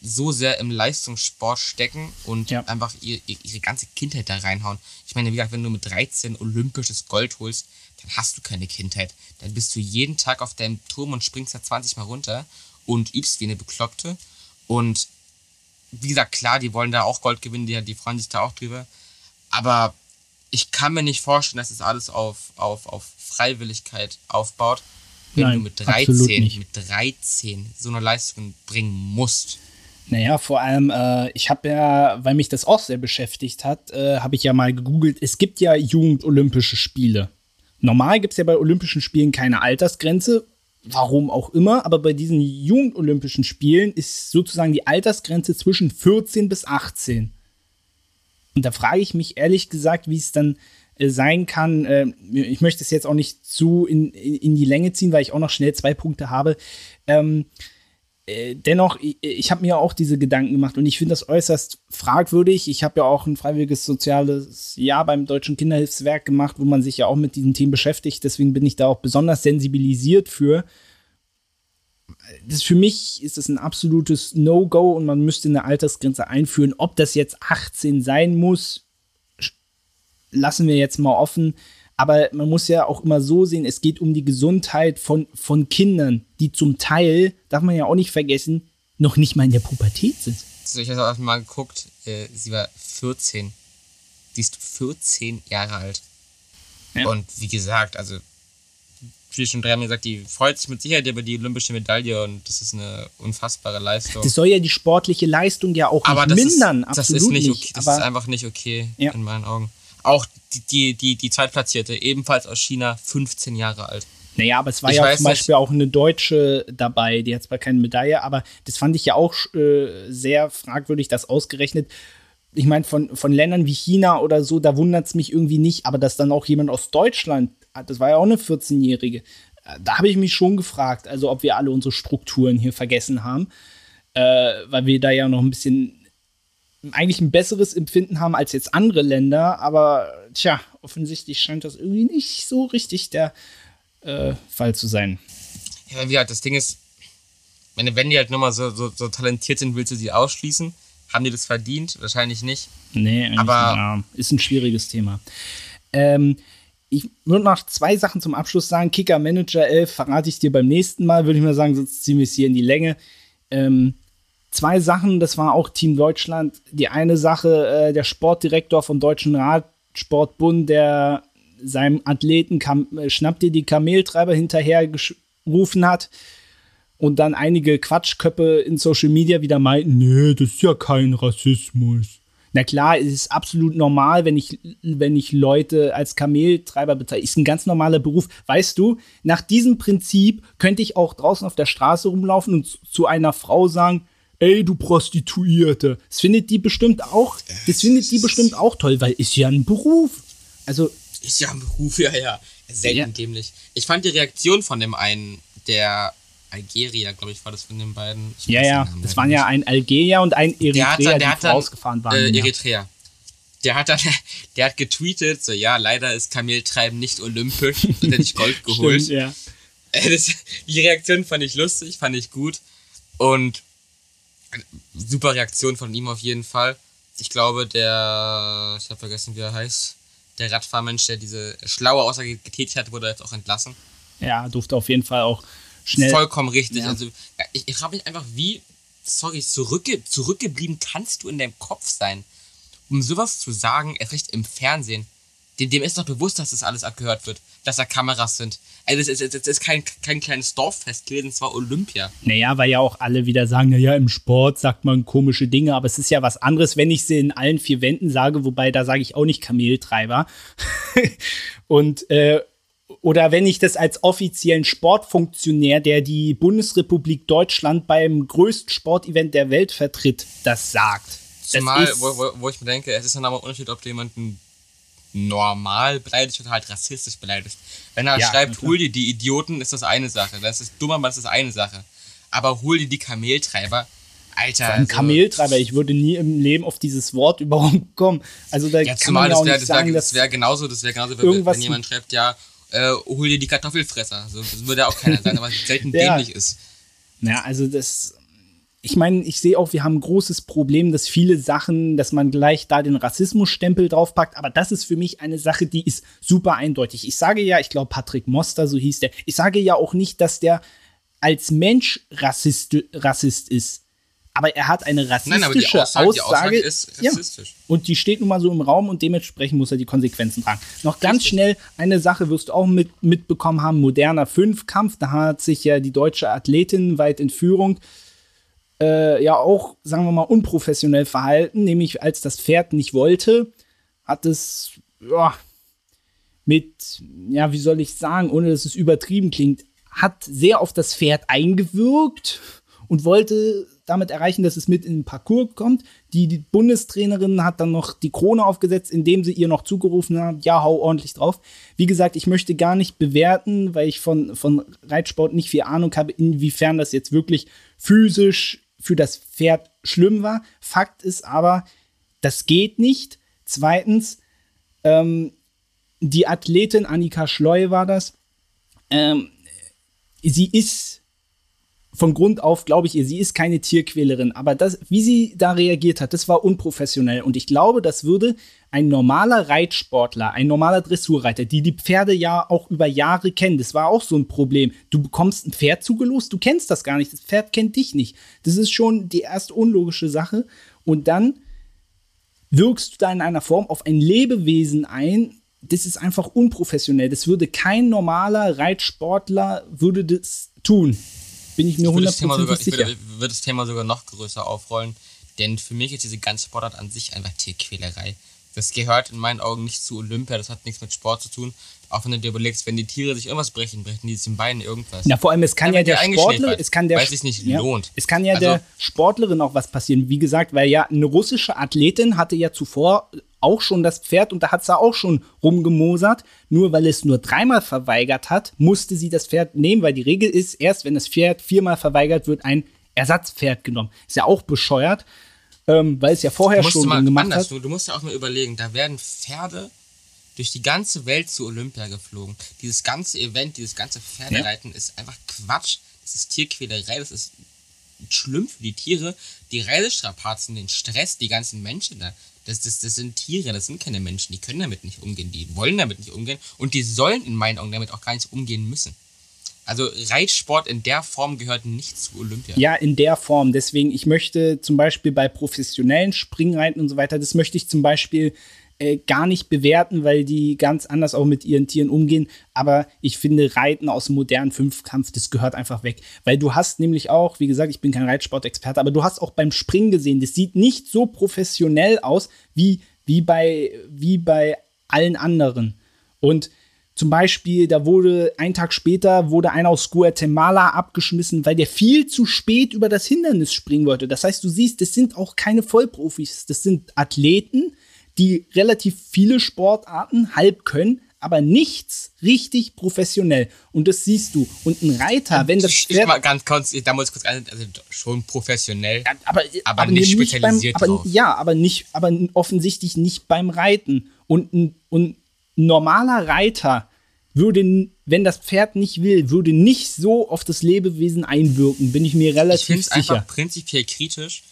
so sehr im Leistungssport stecken und Ja. einfach ihr, ihre ganze Kindheit da reinhauen. Ich meine, wie gesagt, wenn du mit 13 olympisches Gold holst, dann hast du keine Kindheit. Dann bist du jeden Tag auf deinem Turm und springst da 20 Mal runter und übst wie eine Bekloppte. Und wie gesagt, klar, die wollen da auch Gold gewinnen, die, die freuen sich da auch drüber. Aber ich kann mir nicht vorstellen, dass das alles auf, auf, auf Freiwilligkeit aufbaut, wenn Nein, du mit absolut 13, nicht. mit 13 so eine Leistung bringen musst. Naja, vor allem, äh, ich habe ja, weil mich das auch sehr beschäftigt hat, äh, habe ich ja mal gegoogelt, es gibt ja Jugend-Olympische Spiele. Normal gibt es ja bei Olympischen Spielen keine Altersgrenze, warum auch immer, aber bei diesen Jugend-Olympischen Spielen ist sozusagen die Altersgrenze zwischen 14 bis 18. Und da frage ich mich ehrlich gesagt, wie es dann äh, sein kann. Äh, ich möchte es jetzt auch nicht zu in, in, in die Länge ziehen, weil ich auch noch schnell zwei Punkte habe. Ähm, äh, dennoch, ich, ich habe mir auch diese Gedanken gemacht und ich finde das äußerst fragwürdig. Ich habe ja auch ein freiwilliges soziales Jahr beim Deutschen Kinderhilfswerk gemacht, wo man sich ja auch mit diesen Themen beschäftigt. Deswegen bin ich da auch besonders sensibilisiert für. Das für mich ist das ein absolutes No-Go und man müsste eine Altersgrenze einführen. Ob das jetzt 18 sein muss, lassen wir jetzt mal offen. Aber man muss ja auch immer so sehen, es geht um die Gesundheit von, von Kindern, die zum Teil, darf man ja auch nicht vergessen, noch nicht mal in der Pubertät sind. Also ich habe auch mal geguckt, äh, sie war 14. Sie ist 14 Jahre alt. Ja. Und wie gesagt, also, wie schon dreimal gesagt, die freut sich mit Sicherheit über die olympische Medaille und das ist eine unfassbare Leistung. Das soll ja die sportliche Leistung ja auch aber nicht das mindern, ist, das absolut ist nicht okay. Das ist einfach nicht okay Ja. in meinen Augen. Auch die, die, die, die Zweitplatzierte, ebenfalls aus China, 15 Jahre alt. Naja, aber es war Ich ja zum Beispiel auch eine Deutsche dabei, die hat zwar keine Medaille, aber das fand ich ja auch äh, sehr fragwürdig, das ausgerechnet. Ich meine, von, von Ländern wie China oder so, da wundert es mich irgendwie nicht, aber dass dann auch jemand aus Deutschland, ah, das war ja auch eine 14-Jährige, äh, da habe ich mich schon gefragt, also ob wir alle unsere Strukturen hier vergessen haben, äh, weil wir da ja noch ein bisschen eigentlich ein besseres Empfinden haben als jetzt andere Länder, aber tja, offensichtlich scheint das irgendwie nicht so richtig der äh, Fall zu sein. Ja, wie gesagt, das Ding ist, meine, wenn die halt nochmal so, so, so talentiert sind, willst du sie ausschließen? Haben die das verdient? Wahrscheinlich nicht. Nee, Aber- ja, ist ein schwieriges Thema. Ähm, ich würde noch zwei Sachen zum Abschluss sagen. Kicker Manager 11 verrate ich dir beim nächsten Mal, würde ich mal sagen, sonst ziehen wir es hier in die Länge. Ähm, zwei Sachen, das war auch Team Deutschland. Die eine Sache, äh, der Sportdirektor vom Deutschen Radsportbund, der seinem Athleten kam, äh, schnapp dir die Kameltreiber hinterher gerufen hat und dann einige Quatschköppe in Social Media wieder meinten, nee, das ist ja kein Rassismus. Na klar, es ist absolut normal, wenn ich, wenn ich Leute als Kameltreiber bezeichne. Ist ein ganz normaler Beruf. Weißt du, nach diesem Prinzip könnte ich auch draußen auf der Straße rumlaufen und zu einer Frau sagen, ey, du Prostituierte. Das findet die bestimmt auch, das findet die bestimmt auch toll, weil ist ja ein Beruf. Also. Ist ja ein Beruf, ja, ja. Selten ja. dämlich. Ich fand die Reaktion von dem einen, der Algerier, glaube ich, war das von den beiden. Ich ja, ja, das waren ja ein Algerier und ein Eritreer, der hat dann, der die rausgefahren waren. Äh, Eritreer. Der hat dann, der hat getweetet, so, ja, leider ist Kameltreiben nicht olympisch, und hätte ich Gold geholt. Stimmt, ja. Das, die Reaktion fand ich lustig, fand ich gut. Und super Reaktion von ihm auf jeden Fall. Ich glaube, der, ich habe vergessen, wie er heißt, der Radfahrmensch, der diese schlaue Aussage getätigt hat, wurde jetzt auch entlassen. Ja, durfte auf jeden Fall auch schnell. Vollkommen richtig. Ja. Also, ich, ich frage mich einfach, wie, sorry, zurückge zurückgeblieben kannst du in deinem Kopf sein, um sowas zu sagen, erst recht im Fernsehen. Dem, dem ist doch bewusst, dass das alles abgehört wird, dass da Kameras sind. Also es ist, es ist kein, kein kleines Dorffest gewesen, es war Olympia. Naja, weil ja auch alle wieder sagen, naja, im Sport sagt man komische Dinge, aber es ist ja was anderes, wenn ich sie in allen vier Wänden sage, wobei da sage ich auch nicht Kameltreiber. Und äh, oder wenn ich das als offiziellen Sportfunktionär, der die Bundesrepublik Deutschland beim größten Sportevent der Welt vertritt, das sagt. Zumal, wo, wo, wo, ich mir denke, es ist dann aber ein Unterschied, ob du jemanden normal beleidigt oder halt rassistisch beleidigt. Wenn er ja, schreibt, hol dir die Idioten, ist das eine Sache. Das ist dummer, aber das ist eine Sache. Aber hol dir die Kameltreiber, Alter. Ein also, Kameltreiber, ich würde nie im Leben auf dieses Wort überhaupt kommen. Also da ja, kann man ja auch wär, nicht sagen, wär, das wäre genauso, das wäre genauso, wenn, wenn jemand schreibt, ja, äh, hol dir die Kartoffelfresser. So, das würde auch keiner sagen, aber es selten ja. dämlich ist. Ja, also das, ich meine, ich sehe auch, wir haben ein großes Problem, dass viele Sachen, dass man gleich da den Rassismusstempel draufpackt, aber das ist für mich eine Sache, die ist super eindeutig. Ich sage ja, ich glaube, Patrick Moster, so hieß der, ich sage ja auch nicht, dass der als Mensch Rassist, Rassist ist aber er hat eine rassistische Nein, aber die Aussage, Aussage, die Aussage ist rassistisch. Ja. Und die steht nun mal so im Raum und dementsprechend muss er die Konsequenzen tragen. Noch ganz Richtig. schnell, eine Sache wirst du auch mit, mitbekommen haben, moderner Fünfkampf, da hat sich ja die deutsche Athletin weit in Führung äh, ja auch, sagen wir mal, unprofessionell verhalten, nämlich als das Pferd nicht wollte, hat es, ja, mit, ja, wie soll ich sagen, ohne dass es übertrieben klingt, hat sehr auf das Pferd eingewirkt und wollte damit erreichen, dass es mit in den Parcours kommt. Die, die, Bundestrainerin hat dann noch die Krone aufgesetzt, indem sie ihr noch zugerufen hat, ja, hau ordentlich drauf. Wie gesagt, ich möchte gar nicht bewerten, weil ich von, von Reitsport nicht viel Ahnung habe, inwiefern das jetzt wirklich physisch für das Pferd schlimm war. Fakt ist aber, das geht nicht. Zweitens, ähm, die Athletin Annika Schleu war das. Ähm, sie ist von Grund auf glaube ich ihr, sie ist keine Tierquälerin, aber das, wie sie da reagiert hat, das war unprofessionell. Und ich glaube, das würde ein normaler Reitsportler, ein normaler Dressurreiter, die die Pferde ja auch über Jahre kennen, das war auch so ein Problem. Du bekommst ein Pferd zugelost, du kennst das gar nicht, das Pferd kennt dich nicht. Das ist schon die erste unlogische Sache. Und dann wirkst du da in einer Form auf ein Lebewesen ein, das ist einfach unprofessionell. Das würde kein normaler Reitsportler würde das tun. Bin ich mir hundertprozentig sicher. Ich würde, würde das Thema sogar noch größer aufrollen, denn für mich ist diese ganze Sportart an sich einfach Tierquälerei. Das gehört in meinen Augen nicht zu Olympia, das hat nichts mit Sport zu tun. Auch wenn du dir überlegst, wenn die Tiere sich irgendwas brechen, brechen die sich im Bein irgendwas. Ja, vor allem, es kann ja der Sportler, es kann der, weil es sich nicht ja, lohnt. Es kann ja also, der Sportlerin auch was passieren. Wie gesagt, weil ja eine russische Athletin hatte ja zuvor auch schon das Pferd und da hat sie auch schon rumgemosert. Nur weil es nur dreimal verweigert hat, musste sie das Pferd nehmen, weil die Regel ist, erst wenn das Pferd viermal verweigert wird, ein Ersatzpferd genommen. Ist ja auch bescheuert, ähm, weil es ja vorher schon mal gemacht anders, hat. Du, du musst ja auch mal überlegen, da werden Pferde durch die ganze Welt zu Olympia geflogen. Dieses ganze Event, dieses ganze Pferdereiten ja. ist einfach Quatsch. Das ist Tierquälerei, das ist schlimm für die Tiere. Die Reisestrapazen, den Stress, die ganzen Menschen da Das, das, das sind Tiere, das sind keine Menschen, die können damit nicht umgehen, die wollen damit nicht umgehen und die sollen in meinen Augen damit auch gar nicht umgehen müssen. Also Reitsport in der Form gehört nicht zu Olympia. Ja, in der Form. Deswegen, ich möchte zum Beispiel bei professionellen Springreiten und so weiter, das möchte ich zum Beispiel äh, gar nicht bewerten, weil die ganz anders auch mit ihren Tieren umgehen. Aber ich finde, Reiten aus dem modernen Fünfkampf, das gehört einfach weg. Weil du hast nämlich auch, wie gesagt, ich bin kein Reitsportexperte, aber du hast auch beim Springen gesehen, das sieht nicht so professionell aus wie, wie, bei, wie bei allen anderen. Und zum Beispiel, da wurde ein Tag später wurde einer aus Guatemala abgeschmissen, weil der viel zu spät über das Hindernis springen wollte. Das heißt, du siehst, das sind auch keine Vollprofis, das sind Athleten, die relativ viele Sportarten halb können, aber nichts richtig professionell. Und das siehst du. Und ein Reiter, wenn das Pferd. Ich mal ganz kurz, da muss ich kurz also schon professionell, ja, aber, aber, aber, nicht spezialisiert beim, aber, Ja, aber nicht, aber offensichtlich nicht beim Reiten. Und ein, und ein normaler Reiter würde, wenn das Pferd nicht will, würde nicht so auf das Lebewesen einwirken, bin ich mir relativ ich sicher. Ich finde einfach prinzipiell kritisch,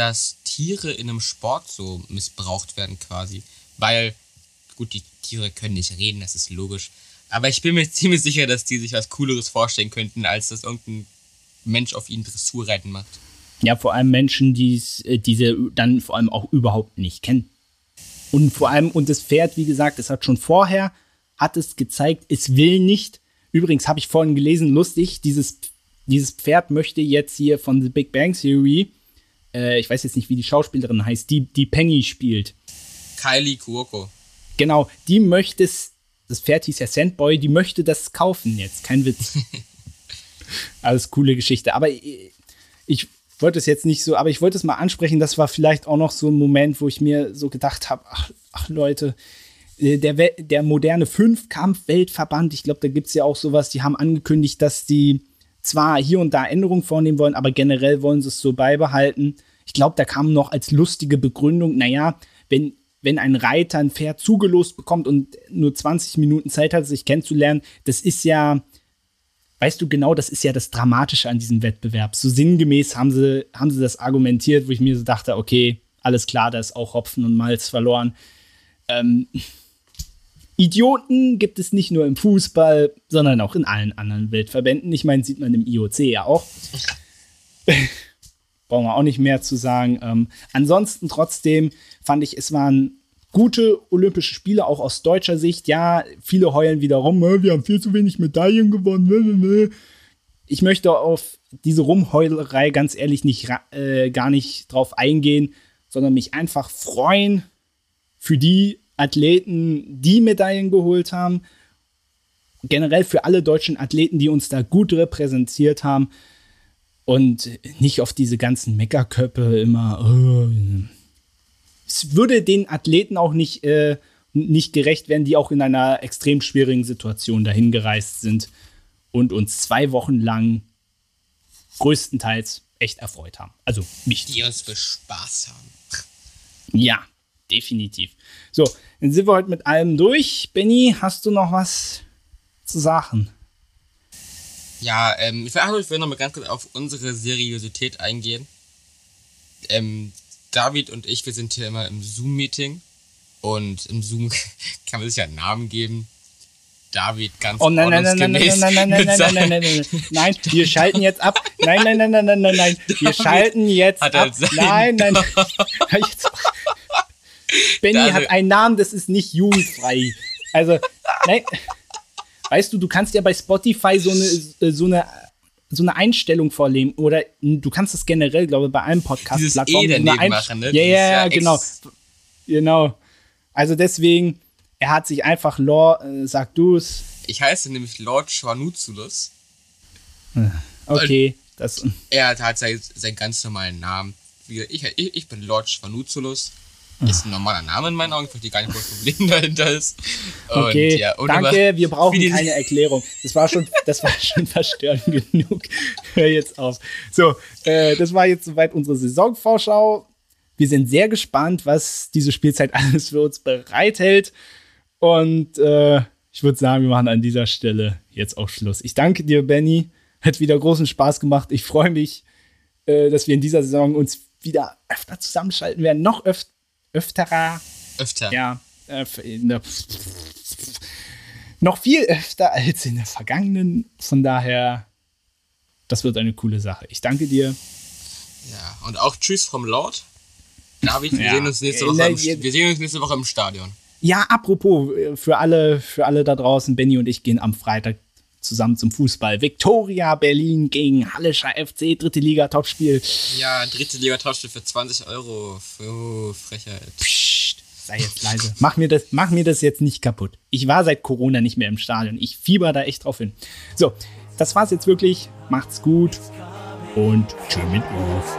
dass Tiere in einem Sport so missbraucht werden quasi. Weil, gut, die Tiere können nicht reden, das ist logisch. Aber ich bin mir ziemlich sicher, dass die sich was Cooleres vorstellen könnten, als dass irgendein Mensch auf ihnen Dressurreiten macht. Ja, vor allem Menschen, die äh, diese dann vor allem auch überhaupt nicht kennen. Und vor allem, und das Pferd, wie gesagt, es hat schon vorher, hat es gezeigt, es will nicht. Übrigens habe ich vorhin gelesen, lustig, dieses, dieses Pferd möchte jetzt hier von The Big Bang Theory äh, ich weiß jetzt nicht, wie die Schauspielerin heißt, die, die Penny spielt. Kylie Kuoko. Genau, die möchte es, das Pferd hieß ja Sandboy, die möchte das kaufen jetzt, kein Witz. Alles coole Geschichte. Aber ich, ich wollte es jetzt nicht so, aber ich wollte es mal ansprechen, das war vielleicht auch noch so ein Moment, wo ich mir so gedacht habe, ach, ach Leute, äh, der, der moderne Fünfkampf-Weltverband, ich glaube, da gibt es ja auch sowas, die haben angekündigt, dass die zwar hier und da Änderungen vornehmen wollen, aber generell wollen sie es so beibehalten. Ich glaube, da kam noch als lustige Begründung, naja, wenn, wenn ein Reiter ein Pferd zugelost bekommt und nur 20 Minuten Zeit hat, sich kennenzulernen, das ist ja, weißt du genau, das ist ja das Dramatische an diesem Wettbewerb. So sinngemäß haben sie, haben sie das argumentiert, wo ich mir so dachte, okay, alles klar, da ist auch Hopfen und Malz verloren. Ähm, Idioten gibt es nicht nur im Fußball, sondern auch in allen anderen Weltverbänden. Ich meine, sieht man im IOC ja auch. Brauchen wir auch nicht mehr zu sagen. Ähm, ansonsten trotzdem fand ich, es waren gute Olympische Spiele, auch aus deutscher Sicht. Ja, viele heulen wieder rum, wir haben viel zu wenig Medaillen gewonnen. Ich möchte auf diese Rumheulerei ganz ehrlich nicht, äh, gar nicht drauf eingehen, sondern mich einfach freuen für die Athleten, die Medaillen geholt haben. Generell für alle deutschen Athleten, die uns da gut repräsentiert haben. Und nicht auf diese ganzen Meckerköpfe immer. Oh. Es würde den Athleten auch nicht, äh, nicht gerecht werden, die auch in einer extrem schwierigen Situation dahin gereist sind und uns zwei Wochen lang größtenteils echt erfreut haben. Also mich. Die uns für Spaß haben. Ja, definitiv. So, dann sind wir heute mit allem durch. Benny, hast du noch was zu sagen? Ja, ähm, ich will, ich will noch mal ganz kurz auf unsere Seriosität eingehen. Ähm, David und ich, wir sind hier immer im Zoom-Meeting und im Zoom kann man sich ja einen Namen geben. David ganz Oh nein, nein, nein, nein, nein, nein, nein, nein, nein, nein, nein, nein, nein, nein, wir schalten jetzt ab. Nein, nein, nein, nein, nein, nein, nein, wir schalten jetzt ab. Nein, nein. Benny also, hat einen Namen, das ist nicht jugendfrei. Also, nein. Weißt du, du kannst ja bei Spotify so eine, äh, so eine, so eine Einstellung vornehmen. Oder du kannst das generell, glaube ich, bei allen Podcast-Plattformen. E so machen, ne? Ja, ja, ja, genau. Genau. Also deswegen, er hat sich einfach, Lord, äh, sag du es. Ich heiße nämlich Lord Schwanuzulus. Okay. Das, er hat halt seinen, seinen ganz normalen Namen. Ich, ich, ich bin Lord Schwanuzulus. Ist ein normaler Name in meinen Augen, ich verstehe gar nicht, wo das Problem dahinter ist. Und, okay, ja, danke, wir brauchen keine Erklärung. Das war schon, das war schon verstörend genug. Hör jetzt auf. So, äh, das war jetzt soweit unsere Saisonvorschau. Wir sind sehr gespannt, was diese Spielzeit alles für uns bereithält. Und äh, ich würde sagen, wir machen an dieser Stelle jetzt auch Schluss. Ich danke dir, Benny. Hat wieder großen Spaß gemacht. Ich freue mich, äh, dass wir in dieser Saison uns wieder öfter zusammenschalten werden. Noch öfter öfterer. Öfter. Ja, äh, der, noch viel öfter als in der vergangenen. Von daher, das wird eine coole Sache. Ich danke dir. Ja, und auch Tschüss vom Lord. David, wir, Ja. sehen uns nächste Äh, Woche ne, im, wir sehen uns nächste Woche im Stadion. Ja, apropos, äh, für alle, für alle da draußen, Benny und ich gehen am Freitag zusammen zum Fußball. Viktoria Berlin gegen Hallischer FC, dritte Liga, Topspiel. Ja, dritte Liga Tauschspiel für 20 Euro. Oh, Frechheit. Psst, sei jetzt leise. Mach mir, das, mach mir das jetzt nicht kaputt. Ich war seit Corona nicht mehr im Stadion. Ich fieber da echt drauf hin. So, das war's jetzt wirklich. Macht's gut und tschüss mit Uf.